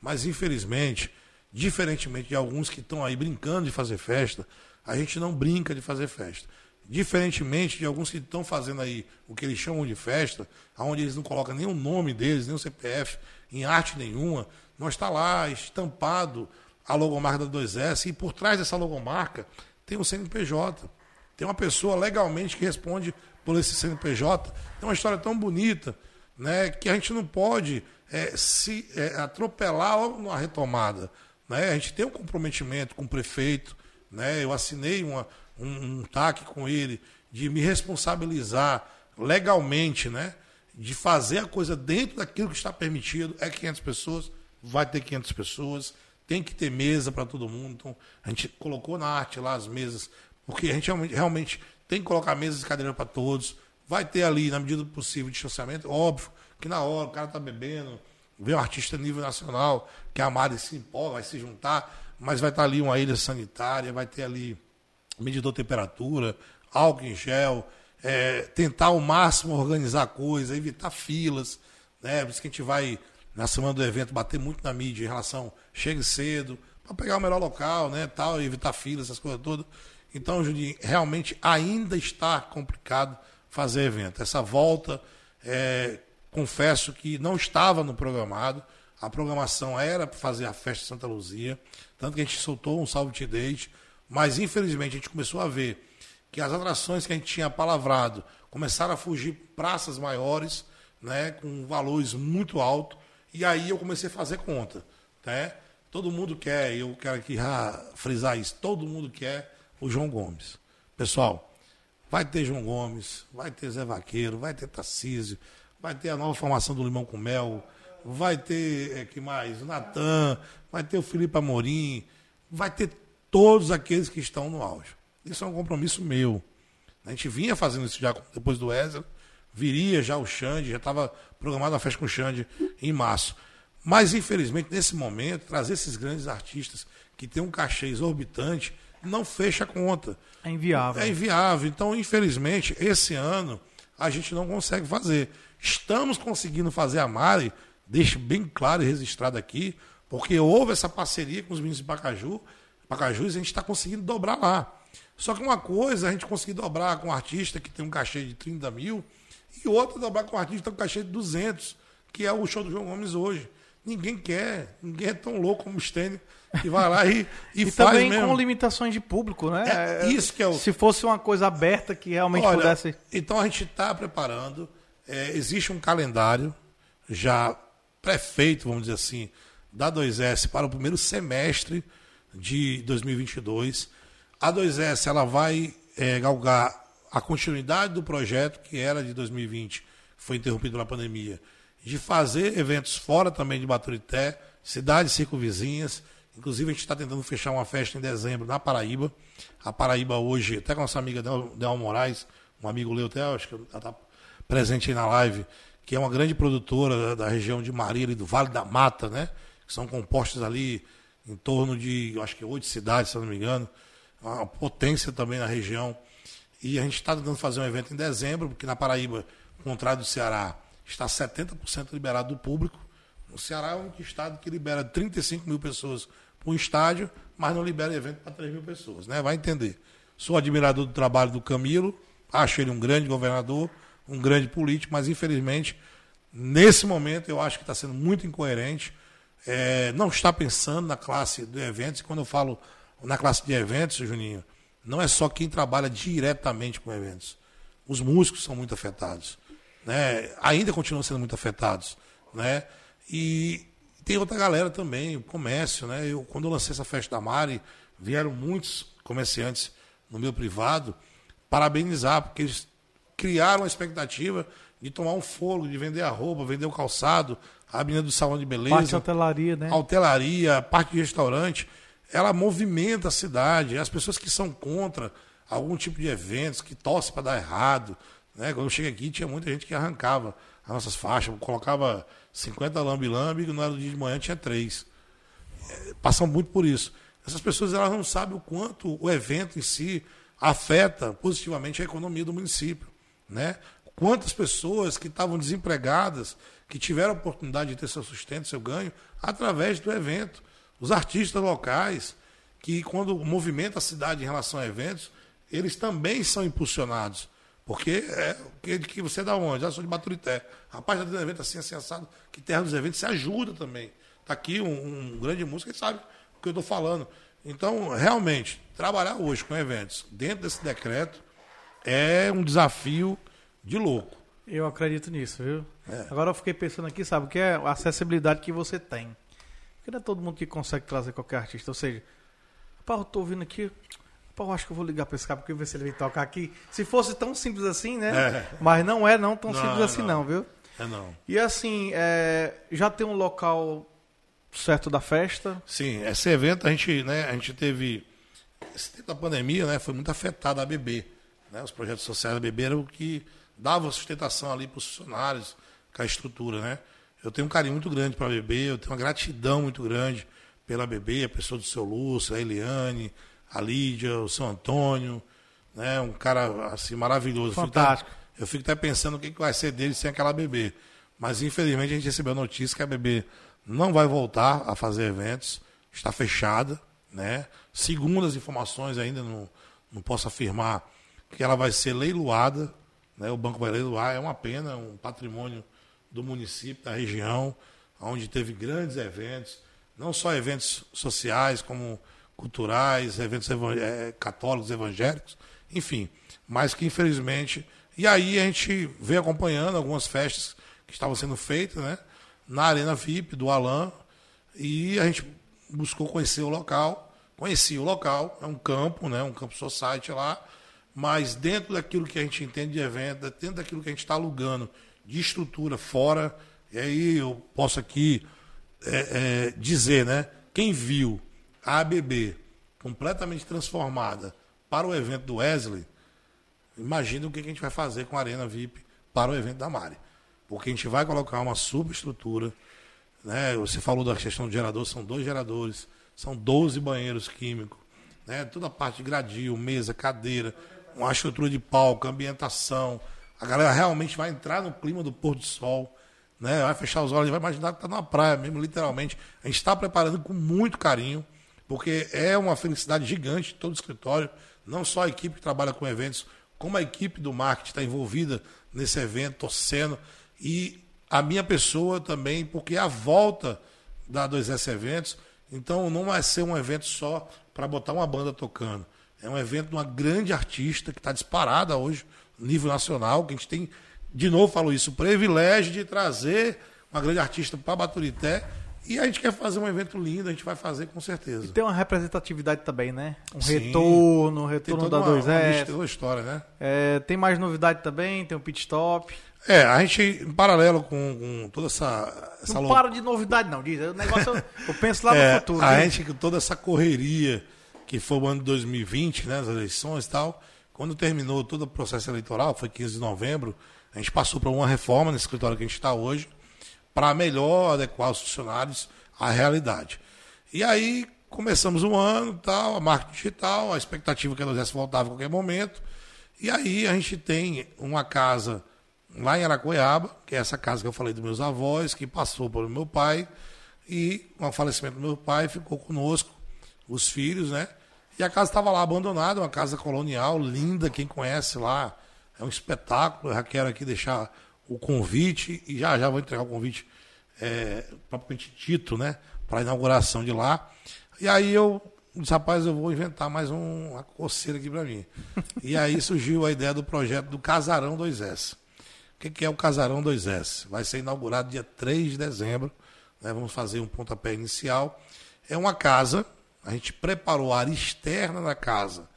Mas, infelizmente, diferentemente de alguns que estão aí brincando de fazer festa, a gente não brinca de fazer festa. Diferentemente de alguns que estão fazendo aí o que eles chamam de festa, onde eles não colocam o nome deles, o CPF, em arte nenhuma, nós está lá estampado a logomarca da 2S e por trás dessa logomarca tem um CNPJ. Tem uma pessoa legalmente que responde por esse CNPJ. Tem uma história tão bonita né, que a gente não pode é, se é, atropelar numa retomada. Né? A gente tem um comprometimento com o prefeito. Né? Eu assinei uma, um, um TAC com ele de me responsabilizar legalmente, né? de fazer a coisa dentro daquilo que está permitido. É 500 pessoas, vai ter 500 pessoas, tem que ter mesa para todo mundo. Então, a gente colocou na arte lá as mesas, porque a gente realmente, tem que colocar mesas e cadeiras para todos. Vai ter ali, na medida do possível, distanciamento. Óbvio que na hora o cara está bebendo, vê um artista nível nacional, que a Mari se empolga, vai se juntar, mas vai estar tá ali uma ilha sanitária, vai ter ali medidor de temperatura, álcool em gel, é, tentar ao máximo organizar coisa, evitar filas. Né? Por isso que a gente vai, na semana do evento, bater muito na mídia em relação chegue cedo, para pegar o melhor local, né? Tal, evitar filas, essas coisas todas. Então, Juninho, realmente ainda está complicado fazer evento. Essa volta, é, confesso que não estava no programado. A programação era para fazer a festa de Santa Luzia, tanto que a gente soltou um salve to date, mas infelizmente a gente começou a ver que as atrações que a gente tinha palavrado começaram a fugir praças maiores, né, com valores muito altos, e aí eu comecei a fazer conta. Né? Todo mundo quer, eu quero aqui ah, frisar isso, todo mundo quer o João Gomes. Pessoal, vai ter João Gomes, vai ter Zé Vaqueiro, vai ter Tarcísio, vai ter a nova formação do Limão com Mel, vai ter, é, que mais? Natan, vai ter o Felipe Amorim, vai ter todos aqueles que estão no auge. Isso é um compromisso meu. A gente vinha fazendo isso já depois do Wesley, viria já o Xande, já estava programada a festa com o Xande em março. Mas, infelizmente, nesse momento, trazer esses grandes artistas que têm um cachê exorbitante não fecha a conta. É inviável. É inviável. Então, infelizmente, esse ano a gente não consegue fazer. Estamos conseguindo fazer a Mari, deixo bem claro e registrado aqui, porque houve essa parceria com os meninos de Pacaju, Pacajus, e a gente está conseguindo dobrar lá. Só que uma coisa a gente conseguir dobrar com um artista que tem um cachê de 30 mil, e outra dobrar com um artista tem um cachê de 200, que é o show do João Gomes hoje. Ninguém quer, ninguém é tão louco como o Stênio que vai lá e, e, e faz também mesmo. com limitações de público, né? É isso que é o... Se fosse uma coisa aberta que realmente Olha, pudesse. Então a gente está preparando. é, existe um calendário já pré-feito, vamos dizer assim, da 2S para o primeiro semestre de 2022. A 2S ela vai é, galgar a continuidade do projeto que era de 2020, que foi interrompido pela pandemia, de fazer eventos fora também de Baturité, cidades circunvizinhas. Inclusive, a gente está tentando fechar uma festa em dezembro na Paraíba. A Paraíba hoje, até com a nossa amiga Del, Moraes, um amigo Leutel, acho que ela está presente aí na live, que é uma grande produtora da, região de Marília e do Vale da Mata, né? Que são compostos ali em torno de, acho que oito cidades, se não me engano. Uma potência também na região. E a gente está tentando fazer um evento em dezembro, porque na Paraíba, contrário do Ceará, está 70% liberado do público. O Ceará é o único estado que libera 35 mil pessoas para um estádio, mas não libera evento para 3 mil pessoas. Né? Vai entender. Sou admirador do trabalho do Camilo, acho ele um grande governador, um grande político, mas infelizmente, nesse momento, eu acho que está sendo muito incoerente. É, não está pensando na classe de eventos, e quando eu falo na classe de eventos, Juninho, não é só quem trabalha diretamente com eventos. Os músicos são muito afetados. Né? Ainda continuam sendo muito afetados. Né? E tem outra galera também, o comércio. Né? Eu, quando eu lancei essa festa da Mari, vieram muitos comerciantes no meu privado parabenizar, porque eles criaram a expectativa de tomar um fôlego, de vender a roupa, vender o calçado, a menina do salão de beleza Parte de hotelaria, né? hotelaria, parte de restaurante, ela movimenta a cidade. As pessoas que são contra algum tipo de eventos, que torcem para dar errado. Né? Quando eu cheguei aqui, tinha muita gente que arrancava as nossas faixas, colocava 50 lambi-lambi, e no dia de manhã tinha três. É, passam muito por isso. Essas pessoas elas não sabem o quanto o evento em si afeta positivamente a economia do município. Né? Quantas pessoas que estavam desempregadas, que tiveram a oportunidade de ter seu sustento, seu ganho, através do evento. Os artistas locais, que quando movimenta a cidade em relação a eventos, eles também são impulsionados. Porque é que, que você é da onde? Ah, sou de Baturité. Rapaz, tem um evento assim, assim, assado, que terra dos eventos se ajuda também. Está aqui um, um, grande músico que sabe o que eu estou falando. Então, realmente, trabalhar hoje com eventos dentro desse decreto é um desafio de louco. Eu acredito nisso, viu? É. Agora eu fiquei pensando aqui, sabe, o que é a acessibilidade que você tem. Porque não é todo mundo que consegue trazer qualquer artista. Ou seja, pá, eu tô ouvindo aqui, pá, eu acho que eu vou ligar pra esse cara porque ver se ele vem tocar aqui. Se fosse tão simples assim, né? É. Mas não é não tão Não, simples assim não. não, viu? É não. E assim, é, já tem um local certo da festa. Sim, esse evento a gente, né, a gente teve. Esse tempo da pandemia, né, foi muito afetado a BB. Né? Os projetos sociais da BB eram o que davam sustentação ali para os funcionários, com a estrutura, né? Eu tenho um carinho muito grande para a BB, eu tenho uma gratidão muito grande pela BB, a pessoa do seu Lúcio, a Eliane, a Lídia, o São Antônio, né? Um cara assim maravilhoso. Fantástico. Eu fico até pensando o que que vai ser dele sem aquela BB. Mas infelizmente a gente recebeu a notícia que a BB não vai voltar a fazer eventos, está fechada, né? Segundo as informações ainda não, não posso afirmar que ela vai ser leiloada, né? O banco vai leiloar, é uma pena, um patrimônio do município, da região, onde teve grandes eventos, não só eventos sociais, como culturais, eventos eh, católicos, evangélicos, enfim, mas que infelizmente. E aí a gente veio acompanhando algumas festas que estavam sendo feitas, né? Na Arena VIP do Alan, e a gente buscou conhecer o local, conheci o local, é um campo, né? Um campo society lá, mas dentro daquilo que a gente entende de evento, dentro daquilo que a gente está alugando de estrutura fora, e aí eu posso aqui é, é, dizer, né? Quem viu a ABB completamente transformada para o evento do Wesley, imagina o que a gente vai fazer com a Arena VIP para o evento da Mari. Porque a gente vai colocar uma subestrutura. Né? Você falou da questão do gerador, são dois geradores, são 12 banheiros químicos, né? toda a parte de gradil, mesa, cadeira, uma estrutura de palco, ambientação. A galera realmente vai entrar no clima do pôr do sol, né? vai fechar os olhos e vai imaginar que está na praia mesmo, literalmente. A gente está preparando com muito carinho, porque é uma felicidade gigante todo o escritório, não só a equipe que trabalha com eventos, como a equipe do marketing está envolvida nesse evento, torcendo, e a minha pessoa também, porque é a volta da 2S Eventos, então não vai ser um evento só para botar uma banda tocando. É um evento de uma grande artista que está disparada hoje, nível nacional, que a gente tem, de novo falo isso, o privilégio de trazer uma grande artista para Baturité. E a gente quer fazer um evento lindo, a gente vai fazer com certeza. Tem uma representatividade também, né? Um Sim. retorno, um Tem retorno toda da uma, uma 2S. toda uma história, né? É, tem mais novidade também, tem o pit stop. É, a gente, em paralelo com, com toda essa, essa não para de novidade, não. Diz. O negócio eu, eu penso lá É, no futuro. a viu? gente, com toda essa correria que foi o ano de 2020, né, as eleições e tal, quando terminou todo o processo eleitoral, foi 15 de novembro, a gente passou para uma reforma nesse escritório que a gente está hoje, para melhor adequar os funcionários à realidade. E aí começamos o ano, tal, a marca digital, a expectativa que a 2S voltava a qualquer momento. E aí a gente tem uma casa lá em Aracoiaba, que é essa casa que eu falei dos meus avós, que passou pelo meu pai, e com o falecimento do meu pai ficou conosco, os filhos, né? E a casa estava lá abandonada, uma casa colonial, linda, quem conhece lá, é um espetáculo. Eu já quero aqui deixar o convite, e já já vou entregar o convite é, propriamente dito, né? Para a inauguração de lá. E aí eu disse, rapaz, eu vou inventar mais um, uma coceira aqui para mim. E aí surgiu a ideia do projeto do Casarão 2S. O que, que é o Casarão 2S? Vai ser inaugurado dia 3 de dezembro. né? Vamos fazer um pontapé inicial. É uma casa, a gente preparou a área externa da casa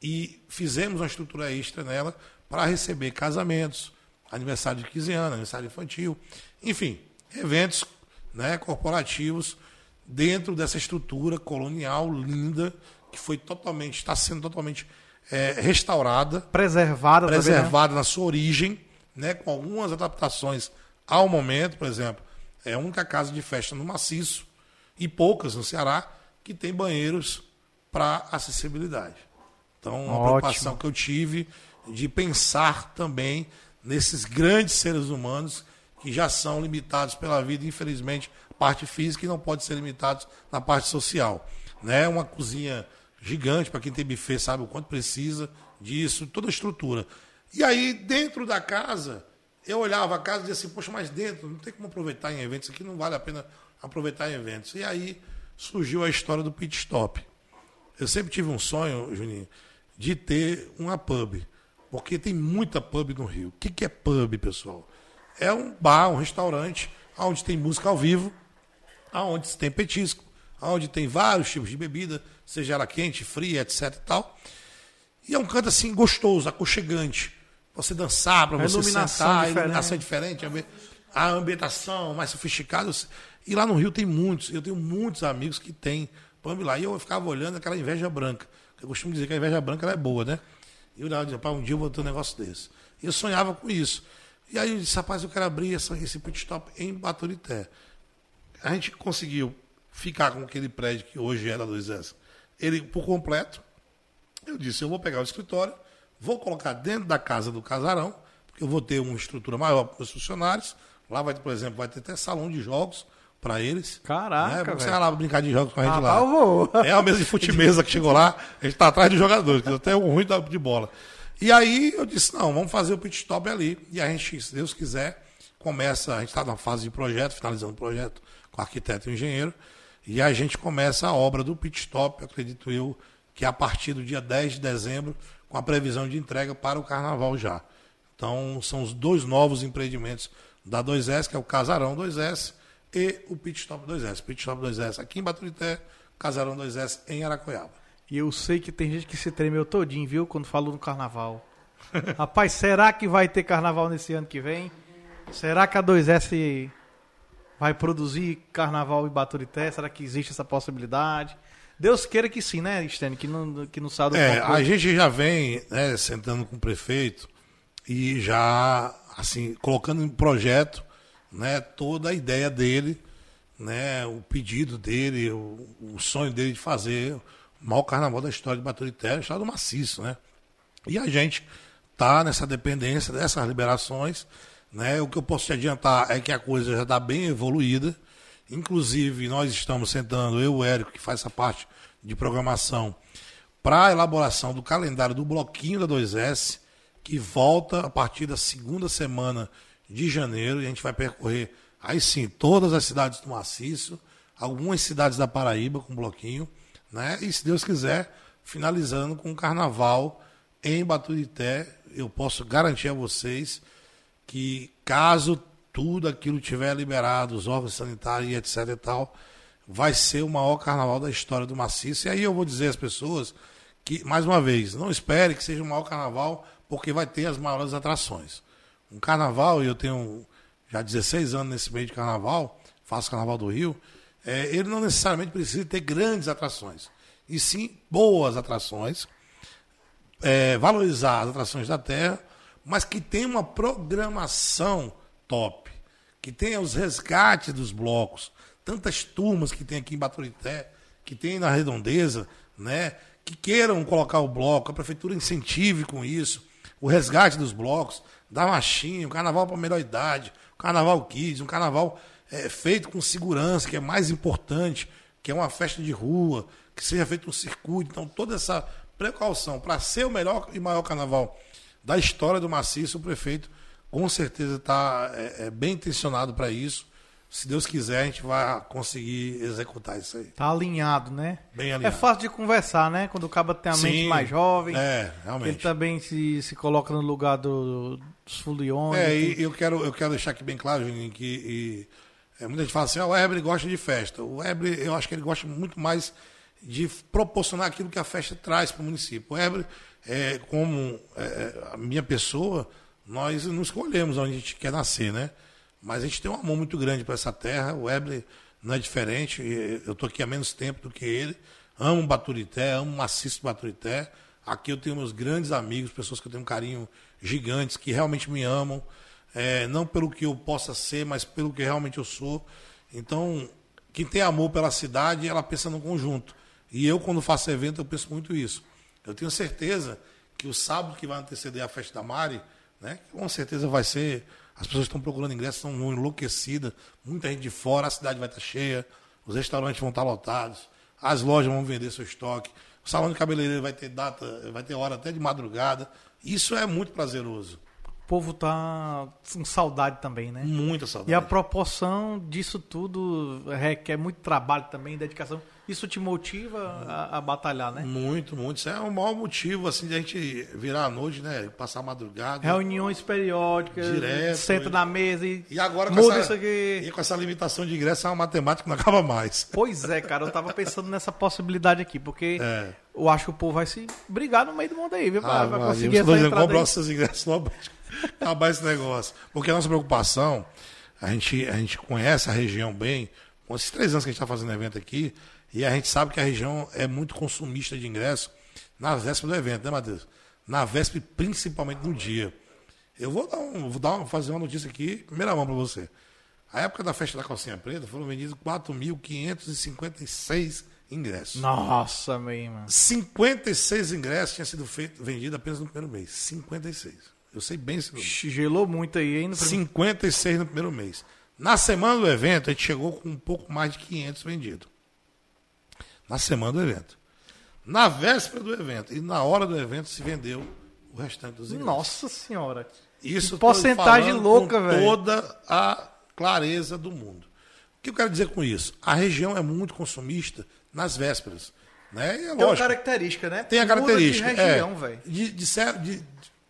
e fizemos uma estrutura extra nela para receber casamentos, aniversário de 15 anos, aniversário infantil, enfim, eventos né, corporativos dentro dessa estrutura colonial linda que foi totalmente, está sendo totalmente é, restaurada, Preservada, também, né? preservada na sua origem, né, com algumas adaptações ao momento, por exemplo, é a única casa de festa no maciço e poucas no Ceará que tem banheiros para acessibilidade. Então, uma Ótimo. preocupação que eu tive de pensar também nesses grandes seres humanos que já são limitados pela vida, infelizmente, parte física e não pode ser limitados na parte social. Né? Uma cozinha gigante, para quem tem buffet sabe o quanto precisa disso, toda a estrutura. E aí, dentro da casa, eu olhava a casa e dizia assim, poxa, mas dentro, não tem como aproveitar em eventos, aqui não vale a pena aproveitar em eventos. E aí surgiu a história do pit stop. Eu sempre tive um sonho, Juninho, de ter uma pub. Porque tem muita pub no Rio. O que, que é pub, pessoal? É um bar, um restaurante, onde tem música ao vivo, onde tem petisco, onde tem vários tipos de bebida, seja ela quente, fria, etc e tal. E é um canto assim gostoso, aconchegante. Pra Você dançar, para você iluminação sentar, a diferente. iluminação é diferente, a ambi- a ambientação mais sofisticada. E lá no Rio tem muitos, eu tenho muitos amigos que têm lá. E eu ficava olhando aquela inveja branca. Eu costumo dizer que a inveja branca é boa, né? E eu dizia, "Pá, um dia eu vou ter um negócio desse. E eu sonhava com isso. E aí eu disse, rapaz, eu quero abrir essa, esse pit stop em Baturité. A gente conseguiu ficar com aquele prédio que hoje é da 2S. Ele por completo. Eu disse, eu vou pegar o escritório, vou colocar dentro da casa do casarão, porque eu vou ter uma estrutura maior para os funcionários. Lá vai, por exemplo, vai ter até salão de jogos para eles. Caraca, né? Você vai lá brincar de jogos com a gente Ah, lá. vou. É a mesa de fute-mesa que chegou lá, a gente está atrás dos jogadores, que até o ruim de bola. E aí eu disse, não, vamos fazer o pit stop ali. E a gente, se Deus quiser, começa, a gente está na fase de projeto, finalizando o projeto com arquiteto e engenheiro, e a gente começa a obra do pit stop, acredito eu, que é a partir do dia 10 de dezembro, com a previsão de entrega para o carnaval já. Então, são os dois novos empreendimentos da 2S, que é o Casarão 2S e o Pit Stop 2S. Pit Stop 2S aqui em Baturité, Casarão 2S em Aracoiaba. E eu sei que tem gente que se tremeu todinho, viu? Quando falou no carnaval. Rapaz, será que vai ter carnaval nesse ano que vem? Será que a 2S vai produzir carnaval em Baturité? Será que existe essa possibilidade? Deus queira que sim, né, Stênio? Que não, que não saia do É, a gente já vem né, sentando com o prefeito e já assim colocando em projeto né, toda a ideia dele, né, o pedido dele, o, o sonho dele de fazer o maior carnaval da história de Baturité, o estado do maciço, né? E a gente tá nessa dependência dessas liberações, né? O que eu posso te adiantar é que a coisa já está bem evoluída. Inclusive, nós estamos sentando, eu o Érico, que faz essa parte de programação, para a elaboração do calendário do bloquinho da 2S, que volta a partir da segunda semana de janeiro, e a gente vai percorrer aí sim todas as cidades do Maciço, algumas cidades da Paraíba com bloquinho, né? E se Deus quiser, finalizando com o carnaval em Baturité, eu posso garantir a vocês que caso tudo aquilo tiver liberado, os órgãos sanitários e etc e tal, vai ser o maior carnaval da história do Maciço. E aí eu vou dizer às pessoas que, mais uma vez, não espere que seja o maior carnaval, porque vai ter as maiores atrações. Um carnaval, e eu tenho já 16 anos nesse meio de carnaval, faço carnaval do Rio, é, ele não necessariamente precisa ter grandes atrações, e sim boas atrações, é, valorizar as atrações da terra, mas que tenha uma programação top, que tenha os resgates dos blocos, tantas turmas que tem aqui em Baturité, que tem na Redondeza, né, que queiram colocar o bloco, a prefeitura incentive com isso, o resgate dos blocos, da marchinha, o carnaval para a melhor idade, o carnaval kids, um carnaval é, feito com segurança, que é mais importante, que é uma festa de rua, que seja feito um circuito. Então, toda essa precaução para ser o melhor e maior carnaval da história do maciço, o prefeito com certeza está é, é, bem intencionado para isso. Se Deus quiser, a gente vai conseguir executar isso aí. Tá alinhado, né? Bem É alinhado. fácil de conversar, né? Quando o cabo tem a mente Sim, mais jovem. É, Ele realmente. também se, se coloca no lugar do- dos foliões. É, e eu quero, eu quero deixar aqui bem claro, Juninho, que e, é, muita gente fala assim, ah, o Hebre gosta de festa. O Hebre, eu acho que ele gosta muito mais de proporcionar aquilo que a festa traz para o município. O Hebre, é, como é, a minha pessoa, Nós não escolhemos onde a gente quer nascer, né? Mas a gente tem um amor muito grande para essa terra. O Webley não é diferente. Eu estou aqui há menos tempo do que ele. Amo Baturité, amo maciço Baturité. Aqui eu tenho meus grandes amigos, pessoas que eu tenho um carinho gigantes, que realmente me amam. É, não pelo que eu possa ser, mas pelo que realmente eu sou. Então, quem tem amor pela cidade, ela pensa no conjunto. E eu, quando faço evento, eu penso muito isso. Eu tenho certeza que o sábado que vai anteceder a festa da Mari, né, com certeza vai ser. As pessoas estão procurando ingressos, estão enlouquecidas, muita gente de fora, a cidade vai estar cheia, os restaurantes vão estar lotados, as lojas vão vender seu estoque, o salão de cabeleireiro vai ter data, vai ter hora até de madrugada. Isso é muito prazeroso. O povo tá com saudade também, né? Muita saudade. E a proporção disso tudo requer muito trabalho também, dedicação. Isso te motiva a, a batalhar, né? Muito, muito. Isso é o maior motivo, assim, de a gente virar a noite, né? Passar a madrugada. Reuniões periódicas, Direto, senta e- na mesa e, E agora com muda essa, isso aqui. E com essa limitação de ingresso, é uma matemática que não acaba mais. Pois é, cara, eu tava pensando nessa possibilidade aqui, porque É. eu acho que o povo vai se brigar no meio do mundo aí, viu? Vai, Ah, vai conseguir essa dizendo, entrada compra aí. os seus ingressos logo acabar esse negócio. Porque a nossa preocupação, a gente, a gente conhece a região bem, com esses três anos que a gente está fazendo evento aqui, e a gente sabe que a região é muito consumista de ingresso na véspera do evento, né, Matheus? Na véspera, principalmente no dia. Eu vou, dar um, vou dar fazer uma notícia aqui, primeira mão para você. A época da festa da calcinha preta foram vendidos 4.556 ingressos. Nossa, meu irmão. 56 ingressos tinham sido feito, vendidos apenas no primeiro mês. 56. Eu sei bem esse número. Gelou muito aí, hein? no primeiro- 56 no primeiro mês. Na semana do evento, a gente chegou com um pouco mais de 500 vendidos. Na semana do evento. Na véspera do evento e na hora do evento se vendeu o restante dos ingressos. Nossa senhora. Isso porcentagem louca, com velho. toda a clareza do mundo. O que eu quero dizer com isso? A região é muito consumista nas vésperas. Né? E é Tem característica, né? tem a Muda característica. De região, é, velho. de, de, de-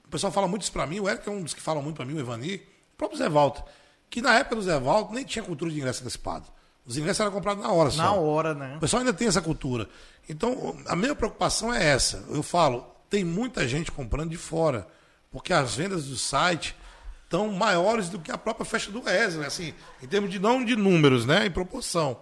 o pessoal fala muito isso pra mim, o Eric é um dos que fala muito pra mim, o Evani, o próprio Zé Walter, que na época do Zé Walter nem tinha cultura de ingresso antecipado. Os ingressos eram comprados na hora só. Na hora, né? O pessoal ainda tem essa cultura. Então, a minha preocupação é essa. Eu falo, tem muita gente comprando de fora, porque as vendas do site estão maiores do que a própria festa do Wesley, assim, em termos de não de números, né, em proporção.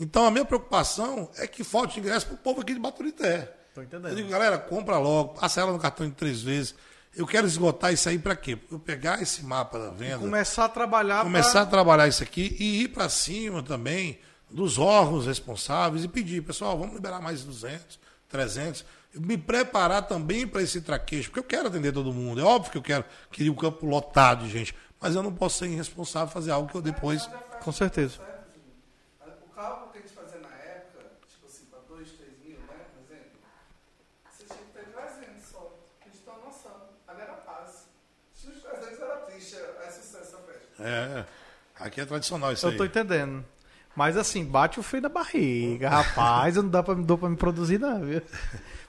Então, a minha preocupação é que falte ingresso para o povo aqui de Baturité. Tô entendendo. Eu digo, galera, compra logo, passa ela no cartão de três vezes. Eu quero esgotar isso aí para quê? Eu pegar esse mapa da venda Começar a trabalhar começar pra... a trabalhar isso aqui e ir para cima também dos órgãos responsáveis e pedir, pessoal, vamos liberar mais 200, 300, me preparar também para esse traquejo, porque eu quero atender todo mundo. É óbvio que eu quero queria o campo lotado de gente, mas eu não posso ser irresponsável e fazer algo que eu depois Com certeza. O cálculo que a gente fazia na época, tipo assim, para 2, 3 mil, né? Por exemplo, você tinha que ter 300 só. A gente tem uma noção. Ali era paz. Se os 300 era triste, é sucesso a festa. É, aqui é tradicional isso Eu aí. tô entendendo. Mas assim, bate o freio na barriga, rapaz. não dá pra, não dá pra me produzir, não, viu?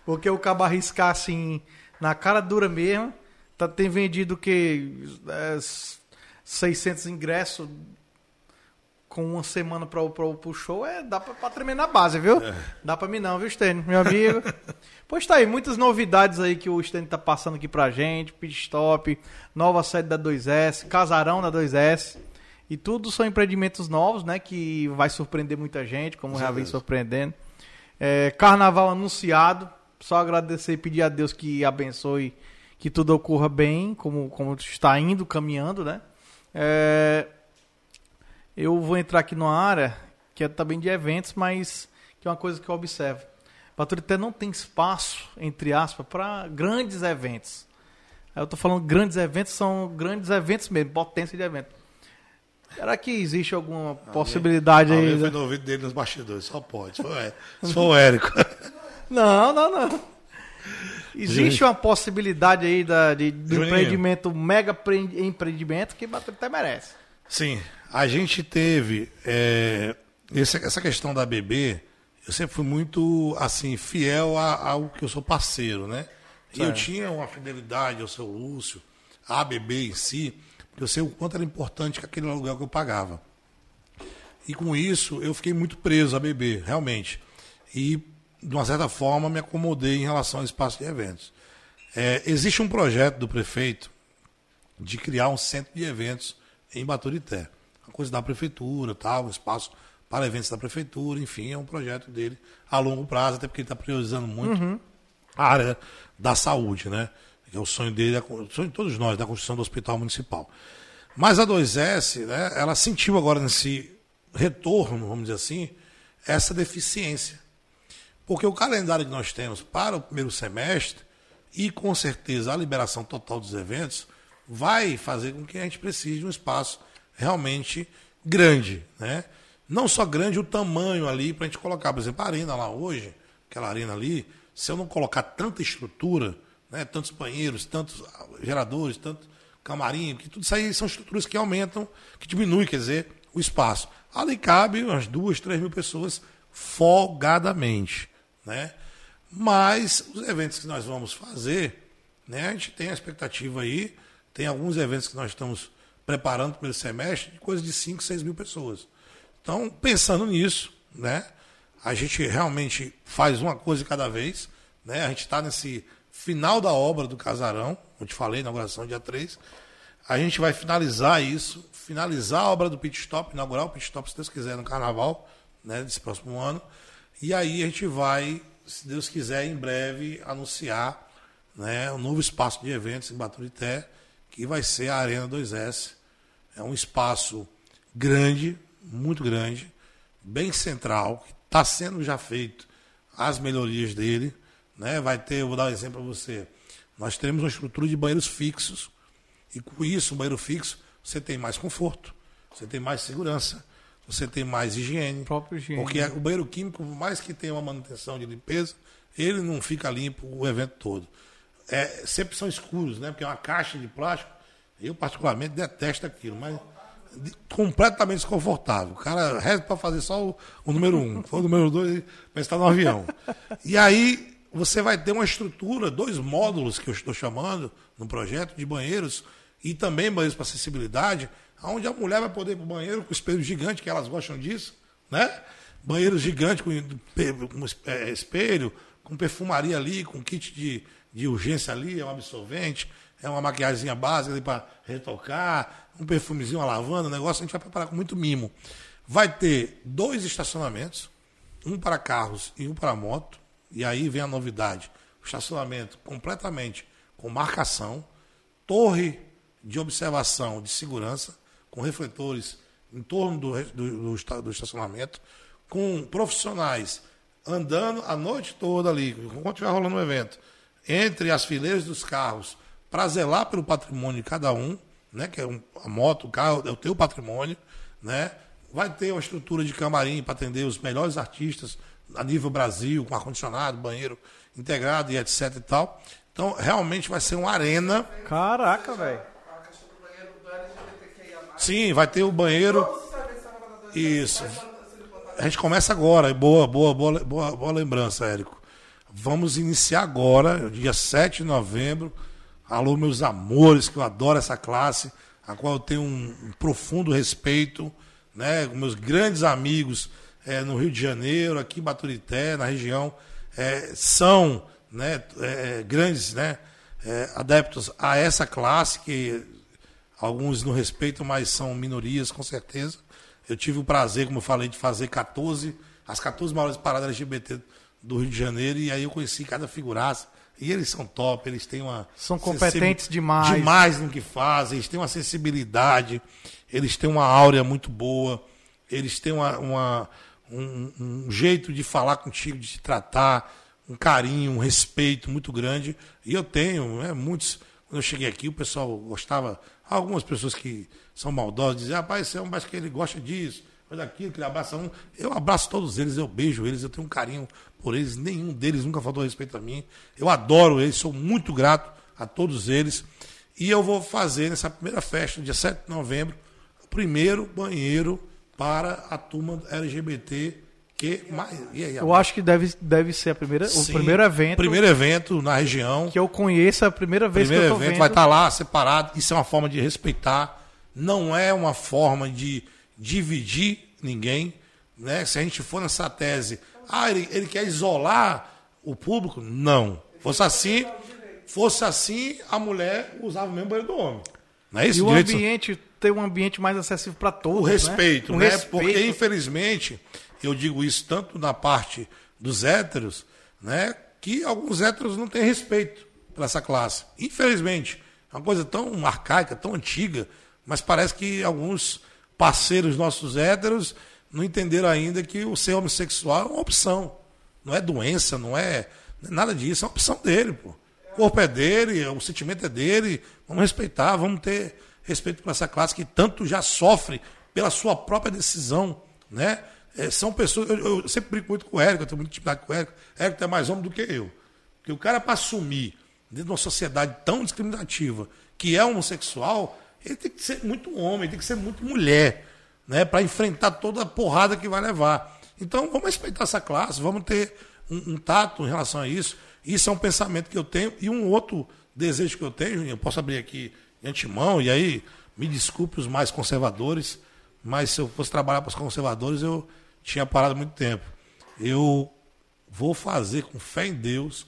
Porque o cabo arriscar assim, na cara dura mesmo, tá, tem vendido o quê? É, 600 ingressos com uma semana para pro, pro show, é, dá pra, pra tremer na base, viu? Dá pra mim não, viu, Stênio, meu amigo? pois tá aí, muitas novidades aí que o Stênio tá passando aqui pra gente, Pit Stop, nova sede da 2S, Casarão da 2S. E tudo são empreendimentos novos, né? Que vai surpreender muita gente, como já vem surpreendendo. É, carnaval anunciado. Só agradecer e pedir a Deus que abençoe, que tudo ocorra bem, como, como está indo, caminhando, né? É, eu vou entrar aqui numa área que é também de eventos, mas que é uma coisa que eu observo. Baturité não tem espaço, entre aspas, para grandes eventos. Eu tô falando grandes eventos, são grandes eventos mesmo, potência de evento. Será que existe alguma possibilidade aí? Alguém foi no ouvido dele nos bastidores, só pode. For, é, o Érico. Não, não, não. Existe uma possibilidade aí da, de, Juninho. empreendimento, mega pre- empreendimento que Baturité merece. Sim, a gente teve é, essa questão da BB. Eu sempre fui muito assim fiel ao que eu sou parceiro, né? E eu tinha uma fidelidade ao seu Lúcio, à BB em si, porque eu sei o quanto era importante aquele aluguel que eu pagava. E com isso eu fiquei muito preso à BB, realmente. E de uma certa forma me acomodei em relação ao espaço de eventos. É, existe um projeto do prefeito de criar um centro de eventos em Baturité. Uma coisa da prefeitura, tal, um espaço para eventos da prefeitura, enfim, é um projeto dele a longo prazo, até porque ele está priorizando muito a área da saúde, né? Que é o sonho dele, o sonho de todos nós, da construção do hospital municipal. Mas a 2S, né, ela sentiu agora nesse retorno, vamos dizer assim, essa deficiência. Porque o calendário que nós temos para o primeiro semestre, e com certeza a liberação total dos eventos, vai fazer com que a gente precise de um espaço realmente grande. Né? Não só grande o tamanho ali para a gente colocar, por exemplo, a arena lá hoje, aquela arena ali, se eu não colocar tanta estrutura, né, tantos banheiros, tantos geradores, tanto camarim, que tudo isso aí são estruturas que aumentam, que diminuem, quer dizer, o espaço. Ali cabe umas duas, três mil pessoas folgadamente. Né? Mas os eventos que nós vamos fazer, né, a gente tem a expectativa aí, tem alguns eventos que nós estamos preparando para o primeiro semestre, de coisa de 5, 6 mil pessoas. Então, pensando nisso, né, a gente realmente faz uma coisa cada vez. Né, a gente está nesse final da obra do casarão, como te falei, inauguração dia 3. A gente vai finalizar isso, finalizar a obra do pit stop, inaugurar o pit stop, se Deus quiser, no carnaval, né, desse próximo ano. E aí a gente vai, se Deus quiser, em breve anunciar né, um novo espaço de eventos em Baturité, que vai ser a Arena 2S. É um espaço grande, muito grande, bem central, que está sendo já feito as melhorias dele. Né? Vai ter, eu vou dar um exemplo para você. Nós temos uma estrutura de banheiros fixos. E com isso, o banheiro fixo, você tem mais conforto, você tem mais segurança, você tem mais higiene. Próprio higiene. Porque o banheiro químico, por mais que tenha uma manutenção de limpeza, ele não fica limpo o evento todo. É, sempre são escuros, né? Porque é uma caixa de plástico. Eu, particularmente, detesto aquilo, mas de- completamente desconfortável. O cara reza para fazer só o, o número um. For o número dois, vai estar no avião. E aí você vai ter uma estrutura, dois módulos que eu estou chamando no projeto de banheiros e também banheiros para acessibilidade, onde a mulher vai poder ir para o banheiro com espelho gigante, que elas gostam disso, né? Banheiro gigante com, com é, espelho, com perfumaria ali, com kit de, de urgência ali, é um absorvente, é uma maquiagem básica ali para retocar, um perfumezinho, uma lavanda, um negócio, a gente vai preparar com muito mimo. Vai ter dois estacionamentos, um para carros e um para moto, e aí vem a novidade: o estacionamento completamente com marcação, torre de observação de segurança, com refletores em torno do, do, do do estacionamento, com profissionais andando a noite toda ali, enquanto estiver rolando um evento, entre as fileiras dos carros, para zelar pelo patrimônio de cada um, né, que é um- a moto, o carro, é o teu patrimônio, né? Vai ter uma estrutura de camarim para atender os melhores artistas a nível Brasil, com ar-condicionado, banheiro integrado e etc e tal. Então, realmente vai ser uma arena. Caraca, velho. Sim, vai ter o banheiro. Isso. A gente começa agora. Boa, boa, boa, boa, boa lembrança, Érico. Vamos iniciar agora, dia 7 de novembro. Alô, meus amores, que eu adoro essa classe, a qual eu tenho um, um profundo respeito, né? Meus grandes amigos eh, no Rio de Janeiro, aqui em Baturité, na região, eh, são né, eh, grandes né, adeptos a essa classe, que alguns não respeitam, mas são minorias, com certeza. Eu tive o prazer, como eu falei, de fazer 14, as 14 maiores paradas LGBT do Rio de Janeiro, e aí eu conheci cada figuraça. E eles são top, eles têm uma. São competentes demais. Demais no que fazem, eles têm uma sensibilidade, eles têm uma áurea muito boa, eles têm uma, uma- um, um jeito de falar contigo, de te tratar, um carinho, um respeito muito grande. E eu tenho, né, muitos. Quando eu cheguei aqui, o pessoal gostava. Algumas pessoas que são maldosas diziam, rapaz, esse é um mas que ele gosta disso, coisa daquilo, que ele abraça um. Eu abraço todos eles, eu beijo eles, eu tenho um carinho por eles, nenhum deles nunca faltou respeito a mim. Eu adoro eles, sou muito grato a todos eles. E eu vou fazer nessa primeira festa, dia 7 de novembro, o primeiro banheiro para a turma LGBT que mais. E aí, Eu acho que deve, deve ser a primeira, o Sim, primeiro evento Primeiro evento na região. que eu conheço, a primeira vez primeiro que eu tô evento vendo. vai estar lá separado. Isso é uma forma de respeitar. Não é uma forma de dividir ninguém. Né? Se a gente for nessa tese, ah, ele, ele quer isolar o público, não. Fosse assim, fosse assim, a mulher usava o mesmo banheiro do homem. Não é isso? E o ambiente, ter um ambiente mais acessível para todos. o respeito, né? né? O respeito. Porque, infelizmente, eu digo isso tanto na parte dos héteros, né? Que alguns héteros não têm respeito por essa classe. Infelizmente. É uma coisa tão arcaica, tão antiga, mas parece que alguns parceiros nossos héteros não entenderam ainda que o ser homossexual é uma opção. Não é doença, não é, nada disso, é uma opção dele, pô. O corpo é dele, o sentimento é dele. Vamos respeitar, vamos ter respeito por essa classe que tanto já sofre pela sua própria decisão, né? É, são pessoas. Eu, eu sempre brinco muito com o Érico, eu tenho muita intimidade com o Érico. Érico é mais homem do que eu. Porque o cara, para assumir dentro de uma sociedade tão discriminativa que é homossexual, ele tem que ser muito homem, tem que ser muito mulher, né? Para enfrentar toda a porrada que vai levar. Então, vamos respeitar essa classe, vamos ter um, um tato em relação a isso. Isso é um pensamento que eu tenho. E um outro desejo que eu tenho, eu posso abrir aqui de antemão, e aí me desculpe os mais conservadores, mas se eu fosse trabalhar para os conservadores, eu tinha parado muito tempo. Eu vou fazer com fé em Deus,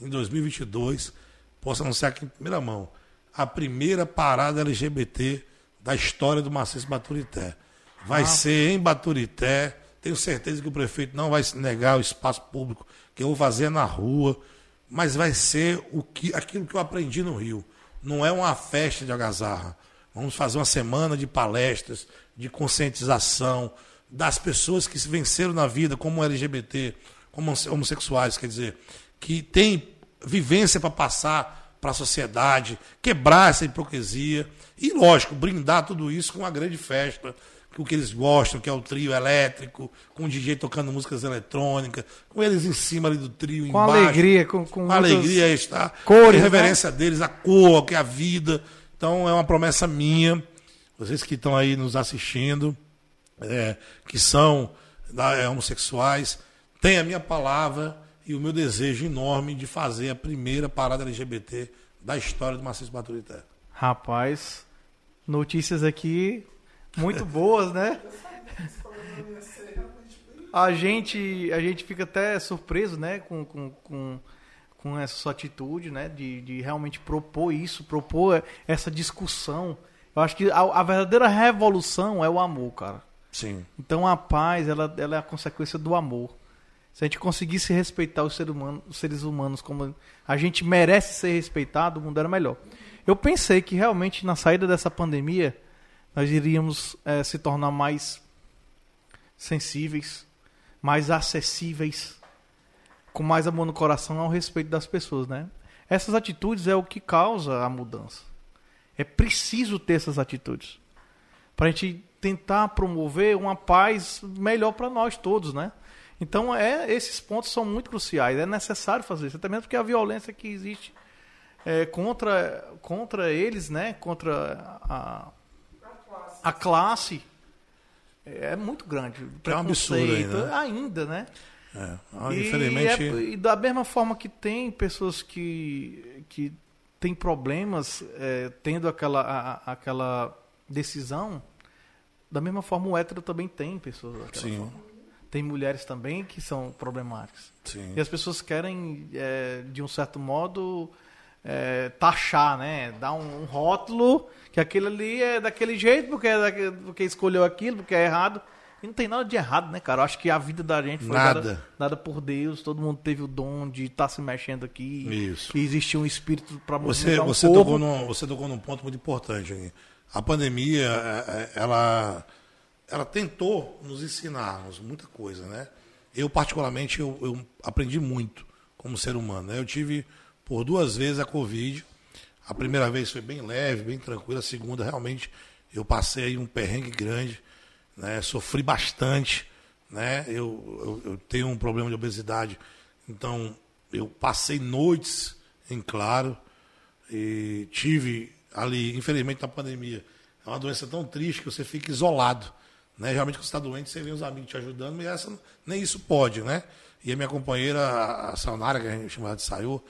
em 2022, posso anunciar aqui em primeira mão, a primeira parada LGBT da história do Maciço Baturité. Vai ser em Baturité. Tenho certeza que o prefeito não vai se negar o espaço público que eu vou fazer na rua, mas vai ser o que, aquilo que eu aprendi no Rio. Não é uma festa de algazarra. Vamos fazer uma semana de palestras, de conscientização das pessoas que se venceram na vida como LGBT, como homossexuais, quer dizer, que têm vivência para passar para a sociedade, quebrar essa hipocrisia e, lógico, brindar tudo isso com uma grande festa, com o que eles gostam, que é o trio elétrico, com o DJ tocando músicas eletrônicas, com eles em cima ali do trio, Com embaixo, alegria, com, com com alegria está, cores, a reverência deles, a cor, que é a vida. Então é uma promessa minha, vocês que estão aí nos assistindo, é, que são é, homossexuais, tem a minha palavra e o meu desejo enorme de fazer a primeira parada LGBT da história do Maciço Baturité. Rapaz, notícias aqui muito boas, né? A gente, a gente fica até surpreso, né, com, com, com, com essa sua atitude, né, de, de realmente propor isso, propor essa discussão. Eu acho que a, a verdadeira revolução é o amor, cara. Sim. Então a paz, ela, ela é a consequência do amor. Se a gente conseguisse respeitar os, os seres humanos como a gente merece ser respeitado, o mundo era melhor. Eu pensei que realmente na saída dessa pandemia nós iríamos eh, se tornar mais sensíveis, mais acessíveis, com mais amor no coração ao respeito das pessoas, né? Essas atitudes é o que causa a mudança. É preciso ter essas atitudes para a gente tentar promover uma paz melhor para nós todos, né? Então, é, esses pontos são muito cruciais. É necessário fazer isso, até mesmo porque a violência que existe é, contra, contra eles, né? Contra a, a classe é muito grande. É um absurdo ainda, né? ainda, né? É. Ah, E Infelizmente. é- E, da mesma forma que tem pessoas que, que têm problemas é, tendo aquela, a- aquela decisão, da mesma forma o hétero também tem pessoas daquela Sim. forma. Tem mulheres também que são problemáticas. Sim. E as pessoas querem, é, de um certo modo, é, taxar, né? Dar um, um rótulo que aquele ali é daquele jeito porque, é daquele- porque escolheu aquilo, porque é errado. E não tem nada de errado, né, cara? Eu acho que a vida da gente foi Nada. dada, dada por Deus. Todo mundo teve o dom de estar se mexendo aqui. Isso. Que existe um espírito para Você, um você, corpo. tocou num, você tocou num ponto muito importante. Aninha. A pandemia, é, é, ela, ela tentou nos ensinarmos muita coisa, né? Eu, particularmente, eu, eu aprendi muito como ser humano. né? Eu tive por duas vezes a Covid. A primeira vez foi bem leve, bem tranquila. A segunda, realmente, eu passei um perrengue grande. Né? Sofri bastante. Né? Eu, eu, eu tenho um problema de obesidade. Então, eu passei noites em claro e tive ali, infelizmente na pandemia, é uma doença tão triste que você fica isolado. Né? Geralmente quando você está doente, você vê os amigos te ajudando, mas essa, nem isso pode, né? E a minha companheira, a a Sayonara, que a gente chama de Sayu,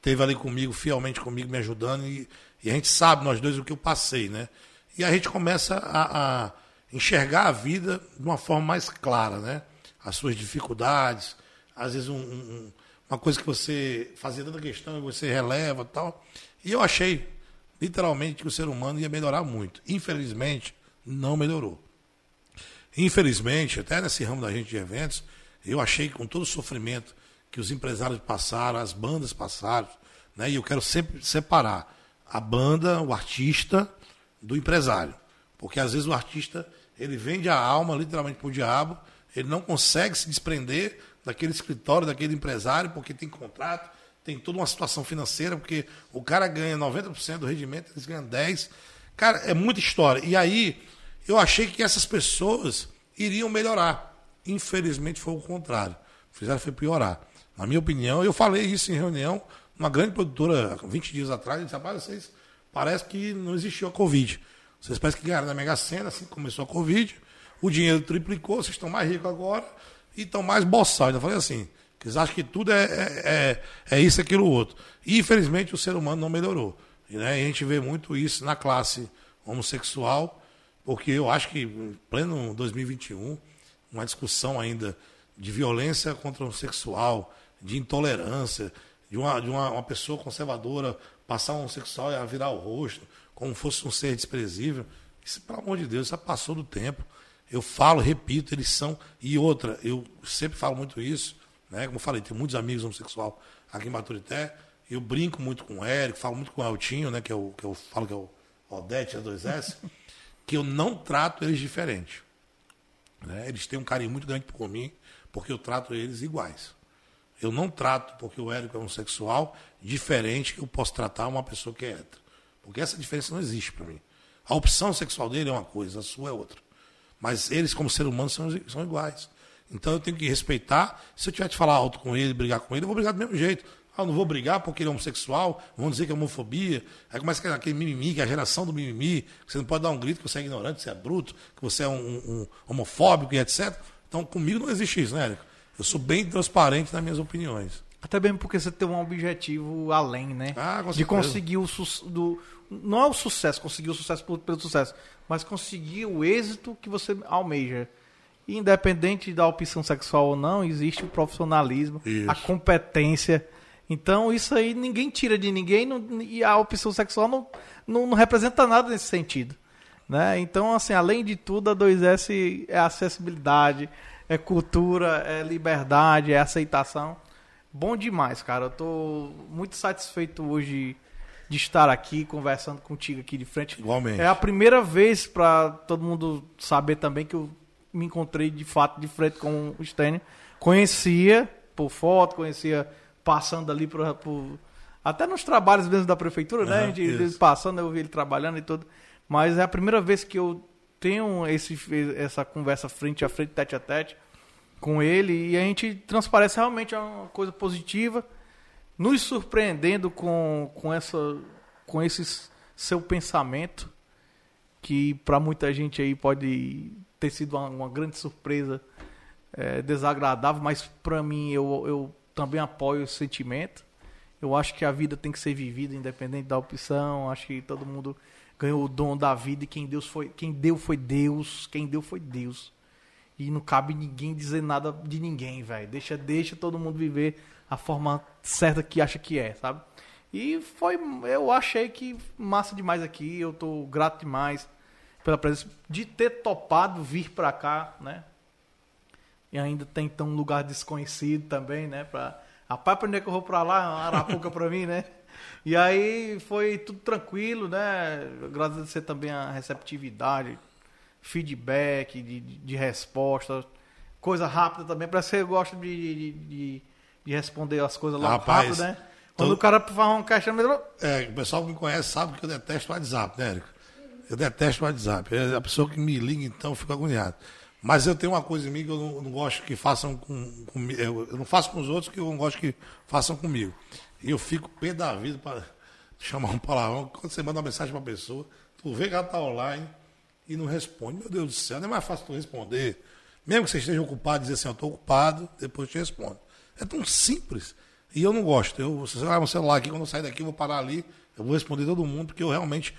teve ali comigo, fielmente comigo, me ajudando, e, e a gente sabe, nós dois, o que eu passei, né? E a gente começa a, a enxergar a vida de uma forma mais clara, né? As suas dificuldades, às vezes um- um- um- uma coisa que você fazia tanta questão e você releva tal. E eu achei literalmente que o ser humano ia melhorar muito. Infelizmente, não melhorou. Infelizmente, até nesse ramo da gente de eventos, eu achei que com todo o sofrimento que os empresários passaram, as bandas passaram, né? E eu quero sempre separar a banda, o artista, do empresário. Porque às vezes o artista, ele vende a alma literalmente pro diabo, ele não consegue se desprender daquele escritório, daquele empresário, porque tem contrato, tem toda uma situação financeira, porque o cara ganha 90% do rendimento, eles ganham 10%. Cara, é muita história. E aí, eu achei que essas pessoas iriam melhorar. Infelizmente foi o contrário. Fizeram foi piorar. Na minha opinião, eu falei isso em reunião, uma grande produtora, 20 dias atrás, disse, rapaz, vocês parece que não existiu a Covid. Vocês parecem que ganharam na Mega Sena, assim começou a Covid, o dinheiro triplicou, vocês estão mais ricos agora e estão mais boçados. Eu falei assim, eles acham que tudo é, é, é, é isso, aquilo, outro. E, infelizmente, o ser humano não melhorou. E, né, a gente vê muito isso na classe homossexual, porque eu acho que, em pleno 2021, uma discussão ainda de violência contra o homossexual, de intolerância, de uma, de uma, uma pessoa conservadora passar um homossexual e virar o rosto, como fosse um ser desprezível. Isso, pelo amor de Deus, já passou do tempo. Eu falo, repito, eles são. E outra, eu sempre falo muito isso, né? Como eu falei, tenho muitos amigos homossexuais aqui em Baturité. Eu brinco muito com o Érico, falo muito com o Eltinho, né? Que, é o, que eu falo que é o Odete, a 2S, que eu não trato eles diferente. Né? Eles têm um carinho muito grande por mim, porque eu trato eles iguais. Eu não trato, porque o Érico é homossexual, diferente que eu posso tratar uma pessoa que é hétero. Porque essa diferença não existe para mim. A opção sexual dele é uma coisa, a sua é outra. Mas eles, como ser humano, são, são iguais. Então eu tenho que respeitar. Se eu tiver que falar alto com ele, brigar com ele, eu vou brigar do mesmo jeito. Ah, não vou brigar porque ele é homossexual, vão dizer que é homofobia. Aí começa aquele mimimi, que é a geração do mimimi, que você não pode dar um grito que você é ignorante, que você é bruto, que você é um, um, um homofóbico e etc. Então comigo não existe isso, né, Érico? Eu sou bem transparente nas minhas opiniões. Até mesmo porque você tem um objetivo além, né? Ah, com de conseguir o do não é o sucesso, conseguir o sucesso pelo sucesso, mas conseguir o êxito que você almeja. Independente da opção sexual ou não, existe o profissionalismo, Isso. a competência. Então isso aí ninguém tira de ninguém não- e a opção sexual não, não, não representa nada nesse sentido. Né? Então, assim, além de tudo, a 2S é acessibilidade, é cultura, é liberdade, é aceitação. Bom demais, cara. Eu tô muito satisfeito hoje de estar aqui conversando contigo aqui de frente. Igualmente. É a primeira vez para todo mundo saber também que eu me encontrei de fato de frente com o Stênio. Conhecia por foto, conhecia passando ali por, por- até nos trabalhos mesmo da prefeitura, né? Aham, A gente, isso. passando, eu vi ele trabalhando e tudo. Mas é a primeira vez que eu tenho esse, essa conversa frente a frente, tete a tete com ele e a gente transparece realmente uma coisa positiva, nos surpreendendo com, com, essa, com esse seu pensamento, que para muita gente aí pode ter sido uma, uma grande surpresa, é, desagradável, mas para mim eu, eu também apoio esse sentimento. Eu acho que a vida tem que ser vivida independente da opção. Acho que todo mundo ganhou o dom da vida e quem Deus foi, quem deu foi Deus, quem deu foi Deus. E não cabe ninguém dizer nada de ninguém, velho. Deixa, deixa todo mundo viver a forma certa que acha que é, sabe? E foi, eu achei que massa demais aqui. Eu tô grato demais pela presença de ter topado vir pra cá, né? E ainda tem então um lugar desconhecido também, né? Pra, rapaz, pra onde é que eu vou pra lá? Arapuca pra mim, né? E aí foi tudo tranquilo, né? Agradecer também a receptividade, feedback, de, de, de resposta, coisa rápida também. Parece que você gosta de, de, de, de responder as coisas logo Rapaz, rápido, né? Quando o cara faz um questionamento, É, o pessoal que me conhece sabe que eu detesto o WhatsApp, né, Érico? Eu detesto o WhatsApp. É a pessoa que me liga, então, eu fico agoniado. Mas eu tenho uma coisa em mim que eu não, não gosto que façam com, comigo. Eu, não faço com os outros que eu não gosto que façam comigo. E eu fico pé da vida para chamar um palavrão. Quando você manda uma mensagem para a pessoa, tu vê que ela está online e não responde. Meu Deus do céu, não é mais fácil tu responder. Mesmo que você esteja ocupado, dizer assim, eu estou ocupado, depois te respondo. É tão simples. E eu não gosto. Eu, você olhar meu celular aqui, quando eu sair daqui, eu vou parar ali, eu vou responder todo mundo, porque eu realmente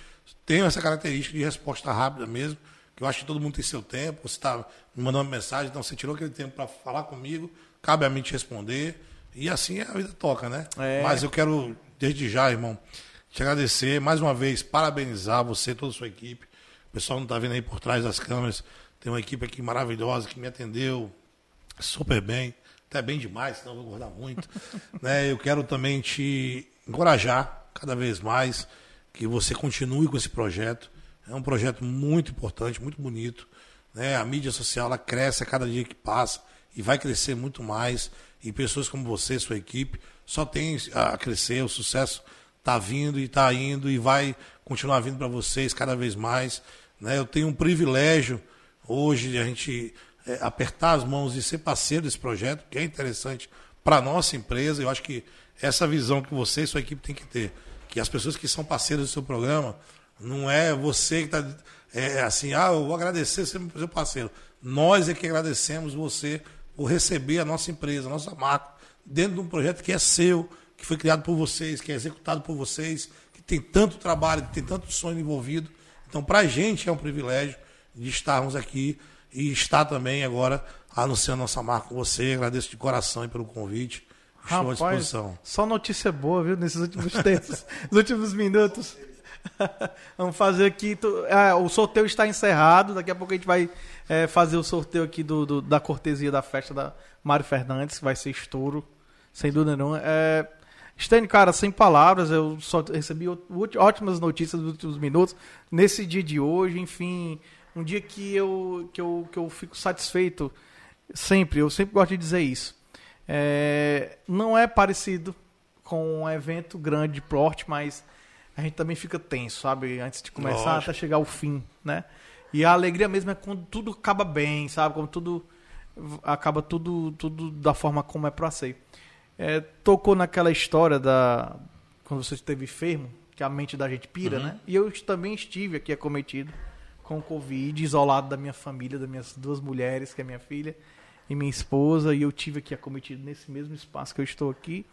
tenho essa característica de resposta rápida mesmo, que eu acho que todo mundo tem seu tempo. Você está me mandando uma mensagem, então você tirou aquele tempo para falar comigo, cabe a mim te responder. E assim a vida toca, né? É. Mas eu quero, desde já, irmão, te agradecer, mais uma vez, parabenizar você, toda a sua equipe. O pessoal não está vendo aí por trás das câmeras. Tem uma equipe aqui maravilhosa que me atendeu super bem, até bem demais, senão eu vou engordar muito. né? Eu quero também te encorajar cada vez mais que você continue com esse projeto. É um projeto muito importante, muito bonito. Né? A mídia social ela cresce a cada dia que passa e vai crescer muito mais. E pessoas como você, sua equipe, só tem a crescer. O sucesso está vindo e está indo e vai continuar vindo para vocês cada vez mais. Né? Eu tenho um privilégio hoje de a gente é, apertar as mãos e ser parceiro desse projeto, que é interessante para a nossa empresa. Eu acho que essa visão que você e sua equipe tem que ter, que as pessoas que são parceiros do seu programa, não é você que está é, assim, ah, eu vou agradecer ser seu parceiro. Nós é que agradecemos você por receber a nossa empresa, a nossa marca, dentro de um projeto que é seu, que foi criado por vocês, que é executado por vocês, que tem tanto trabalho, que tem tanto sonho envolvido. Então, para a gente é um privilégio de estarmos aqui e estar também agora anunciando nossa marca com você. Agradeço de coração pelo convite. Rapaz, à disposição. Só notícia boa, viu, nesses últimos tempos, nos últimos minutos. Vamos fazer aqui. É, o sorteio está encerrado. Daqui a pouco a gente vai é, fazer o sorteio aqui do, do, da cortesia da festa da Mário Fernandes, que vai ser estouro, sem dúvida nenhuma. É, Stênio, cara, sem palavras, eu só recebi ótimas notícias nos últimos minutos. Nesse dia de hoje, enfim, um dia que eu, que eu, que eu fico satisfeito sempre, eu sempre gosto de dizer isso. É, não é parecido com um evento grande de porte, mas a gente também fica tenso, sabe? Antes de começar Lógico. até chegar o fim, né? E a alegria mesmo é quando tudo acaba bem, sabe? Quando tudo acaba tudo, tudo da forma como é para ser. É, tocou naquela história da quando você esteve enfermo, que a mente da gente pira, uhum. né? E eu também estive aqui acometido com o Covid, isolado da minha família, das minhas duas mulheres, que é minha filha e minha esposa, e eu tive aqui acometido nesse mesmo espaço que eu estou aqui.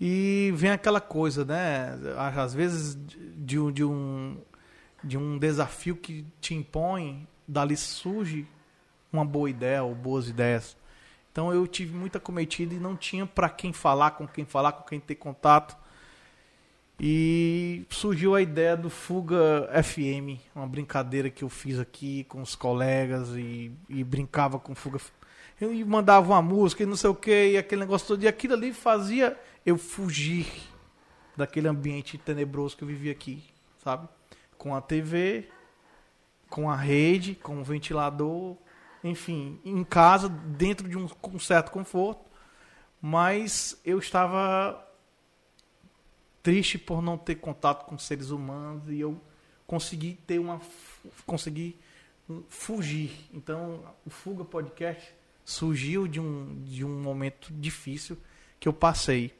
E vem aquela coisa, né? Às vezes de, de, um, de um desafio que te impõe, dali surge uma boa ideia ou boas ideias. Então eu tive muita cometida e não tinha para quem falar, com quem falar, com quem ter contato. E surgiu a ideia do Fuga FM, uma brincadeira que eu fiz aqui com os colegas e, e brincava com Fuga. Eu mandava uma música e não sei o que, e aquele negócio todo. E aquilo ali fazia eu fugir daquele ambiente tenebroso que eu vivia aqui, sabe? Com a TV, com a rede, com o ventilador, enfim, em casa, dentro de um, um certo conforto, mas eu estava triste por não ter contato com seres humanos e eu consegui ter uma consegui fugir. Então, o Fuga Podcast surgiu de um de um momento difícil que eu passei.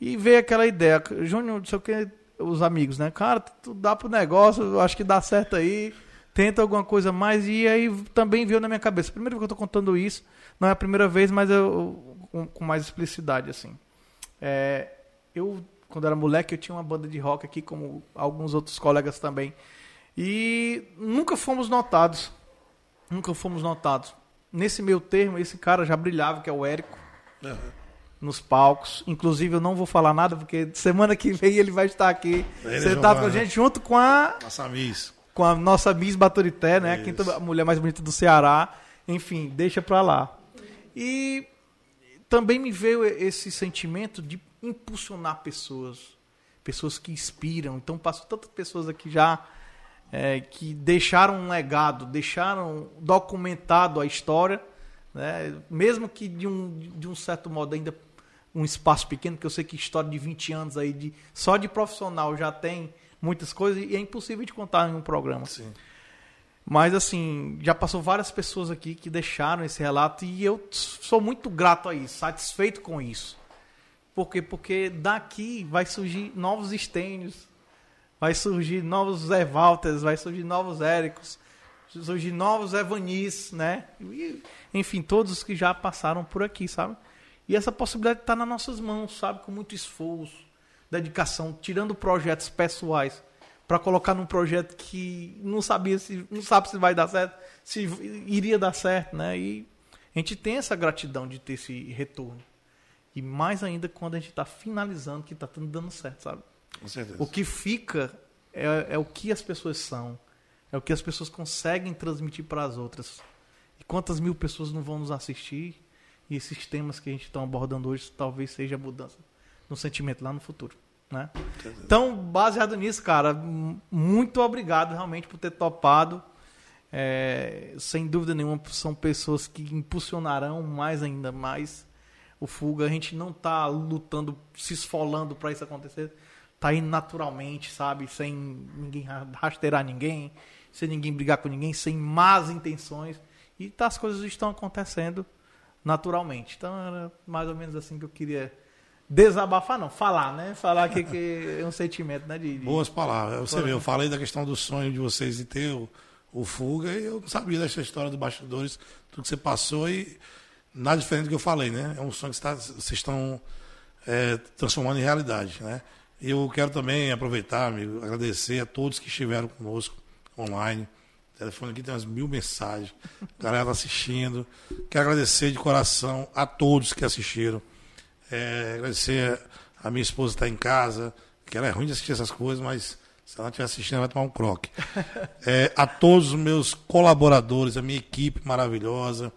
E veio aquela ideia, Júnior, não sei o que, os amigos, né? Cara, tu dá pro negócio, acho que dá certo aí, tenta alguma coisa mais. E aí também veio na minha cabeça. Primeiro que eu tô contando isso, não é a primeira vez, mas eu, com, com mais explicidade, assim. É, eu, quando era moleque, eu tinha uma banda de rock aqui, como alguns outros colegas também. E nunca fomos notados. Nunca fomos notados. Nesse meio termo, esse cara já brilhava, que é o Érico. Uhum nos palcos. Inclusive, eu não vou falar nada, porque semana que vem ele vai estar aqui sentado com a gente, junto com a. Nossa Miss. Com a nossa Miss Baturité, né? Isso. A mulher mais bonita do Ceará. Enfim, deixa pra lá. E também me veio esse sentimento de impulsionar pessoas. Pessoas que inspiram. Então, passou tantas pessoas aqui já. É, que deixaram um legado, deixaram documentado a história, né? mesmo que de um, de um certo modo ainda um espaço pequeno, que eu sei que história de 20 anos aí, de, só de profissional já tem muitas coisas e é impossível de contar em um programa. Sim. Mas assim, já passou várias pessoas aqui que deixaram esse relato e eu sou muito grato a isso, satisfeito com isso. Por quê? Porque daqui vai surgir novos estênios, vai surgir novos Zé Walters, vai surgir novos Éricos, surgir novos Evanis, né? E, enfim, todos os que já passaram por aqui, sabe? E essa possibilidade está nas nossas mãos, sabe? Com muito esforço, dedicação, tirando projetos pessoais para colocar num projeto que não sabia se não sabe se vai dar certo, se iria dar certo, né? E a gente tem essa gratidão de ter esse retorno. E mais ainda quando a gente está finalizando, que está tudo dando certo, sabe? Com certeza. O que fica é, é o que as pessoas são. É o que as pessoas conseguem transmitir para as outras. E quantas mil pessoas não vão nos assistir? E esses temas que a gente está abordando hoje talvez seja a mudança no sentimento lá no futuro. Né? Então, baseado nisso, cara, muito obrigado realmente por ter topado. É, sem dúvida nenhuma, são pessoas que impulsionarão mais ainda mais o Fuga. A gente não tá lutando, se esfolando para isso acontecer. Tá indo naturalmente, sabe? Sem ninguém ra- rasteirar ninguém, sem ninguém brigar com ninguém, sem más intenções. E tá, as coisas estão acontecendo naturalmente. Então era mais ou menos assim que eu queria desabafar, não, falar, né? Falar que, que é um sentimento, né? De, de- Boas palavras. Você vê, eu falei da questão do sonho de vocês de ter o, o Fuga e eu não sabia dessa história do bastidores, tudo que você passou e nada diferente do que eu falei, né? É um sonho que você vocês estão é, transformando em realidade, né? E eu quero também aproveitar, amigo, agradecer a todos que estiveram conosco online. O telefone aqui tem umas mil mensagens, a galera tá assistindo. Quero agradecer de coração a todos que assistiram. É, agradecer a minha esposa que está em casa, que ela é ruim de assistir essas coisas, mas se ela estiver assistindo, ela vai tomar um croque. É, a todos os meus colaboradores, a minha equipe maravilhosa,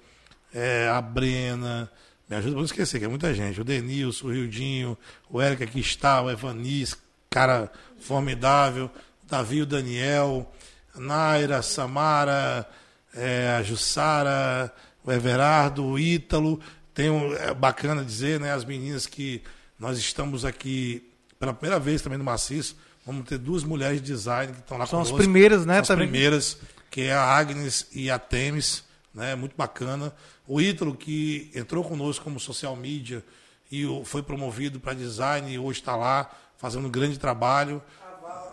é, a Brena, me ajuda para não esquecer, que é muita gente. O Denilson, o Rildinho, o Eric aqui está, o Evanis, cara formidável, o Davi, o Daniel, Naira, a Samara, é, a Jussara, o Everardo, o Ítalo. Tem um, é bacana dizer, né, as meninas que nós estamos aqui pela primeira vez também no Maciço. Vamos ter duas mulheres de design que estão lá São as conosco. primeiras, né? São as também. primeiras, que é a Agnes e a Temis, né? Muito bacana. O Ítalo, que entrou conosco como social media e foi promovido para design e hoje está lá fazendo um grande trabalho.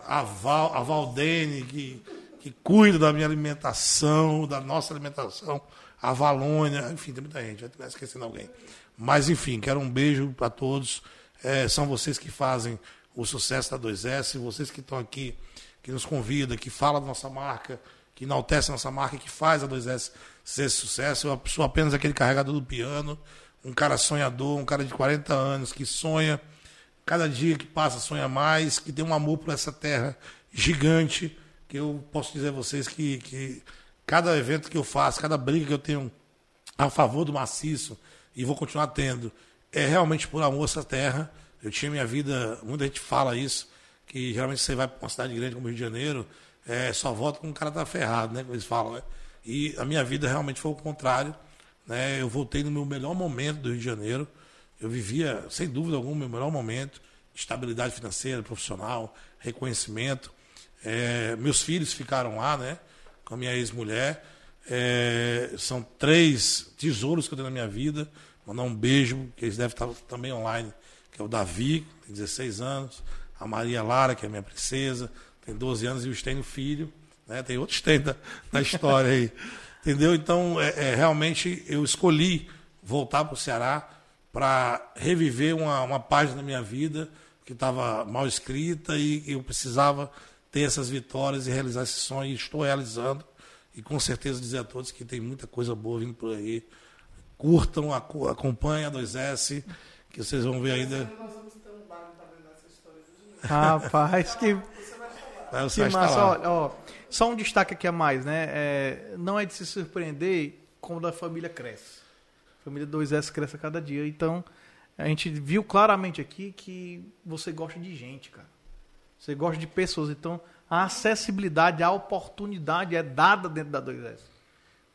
A, Val, a Valdene, que, que cuida da minha alimentação, da nossa alimentação. A Valônia, enfim, tem muita gente, vai esquecendo alguém. Mas, enfim, quero um beijo para todos. É, são vocês que fazem o sucesso da 2S, vocês que estão aqui, que nos convida, que fala da nossa marca, que enaltece a nossa marca, que faz a 2S ser sucesso. Eu sou apenas aquele carregador do piano, um cara sonhador, um cara de 40 anos que sonha, cada dia que passa sonha mais, que tem um amor por essa terra gigante, que eu posso dizer a vocês que, que cada evento que eu faço, cada briga que eu tenho a favor do maciço, e vou continuar tendo, é realmente por amor a essa terra. Eu tinha minha vida, muita gente fala isso, que geralmente você vai para uma cidade grande como Rio de Janeiro, é, só volta quando o cara tá ferrado, né? Como eles falam, né? E a minha vida realmente foi o contrário. Né? Eu voltei no meu melhor momento do Rio de Janeiro. Eu vivia, sem dúvida alguma, meu melhor momento. Estabilidade financeira, profissional, reconhecimento. É, meus filhos ficaram lá, né? Com a minha ex-mulher. É, são três tesouros que eu tenho na minha vida. Mandar um beijo, que eles devem estar também online, que é o Davi, tem 16 anos, a Maria Lara, que é minha princesa, tem 12 anos, e o Stênio Filho, né? Tem outro Stênio da, da história aí. Entendeu? Então, é, é, realmente, eu escolhi voltar para o Ceará para reviver uma, uma página da minha vida que estava mal escrita e eu precisava ter essas vitórias e realizar esse sonho. E estou realizando. E com certeza dizer a todos que tem muita coisa boa vindo por aí. Curtam, aco- acompanhem a 2S, que vocês vão ver ainda. De Rapaz, que, Aí você que massa. Olha, ó, só um destaque aqui a mais, né? É, não é de se surpreender quando a família cresce. A família 2S cresce a cada dia. Então, a gente viu claramente aqui que você gosta de gente, cara. Você gosta de pessoas. Então, a acessibilidade, a oportunidade é dada dentro da 2S.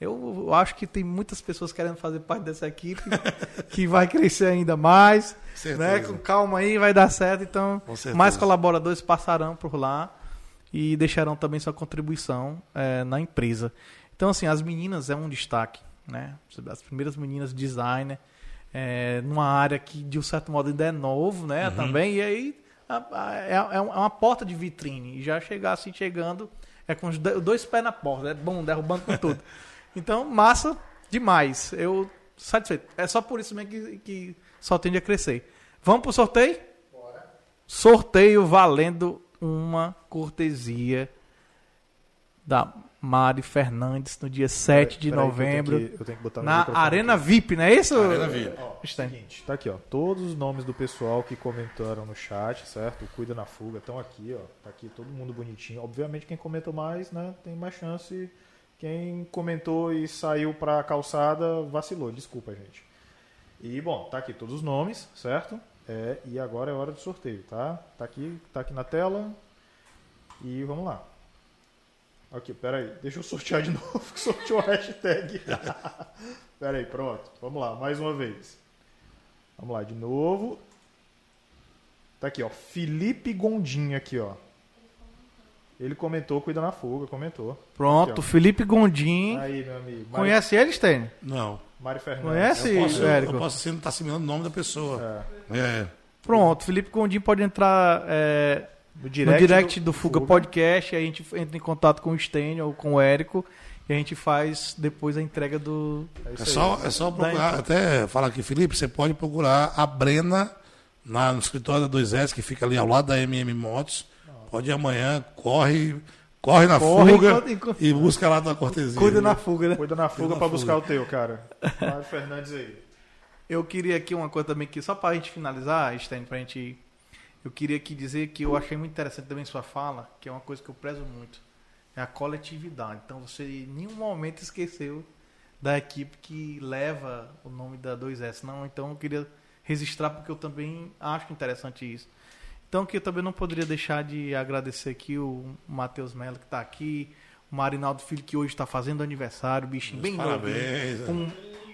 Eu, eu acho que tem muitas pessoas querendo fazer parte dessa equipe que vai crescer ainda mais. Certeza. Né? Com calma aí, vai dar certo. Então, mais colaboradores passarão por lá e deixarão também sua contribuição eh, na empresa. Então, assim, as meninas é um destaque, né? As primeiras meninas designer, eh, numa área que, de um certo modo, ainda é novo, né? Uhum. Também, e aí é, é é uma porta de vitrine. E já chegar assim, chegando, é com os do- dois pés na porta, é bom, derrubando com tudo. Então, massa demais. Eu satisfeito. É só por isso mesmo que, que só tende a crescer. Vamos pro sorteio? Sorteio valendo uma cortesia da Mari Fernandes no dia 7 de Peraí, eu tenho novembro que- eu tenho que botar no na Arena VIP, não é isso? Arena VIP. Ó, Stan. Seguinte, tá aqui, ó. Todos os nomes do pessoal que comentaram no chat, certo? Cuida na fuga, estão aqui, ó. Tá aqui todo mundo bonitinho. Obviamente, quem comentou mais, né, tem mais chance. Quem comentou e saiu pra calçada, vacilou. Desculpa, gente. E, bom, tá aqui todos os nomes, certo? É, e agora é hora do sorteio, tá? Tá aqui, tá aqui na tela. E vamos lá. Aqui, peraí. Deixa eu sortear de novo, que sorteou a hashtag. peraí, pronto. Vamos lá, mais uma vez. Vamos lá, de novo. Tá aqui, ó. Felipe Gondim aqui, ó. Ele comentou, cuida na fuga, comentou. Pronto, Aqui. Felipe Gondim. Aí, meu amigo. Mari, Conhece ele, Stan? Não. Mari Fernandes. Conhece? Eu posso, Érico. eu posso assim, não estar assimilando o nome da pessoa. É. É. Pronto, Felipe Gondim pode entrar é, No no direct, direct do, Fuga, Podcast, aí a gente entra em contato com o Stênio ou com o Érico e a gente faz depois a entrega do. É isso É aí. só, é só procurar, até falar aqui, Felipe, você pode procurar a Brena na, no escritório da 2S, que fica ali ao lado da MM Motos. Pode ir amanhã, corre, corre na Corre fuga enquanto- e busca lá da cortesia. Cuida viu? na fuga, né? Cuida na fuga na pra fuga. buscar o teu, cara. Mari Fernandes aí. Eu queria aqui uma coisa também que só pra gente finalizar, Stênio, pra gente. Eu queria aqui dizer que eu achei muito interessante também sua fala, que é uma coisa que eu prezo muito. É a coletividade. Então você em nenhum momento esqueceu da equipe que leva o nome da 2S. Não, então eu queria registrar porque eu também acho interessante isso. Então que eu também não poderia deixar de agradecer aqui o Matheus Mello que está aqui, o Marinaldo Filho que hoje está fazendo aniversário, bichinho bem novo. Parabéns. Um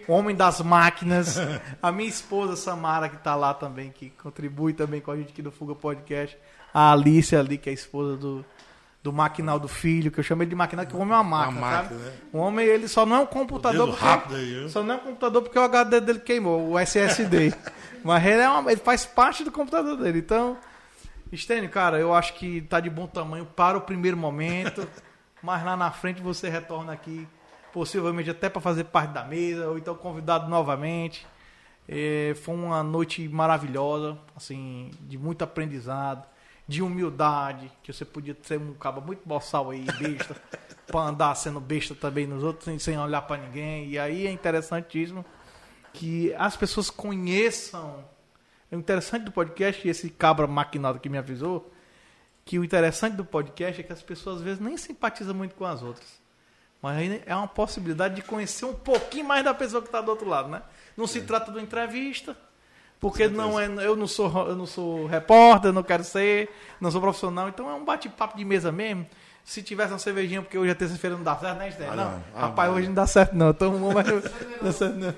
homem das máquinas. A minha esposa Samara, que está lá também, que contribui também com a gente aqui do Fuga Podcast. A Alice ali, que é a esposa do, do Maquinal do Filho, que eu chamo ele de Maquinal, que o homem é uma máquina, Uma máquina, né? O homem, ele só não é um computador porque... rápido aí? Só não é um computador porque o HD dele queimou, o SSD. Mas ele, é uma- ele faz parte do computador dele. Então, Stênio, cara, eu acho que tá de bom tamanho para o primeiro momento. mas lá na frente você retorna aqui, possivelmente até para fazer parte da mesa, ou então convidado novamente. É, foi uma noite maravilhosa, assim, de muito aprendizado, de humildade, que você podia ser um cabo muito boçal aí, besta, pra andar sendo besta também nos outros, sem, sem olhar pra ninguém. E aí é interessantíssimo que as pessoas conheçam. O interessante do podcast, e esse cabra maquinado que me avisou, que o interessante do podcast é que as pessoas às vezes nem simpatizam muito com as outras. Mas aí é uma possibilidade de conhecer um pouquinho mais da pessoa que está do outro lado, né? Não se trata de uma entrevista, porque não é, eu não sou eu não sou repórter, não quero ser, não sou profissional, então é um bate-papo de mesa mesmo. Se tivesse uma cervejinha, porque hoje é terça-feira não dá certo, né, Stênio? Ah, não. Ah, rapaz, não. hoje não dá certo não, então não vai não dá certo não.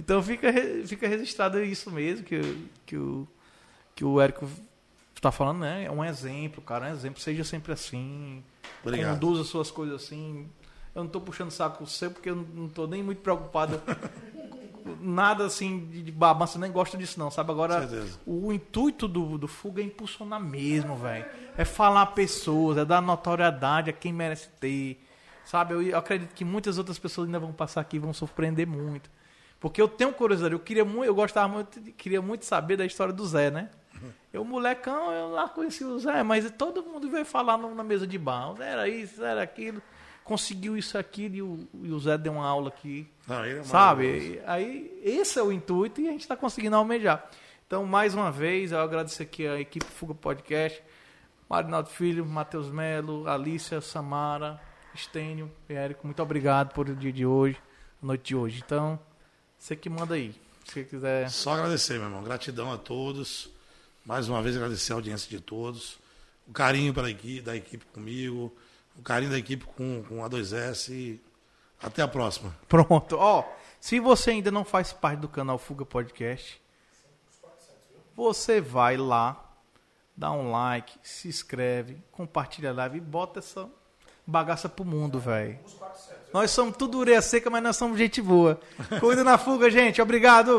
Então fica, fica registrado isso mesmo, que, o- que, o, que o Érico está falando, né? É um exemplo, cara, é um exemplo. Seja sempre assim. Obrigado. Conduza suas coisas assim. Eu não estou puxando saco seu, porque eu não estou nem muito preocupado. Nada assim de de babança, nem gosto disso não, sabe? Agora, Certeza. o intuito do, do Fuga é impulsionar mesmo, velho. É falar a pessoas, é dar notoriedade a quem merece ter. Sabe? Eu, eu acredito que muitas outras pessoas ainda vão passar aqui e vão surpreender muito. Porque eu tenho curiosidade, eu queria muito, eu gostava muito, queria muito saber da história do Zé, né? Eu, molecão, eu lá conheci o Zé, mas todo mundo veio falar na mesa de bar. Era isso, era aquilo, conseguiu isso, aquilo, e o, e o Zé deu uma aula aqui. Ele é. Sabe? Aí, esse é o intuito e a gente está conseguindo almejar. Então, mais uma vez, eu agradeço aqui a equipe Fuga Podcast, Marinaldo Filho, Matheus Melo, Alícia, Samara, Estênio e Érico. Muito obrigado por o dia de hoje, a noite de hoje. Então, você que manda aí. Se você quiser. Só agradecer, meu irmão. Gratidão a todos. Mais uma vez agradecer a audiência de todos. O carinho pela equipe, da equipe comigo. O carinho da equipe com, com a 2S. E até a próxima. Pronto. Ó, se você ainda não faz parte do canal Fuga Podcast, você vai lá, dá um like, se inscreve, compartilha a live e bota essa bagaça pro mundo, velho. Nós somos tudo ureia seca, mas nós somos gente boa. Cuida na fuga, gente. Obrigado.